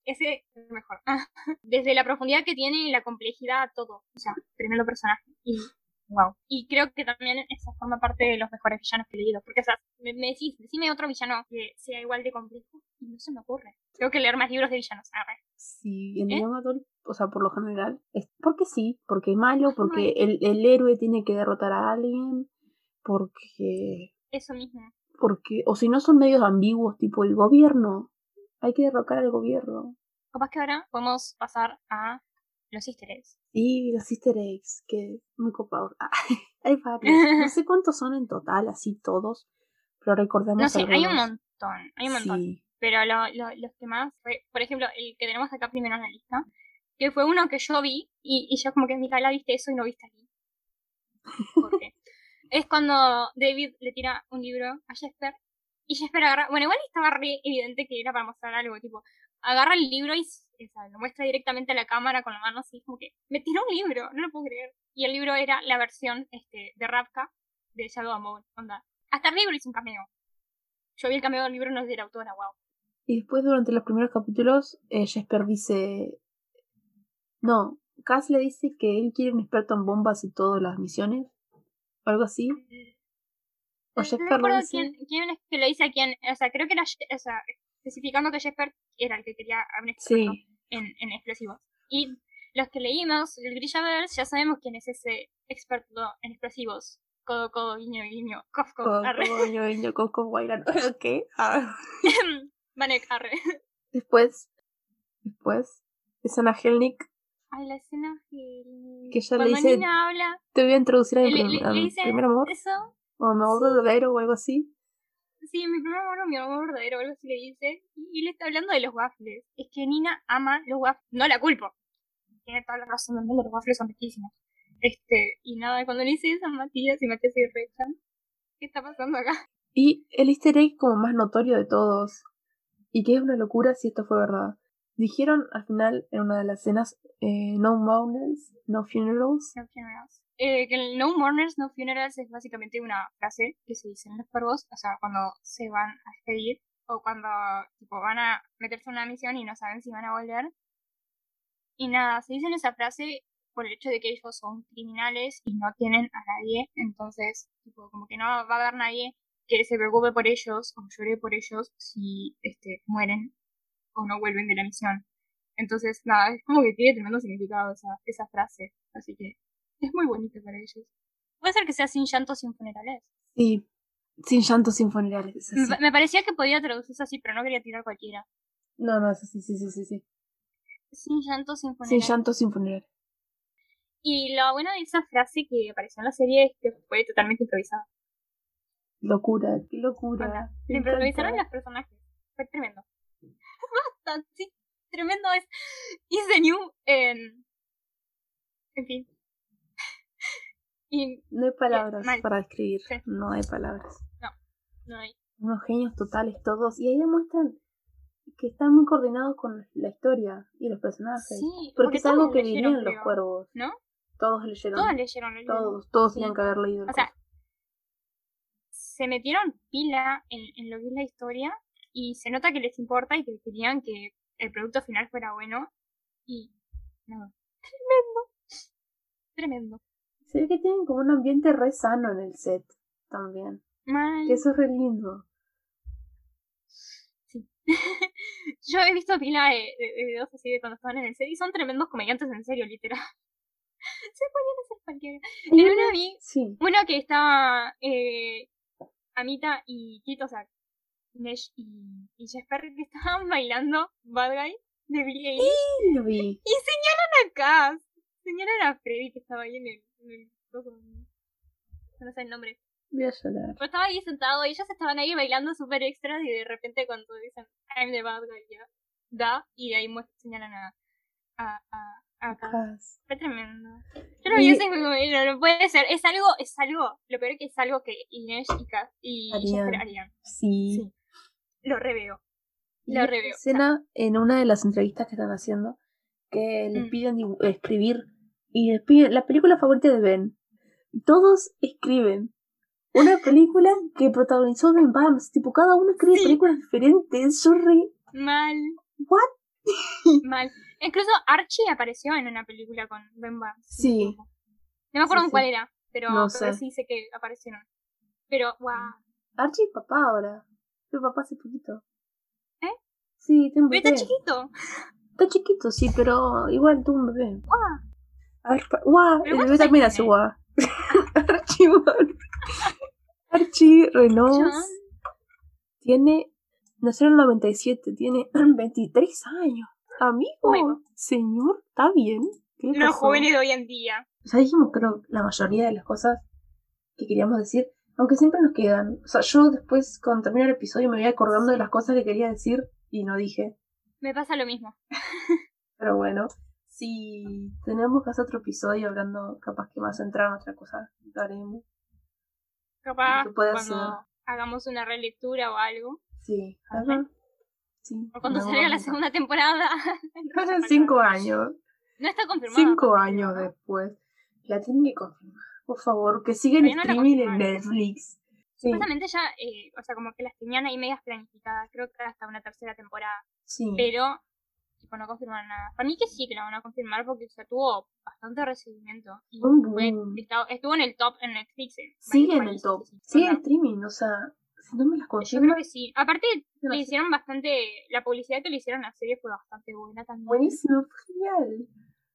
ese es el mejor. (laughs) Desde la profundidad que tiene y la complejidad, todo. O sea, tremendo personaje. Y wow. Y creo que también esa forma parte de los mejores villanos que he leído. Porque, o sea, me, decís, decime otro villano que sea igual de complejo. Y no se me ocurre. Tengo que leer más libros de villanos. Sí, en ¿Eh? o sea, por lo general, es porque sí, porque es malo, porque el, el héroe tiene que derrotar a alguien, porque... Eso mismo. Porque, o si no son medios ambiguos, tipo el gobierno. Hay que derrocar al gobierno. Capaz que ahora podemos pasar a los easter eggs. Sí, los easter eggs, que muy copados. (laughs) hay varios. No (laughs) sé cuántos son en total, así todos. Pero recordemos. No sé, hay un montón. Hay un montón. Pero lo, lo, los que más, por ejemplo, el que tenemos acá primero en la lista, que fue uno que yo vi y, y yo como que, la viste eso y no viste aquí. ¿Por qué? (laughs) es cuando David le tira un libro a Jesper y Jesper agarra, bueno, igual estaba re evidente que era para mostrar algo, tipo, agarra el libro y lo muestra directamente a la cámara con la mano así, como que me tiró un libro, no lo puedo creer. Y el libro era la versión este, de Rapka de Shadow Amon, onda. Hasta el libro hizo un cameo. Yo vi el cameo del libro no es de la autora, wow. Y después durante los primeros capítulos, eh, Jesper dice... No, Cass le dice que él quiere un experto en bombas y todas las misiones algo así. O no recuerdo quién, quién, es que le dice a quién, o sea, creo que era, o sea, especificando que Jesper era el que quería a un Sí. En, en explosivos. Y los que leímos el Grillaverse ya sabemos quién es ese experto en explosivos. Codo, codo, guiño, guiño, cof, cof, arre. Coño, niño, coco, bailan. (laughs) ¿Qué? Ah. (laughs) Vanek, arre. Después, después, es Ana Helnik Ay, la escena que, Que ella le dice, Nina habla, te voy a introducir a mi, primer amor, eso. o mi amor Sí. verdadero, o algo así. Sí, mi primer amor, mi amor verdadero, algo así le dice. Y, y le está hablando de los waffles. Es que Nina ama los waffles. No la culpo. Tiene toda la razón del mundo, los waffles son riquísimos. Este, y nada, cuando le dice eso a Matías y Matías se rechan, ¿qué está pasando acá? Y el easter egg como más notorio de todos, y que es una locura si esto fue verdad. Dijeron al final, en una de las escenas, eh, no mourners, no funerals. No funerals. Eh, que el no mourners, no funerals es básicamente una frase que se dice en los cuervos, o sea, cuando se van a despedir o cuando tipo van a meterse en una misión y no saben si van a volver. Y nada, se dicen esa frase por el hecho de que ellos son criminales y no tienen a nadie, entonces, tipo, como que no va a haber nadie que se preocupe por ellos o llore por ellos si este, mueren o no vuelven de la misión. Entonces, nada, es como que tiene tremendo significado esa, esa frase. Así que es muy bonita para ellos. Puede ser que sea sin llanto, sin funerales. Sí, sin llanto, sin funerales. Es Me, así. pa- me parecía que podía traducirse así, pero no quería tirar cualquiera. No, no, es así, sí, sí, sí, sí. Sin llanto, sin Sin funerales. llanto, sin funerales. Y lo bueno de esa frase que apareció en la serie es que fue totalmente improvisada. Locura, qué locura. Le improvisaron los personajes. Fue tremendo. (laughs) Basta, sí. Tremendo es. Is the new. En, en fin. Y No hay palabras mal. para describir. Sí. No hay palabras. no hay. Unos genios totales todos. Y ahí demuestran que están muy coordinados con la historia y los personajes. Sí, Porque es algo que leyeron, dirían los cuervos. ¿No? Todos leyeron. Todos leyeron el libro. Todos, todos Sí. tenían que haber leído. el O sea, se metieron pila en, en lo que es la historia y se nota que les importa y que querían que el producto final fuera bueno y no, tremendo, tremendo. Se ve que tienen como un ambiente re sano en el set también. Mal. Que eso es re lindo. Sí. (laughs) Yo he visto pila de, de- de videos así de cuando estaban en el set y son tremendos comediantes en serio, literal. (laughs) Se ponían a hacer cualquiera. En una vi Sí. una que estaba eh, Amita y Tito, o sea, Nesh y, y Jesper que estaban (laughs) bailando Bad Guy de Billie Eilish. Sí, lo vi. Y señalan acá. Señalan a Freddy que estaba ahí en el. El coso. no sé el nombre. Voy a llorar. Pero estaba ahí sentado y ellos estaban ahí bailando súper extras y de repente cuando dicen I'm the bad guy, ya. Da, y de ahí señalan a. a. a. a. Fue tremendo. Yo lo vi Y- no, no puede ser. Es algo, es algo. Lo peor es que es algo que Inés y, Kaz y. Jesper harían. Sí. Sí. Lo reveo. Y Lo reveo, escena en una de las entrevistas que están haciendo que les Mm. piden escribir y piden la película favorita de Ben. Todos escriben una película que protagonizó Ben Barnes. Tipo, cada uno escribe Sí. películas diferentes. Re... Mal. What? (laughs) Mal. Incluso Archie apareció en una película con Ben Barnes. Sí. No me acuerdo Sí, cuál era, pero, No pero sé. sí sé que aparecieron. Pero, wow. Archie es papá ahora. Fue papá hace poquito. ¿Eh? Sí, tiene un Pero bebé. está chiquito. Está chiquito, sí, pero igual tuvo un bebé. Guau. ¿Pero el bebé también hace guau. (laughs) Archie, guau. Archie Renault John. tiene. Nació en el 97, tiene (clears throat) 23 años. Amigo, señor, ¿está bien? ¿Qué le Los jóvenes de hoy en día. Ya dijimos, creo, la mayoría de las cosas que queríamos decir, aunque siempre nos quedan. O sea, yo después, cuando termine el episodio, me voy acordando de las cosas que quería decir y no dije. Me pasa lo mismo. (laughs) Pero bueno, si tenemos que hacer otro episodio hablando, capaz que más centrado en otra cosa, lo haremos. Capaz cuando hacer. hagamos una relectura o algo. Sí, Ajá. Sí, O cuando salga la segunda temporada. (laughs) Cinco años. No está confirmado. Cinco años después. La tienen que confirmar. Por favor, que sigan no streaming en. Netflix. Sí, Supuestamente ya, eh, o sea, como que las tenían ahí medias planificadas. Creo que hasta una tercera temporada. sí. Pero, tipo, no confirmaron nada. Para mí que sí que la van a confirmar porque ya tuvo bastante recibimiento. Y fue- estaba- estuvo en el top en Netflix. en Sigue en el top. sí. Sigue en streaming, o sea, Si no me las Yo confirman, creo que sí. Aparte, no le sé. hicieron bastante. La publicidad que le hicieron a la serie fue bastante buena también. buenísimo, fue genial.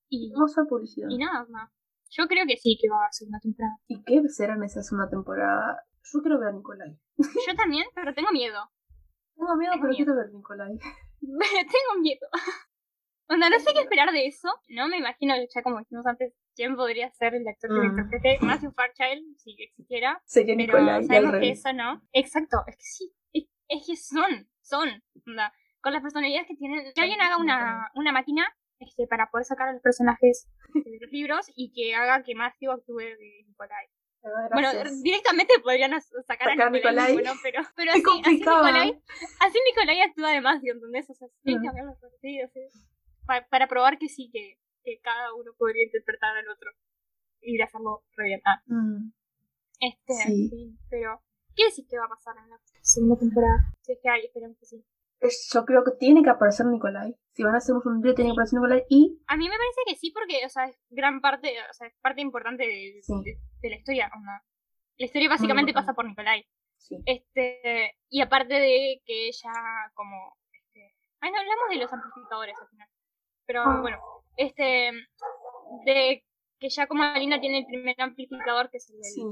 Y, Hermosa publicidad. y nada más. Yo creo que sí que va a haber segunda temporada. ¿Y qué será en esa segunda temporada? Yo quiero ver a Nicolai. Yo también, pero tengo miedo. Tengo miedo, Tengo pero miedo. quiero ver a Nicolai. (laughs) tengo miedo. (laughs) Onda, no sé qué esperar de eso. No me imagino, ya como dijimos antes, quién podría ser el actor que Mm. interprete. Matthew Fairchild, si existiera. Sería Pero Nicolai sabemos que eso no. Exacto, es que sí. Es, que son, son. onda, con las personalidades que tienen. Que alguien haga una, una máquina este, para poder sacar a los personajes de los libros y que haga que Matthew actúe de Nicolai. Bueno, directamente podrían sacar, Sacar a Nicolai, Nicolai. mismo, ¿no? pero, (laughs) pero así, así. Nicolai, así Nicolai actúa de Matthew, ¿entendés? O sea, tienen que haber los partidos, para, para probar que sí, que, que cada uno podría interpretar al otro y hacerlo re bien. Ah, Mm, este, Sí. en fin, pero ¿qué decís que va a pasar en la segunda temporada? Si es que hay, esperemos que sí. Yo creo que tiene que aparecer Nicolai. Si van a hacer un video, tiene que aparecer Nicolai. Y A mí me parece que sí, porque, o sea, es gran parte, o sea, es parte importante de, Sí. de, de la historia. onda. La historia básicamente pasa por Nicolai. sí. Este, y aparte de que ella como este, ay no hablamos de los amplificadores al final. Pero Ah. bueno, este de que ya como Alina tiene el primer amplificador que es el del Sí.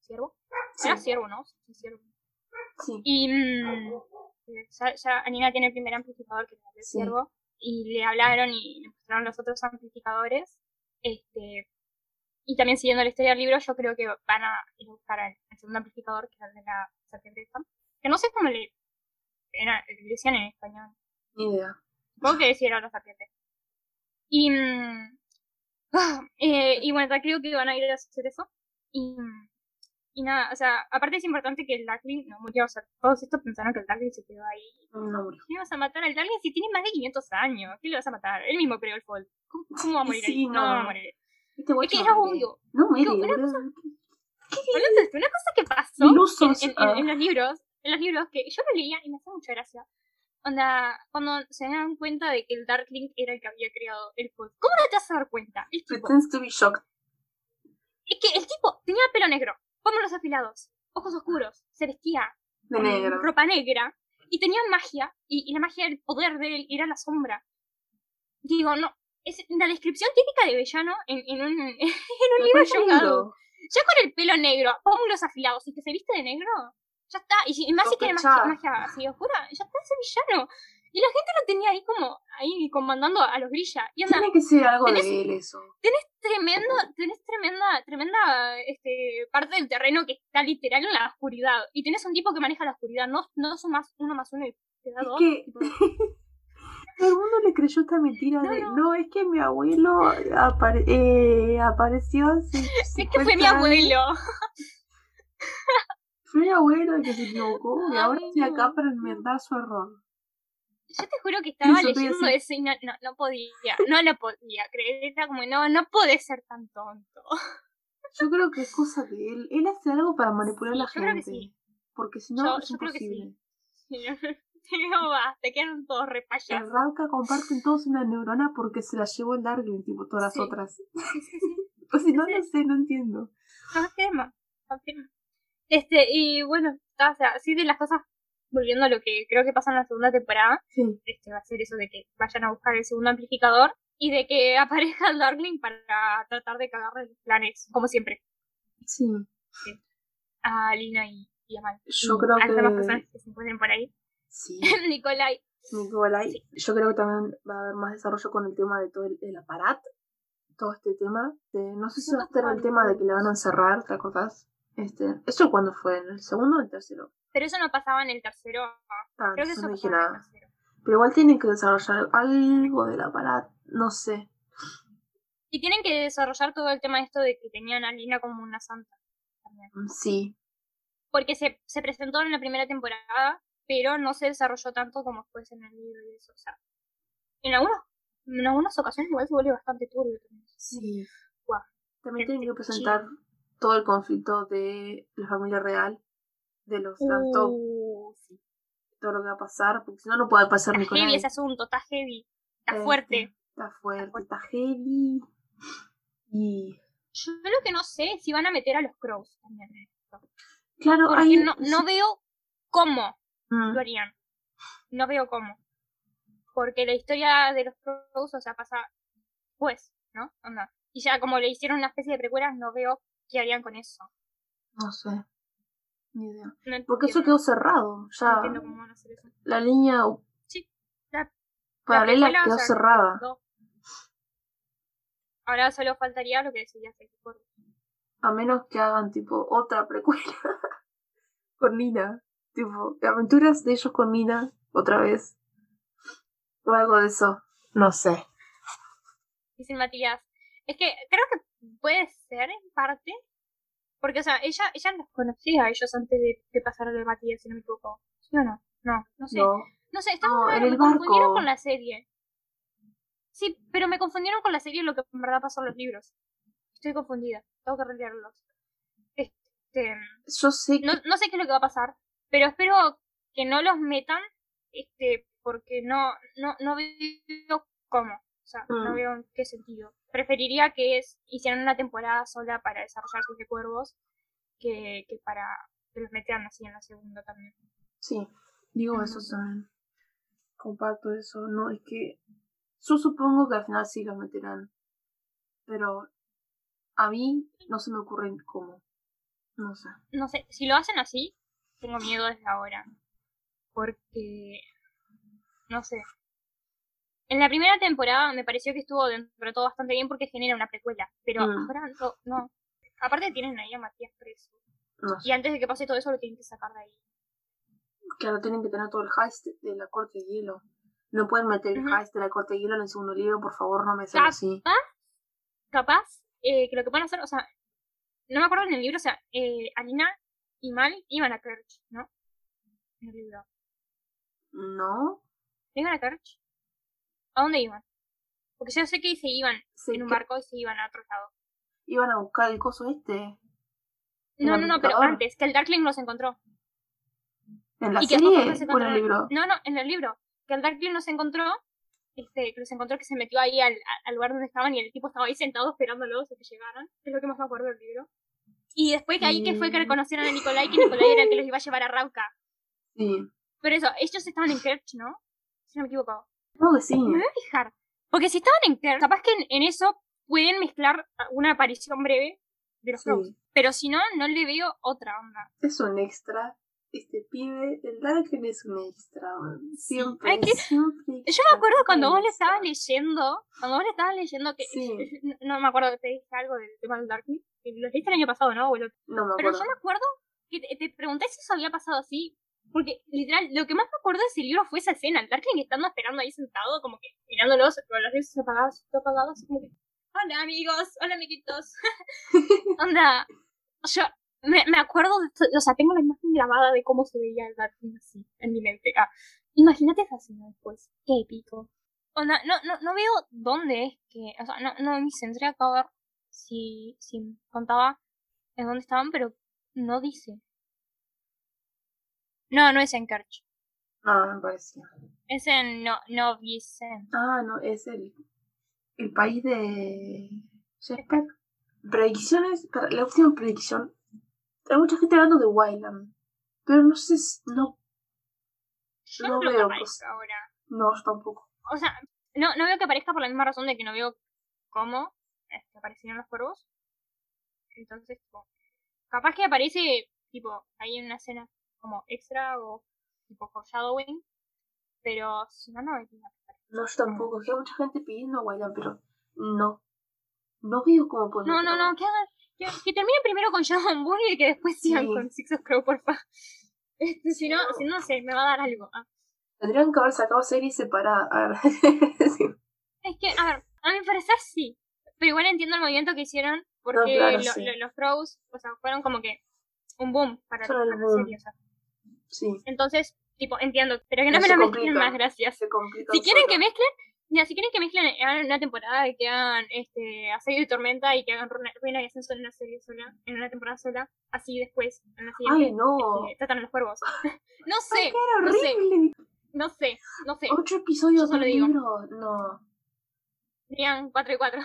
ciervo. Era ciervo, ¿no? Sí, ciervo. sí. Y mm, ya, ya Alina tiene el primer amplificador que es el Sí. ciervo y le hablaron y le mostraron los otros amplificadores. Este y también siguiendo la historia del libro, yo creo que van a ir a buscar al, al segundo amplificador, que es el de la serpiente. Que no sé cómo le, era, le decían en español. Ni idea. Supongo que decía era la serpiente. Y, mm, ah, eh, y bueno, creo que van a ir a hacer eso. Y, mm, y nada, o sea, aparte es importante que el Darkling no murió. O sea, todos estos pensaron que el Darkling se quedó ahí. No murió. ¿Qué vas a matar al Darkling si tiene más de 500 años? ¿Qué le vas a matar? Él mismo creó el Fall. ¿Cómo, cómo va a morir Sí, ahí? No, no. va a morir. Este Es que era obvio. No muere, una esto, una cosa que pasó Ilusos, en, en- ah. en los libros, en los libros que yo lo leía y me hace mucha gracia. Onda, cuando se dan cuenta de que el Darkling era el que había creado el Fall. ¿Cómo no te vas a dar cuenta? El tipo, Pretends to be shocked. es que el tipo tenía pelo negro, pómulos afilados, ojos oscuros, se vestía De con negro. ropa negra y tenía magia y, y la magia del poder de él era la sombra. Digo, no, es la descripción típica de villano en, en un, (laughs) en un libro lindo. Ya con el pelo negro, pómulos afilados y que se viste de negro, ya está. Y, y más si tiene magia, magia así oscura, ya está ese villano. Y la gente lo tenía ahí como, ahí comandando a los grilla. Y anda, Tiene que ser algo tenés- de él eso. tremendo, tenés tremenda, tremenda este, parte del terreno que está literal en la oscuridad. Y tenés un tipo que maneja la oscuridad, no, no son más uno más uno y te da Es dos. que- (laughs) Todo el mundo le creyó esta mentira No, de no. no, es que mi abuelo apare- eh, apareció hace (laughs) es que fue 50 mi abuelo. (laughs) Fue mi abuelo el que se equivocó y ahora estoy acá para enmendar su error. Yo te juro que (laughs) estaba leyendo eso y no, no, no podía, no lo podía creer. Era como, no, no puede ser tan tonto. (laughs) Yo creo que es cosa de él. Él hace algo para manipular Sí, a la yo creo que gente. sí. Porque si no, Yo- es yo creo que sí. imposible. (laughs) No va, te quedan todos re En payasos. Ravka comparten todos una neurona porque se la llevó el Darkling, tipo todas las Sí. otras. Sí, sí, sí. O si no, no sé, no entiendo. Confirma, confirma. Este, y bueno, o sea, así de las cosas, volviendo a lo que creo que pasa en la segunda temporada, Sí. este va a ser eso de que vayan a buscar el segundo amplificador y de que (laughs) aparezca el Darkling para tratar de cagarle los planes, como siempre, Sí. a Lina y, y a Mal. Yo Y creo a las demás que- personas que se encuentren por ahí. Sí. (laughs) Nicolai. Nicolai. Sí. Yo creo que también va a haber más desarrollo con el tema de todo el, el aparato. Todo este tema. De- no sé si va a estar el tema de que le van a encerrar, ¿te acordás? Este, ¿Eso cuándo fue? ¿En el segundo o el tercero? Pero eso no pasaba en el tercero. Ah, Creo que eso no en el nada. tercero. Pero igual tienen que desarrollar algo del aparato. No sé. Y tienen que desarrollar todo el tema esto de que tenían a Lina como una santa. También. Mm, Sí. Porque se, se presentó en la primera temporada, pero no se desarrolló tanto como después en el libro y eso. O sea, en algunos, en algunas ocasiones igual se vuelve bastante turbio también. Sí. También tienen que presentar todo el conflicto de la familia real. De los Uh, sí. todo lo que va a pasar. Porque si no, no puede pasar Está Nicolai. heavy ese asunto, está heavy, está Este, fuerte. Está fuerte, está heavy. Y. Yo lo que no sé es si van a meter a los Crows también. Claro, Porque hay. no, no veo cómo Mm. lo harían. No veo cómo. Porque la historia de los Crows, o sea, pasa pues, ¿no? Onda. Y ya como le hicieron una especie de precuelas, no veo qué harían con eso. No sé. Ni idea. No Porque eso quedó cerrado. Ya entiendo cómo van a hacer eso. la línea Sí, la- paralela quedó cerrada. Ahora solo faltaría lo que decía Sexy Cuervo. A menos que hagan tipo otra precuela (laughs) con Nina. Tipo, aventuras de ellos con Nina otra vez. O algo de eso. No sé. Dice Matías. Es que creo que puede ser en parte. Porque, o sea, ella, ella los conocía a ellos antes de, de pasar a lo de Matías, si no me equivoco. ¿Sí o no? No, no sé. No. No sé, está No, me confundieron con la serie. Sí, pero me confundieron con la serie lo que en verdad pasó en los libros. Estoy confundida, tengo que releerlos. Este, Yo sé que no, no sé qué es lo que va a pasar, pero espero que no los metan, este, porque no, no, no veo cómo. O sea, no Mm. veo en qué sentido. Preferiría que es, hicieran una temporada sola para desarrollar sus cuervos que, que para que los metieran así en la segunda también. Sí, digo eso también. Comparto eso. No, es que yo supongo que al final sí los meterán. Pero a mí no se me ocurre cómo. No sé. no sé, si lo hacen así, tengo miedo desde ahora. Porque, no sé. En la primera temporada me pareció que estuvo dentro de todo bastante bien porque genera una precuela. Pero Mm. ahora no, no. Aparte tienen ahí a Matías preso. No Y antes de que pase todo eso lo tienen que sacar de ahí. Claro, tienen que tener todo el heist de la corte de hielo. No pueden meter el heist de la corte de hielo en el segundo libro, por favor, no me sean Ah, así. Capaz eh, que lo que pueden hacer, o sea, no me acuerdo en el libro, o sea, eh, Alina y Mal iban a Kerch, ¿no? En el libro. No, ¿No iban a Kerch? ¿A dónde iban? Porque yo sé que se iban en un que barco y se iban a otro lado. iban a buscar el coso este. ¿El No, no, no, pero antes, que el Darkling los encontró. ¿En la y que serie después se o en el libro? No, no, en el libro. Que el Darkling los encontró, este, que los encontró que se metió ahí al, al lugar donde estaban y el tipo estaba ahí sentado esperándolos a que llegaran. Es lo que más me acuerdo del libro. Y después que ahí que fue que reconocieron a Nicolai, que Nicolai era el que los iba a llevar a Rauca. Sí. Pero eso, ellos estaban en Kerch, ¿no? Si no me equivoco. Que sí. Me voy a fijar. Porque si estaban en Kerch, capaz que en, en eso pueden mezclar una aparición breve de los Sí. Crows. Pero si no, no le veo otra onda. Es un extra. Este pibe, el Darken es un extra. man. Siempre, Ay, que- siempre. Yo me acuerdo cuando vos le estabas leyendo, cuando vos le estabas leyendo que Sí. no, no me acuerdo que te dije algo del tema del que lo leíste el año pasado, ¿no? O el otro. No me Pero acuerdo. yo me acuerdo que te, te pregunté si eso había pasado así, porque literal, lo que más me acuerdo de ese libro fue esa escena, Darkling estando esperando ahí sentado, como que mirándolos con las luces apagadas, todo apagado, así como hola amigos, hola amiguitos. (laughs) Onda, yo me, me acuerdo, de esto, o sea, tengo la imagen grabada de cómo se veía el Darkling así, en mi mente. Ah, imagínate esa escena después, qué épico. Onda, no, no, no veo dónde es que, o sea, no, no tendría acá a ver si, si contaba en dónde estaban, pero no dice. No, no es en Kerch. Ah, me parecía. Es en no, no Vicent. Ah, no, es el, el país de Jesper. Predicciones, para la última predicción. Hay mucha gente hablando de Wildland. Pero no sé, si- no, Yo No no, veo que aparezca ahora. no, yo tampoco. O sea, no, no veo que aparezca por la misma razón de que no veo cómo este, aparecieron los cuervos. Entonces, tipo, capaz que aparece, tipo, ahí en una escena como extra o tipo foreshadowing. Pero si no, no veo que aparezca. No, yo tampoco. Es que hay mucha gente pidiendo Wildland, pero no. No veo cómo pueden No, no, no, que hagan. Que, que termine primero con Shadow Boy (laughs) y que después sigan Sí. con Six of Crow, porfa. (laughs) Este, si no, si no, no sé, me va a dar algo. Ah. Tendrían que haber sacado series separadas. (laughs) Sí. Es que, a ver, a mi parecer sí. Pero igual entiendo el movimiento que hicieron porque claro, lo- sí. lo- los Crows, o sea, fueron como que un boom para, para la serie, o sea. Sí, Entonces, tipo, entiendo, pero que no No me lo mezclen más, gracias. se. Si quieren que mezclen, si quieren que mezclen, hagan una temporada y que hagan este Asedio y Tormenta y que hagan Ruina, y Ascenso en una serie sola, en una temporada sola, así después, en la siguiente, Ay, no. este, tratan a los cuervos. (laughs) no sé, Ay, no sé, no sé, no sé. Ocho episodios solo digo. libro. No. Dirían 4 y 4.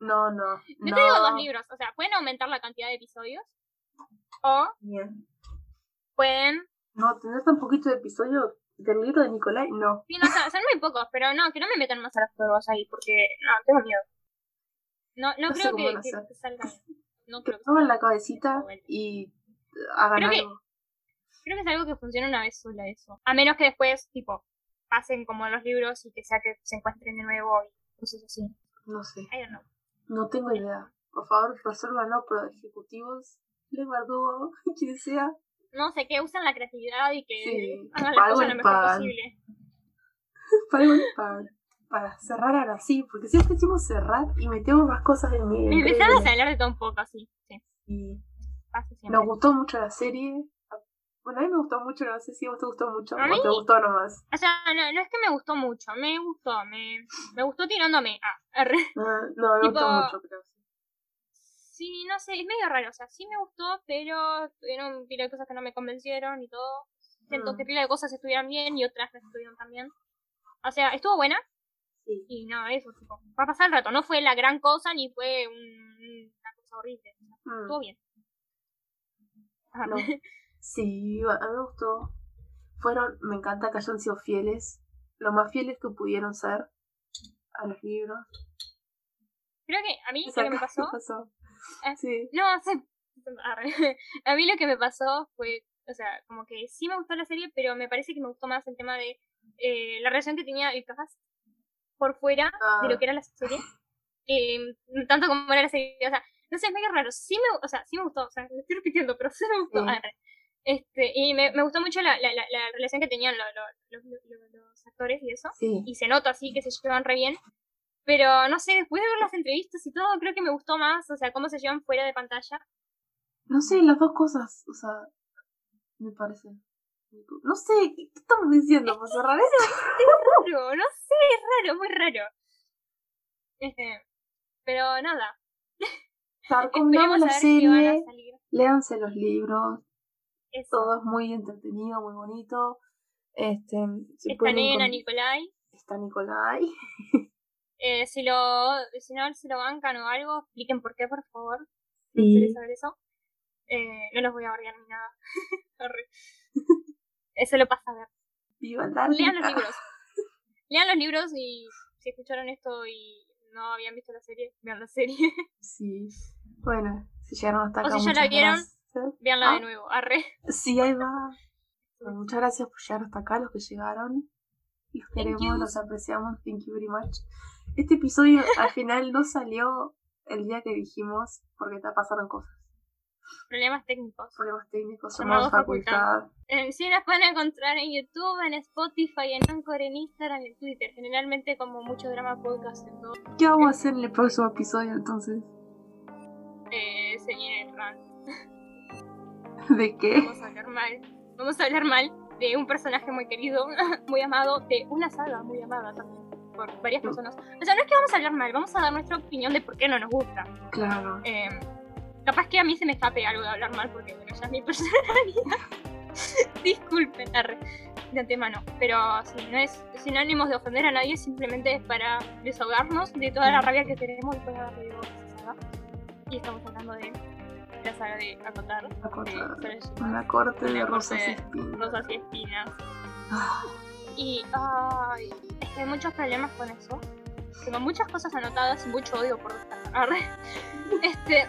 No, no. Yo no. te digo dos libros, o sea, pueden aumentar la cantidad de episodios o Bien. pueden No, tener tan poquito de episodio del libro de Nicolai, no. Sí, no, son, son muy pocos, pero no, que no me metan más a los juegos ahí, porque no, tengo miedo. No, no, creo que, que- que salga. No Que creo que la salga bien. cabecita y hagan Creo que- algo. Creo que es algo que funciona una vez sola eso. A menos que después, tipo, pasen como los libros y que sea que se encuentren de nuevo y cosas así. No sé. I don't know. No tengo idea. Por favor, resuélvanlo, pero ejecutivos, Le Bardugo, (laughs) quien sea. No sé, que usen la creatividad y que Sí, hagan las cosas lo mejor pan. posible. (laughs) Para, para, para cerrar ahora sí, porque siempre decimos cerrar y metemos más cosas en mi. en Empezamos medio. a hablar de todo un poco así. Sí, Y pasa siempre. nos gustó mucho la serie. Bueno, a mí me gustó mucho, no sé si a vos te gustó mucho A o te gustó nomás. O sea, no, no es que me gustó mucho, me gustó, me, me gustó tirándome a. arre. (laughs) Ah, no, me Tipo- gustó mucho, pero sí. No sé, es medio raro, o sea, sí me gustó, pero tuvieron pila de cosas que no me convencieron y todo. Siento Mm. que pila de cosas estuvieron bien y otras no estuvieron tan bien. O sea, estuvo buena Sí. y no, eso, tipo, va a pasar el rato. No fue la gran cosa ni fue un- una cosa horrible. Mm. Estuvo bien. Ajá. No. (laughs) Sí, a mí me gustó. Fueron, me encanta que hayan sido fieles, lo más fieles que pudieron ser a los libros. Creo que a mí lo que me (laughs) pasó. Sí. No, sé. arre. (laughs) A mí lo que me pasó fue, o sea, como que sí me gustó la serie, pero me parece que me gustó más el tema de eh, la relación que tenía el cast por fuera de lo Ah. que era la serie. eh, tanto como era la serie. O sea, no sé, es medio raro. Sí me, o sea, sí me gustó, o sea, me estoy repitiendo, pero (laughs) sí me gustó. Sí. Este, y me, me gustó mucho la, la, la, la relación que tenían lo- lo- los, los- los actores y eso. Sí. Y se nota así que se llevan re bien. Pero no sé, después de ver las entrevistas y todo, creo que me gustó más, o sea, cómo se llevan fuera de pantalla. No sé, las dos cosas, o sea, me parece. No sé, ¿qué estamos diciendo? ¿Para cerrar eso? raro, no sé, es raro, muy raro. Este, pero nada, (laughs) Recomendamos la serie, léanse los libros, Eso. todo es muy entretenido, muy bonito. Este, si Está pueden Nena, Nicolai. Está Nicolai. (laughs) Eh, si lo, si no si lo bancan o algo, expliquen por qué, por favor. Me Sí. saber eso. Eh, no los voy a bardear ni nada. (laughs) Eso lo pasa a ver. Viva. Lean los libros. Lean los libros y si escucharon esto y no habían visto la serie, vean la serie. (laughs) Sí. Bueno, si llegaron hasta O acá, si ya la vieron, gracias. Veanla Ah. de nuevo. Arre. Sí, ahí va. (laughs) Bueno, muchas gracias por llegar hasta acá, los que llegaron. Los queremos, los apreciamos. Thank you very much. Este episodio al final no salió el día que dijimos porque te pasaron cosas. Problemas técnicos. Problemas técnicos, Llamado llamado facultad. Eh, sí, las pueden encontrar en YouTube, en Spotify, en Anchor, en Instagram, en Twitter. Generalmente como mucho drama podcast en todo. ¿Qué vamos a hacer en el próximo episodio entonces? Eh, se viene el rant. (laughs) ¿De qué? Vamos a hablar mal. Vamos a hablar mal de un personaje muy querido, (laughs) muy amado, de una saga muy amada también por varias personas. O sea, no es que vamos a hablar mal, vamos a dar nuestra opinión de por qué no nos gusta. Claro. Eh, capaz que a mí se me escape algo de hablar mal porque, bueno, ya es mi (laughs) personalidad. Disculpen, arre, de antemano. Pero sí, no es sin ánimos de ofender a nadie, simplemente es para desahogarnos de toda la rabia que tenemos después de haber leído esa saga. Y estamos hablando de la saga de Acotar, Acotar. de Una corte de Una rosas y espinas. Rosas y Espinas. Y ay, es que hay muchos problemas con eso. Tengo muchas cosas anotadas y mucho odio por destacar. Arre. (laughs) Este,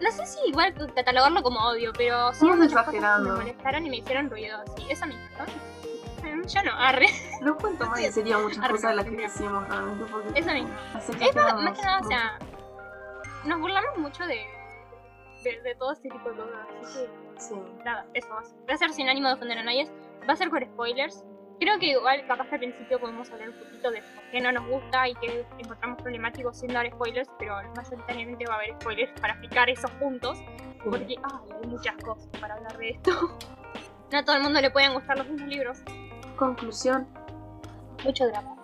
no sé si igual catalogarlo como odio, pero sí muchas cosas que exagerando. me molestaron y me hicieron ruido. Así, eso mismo. ¿no? Yo no, arre. No cuento más sería muchas Arre, cosas de las que decimos realmente porque Eso mismo. las Es más, que nada, o sea, nos burlamos mucho de, de, de todo este tipo de cosas. Así que Sí. nada, eso va a ser. Va a ser sin ánimo de ofender a nadie. Va a ser con spoilers. Creo que igual, capaz que al principio podemos hablar un poquito de por qué no nos gusta y qué encontramos problemático sin dar spoilers, pero mayoritariamente va a haber spoilers para explicar esos puntos, porque ay, hay muchas cosas para hablar de esto. (laughs) No a todo el mundo le pueden gustar los mismos libros. Conclusión, Mucho drama.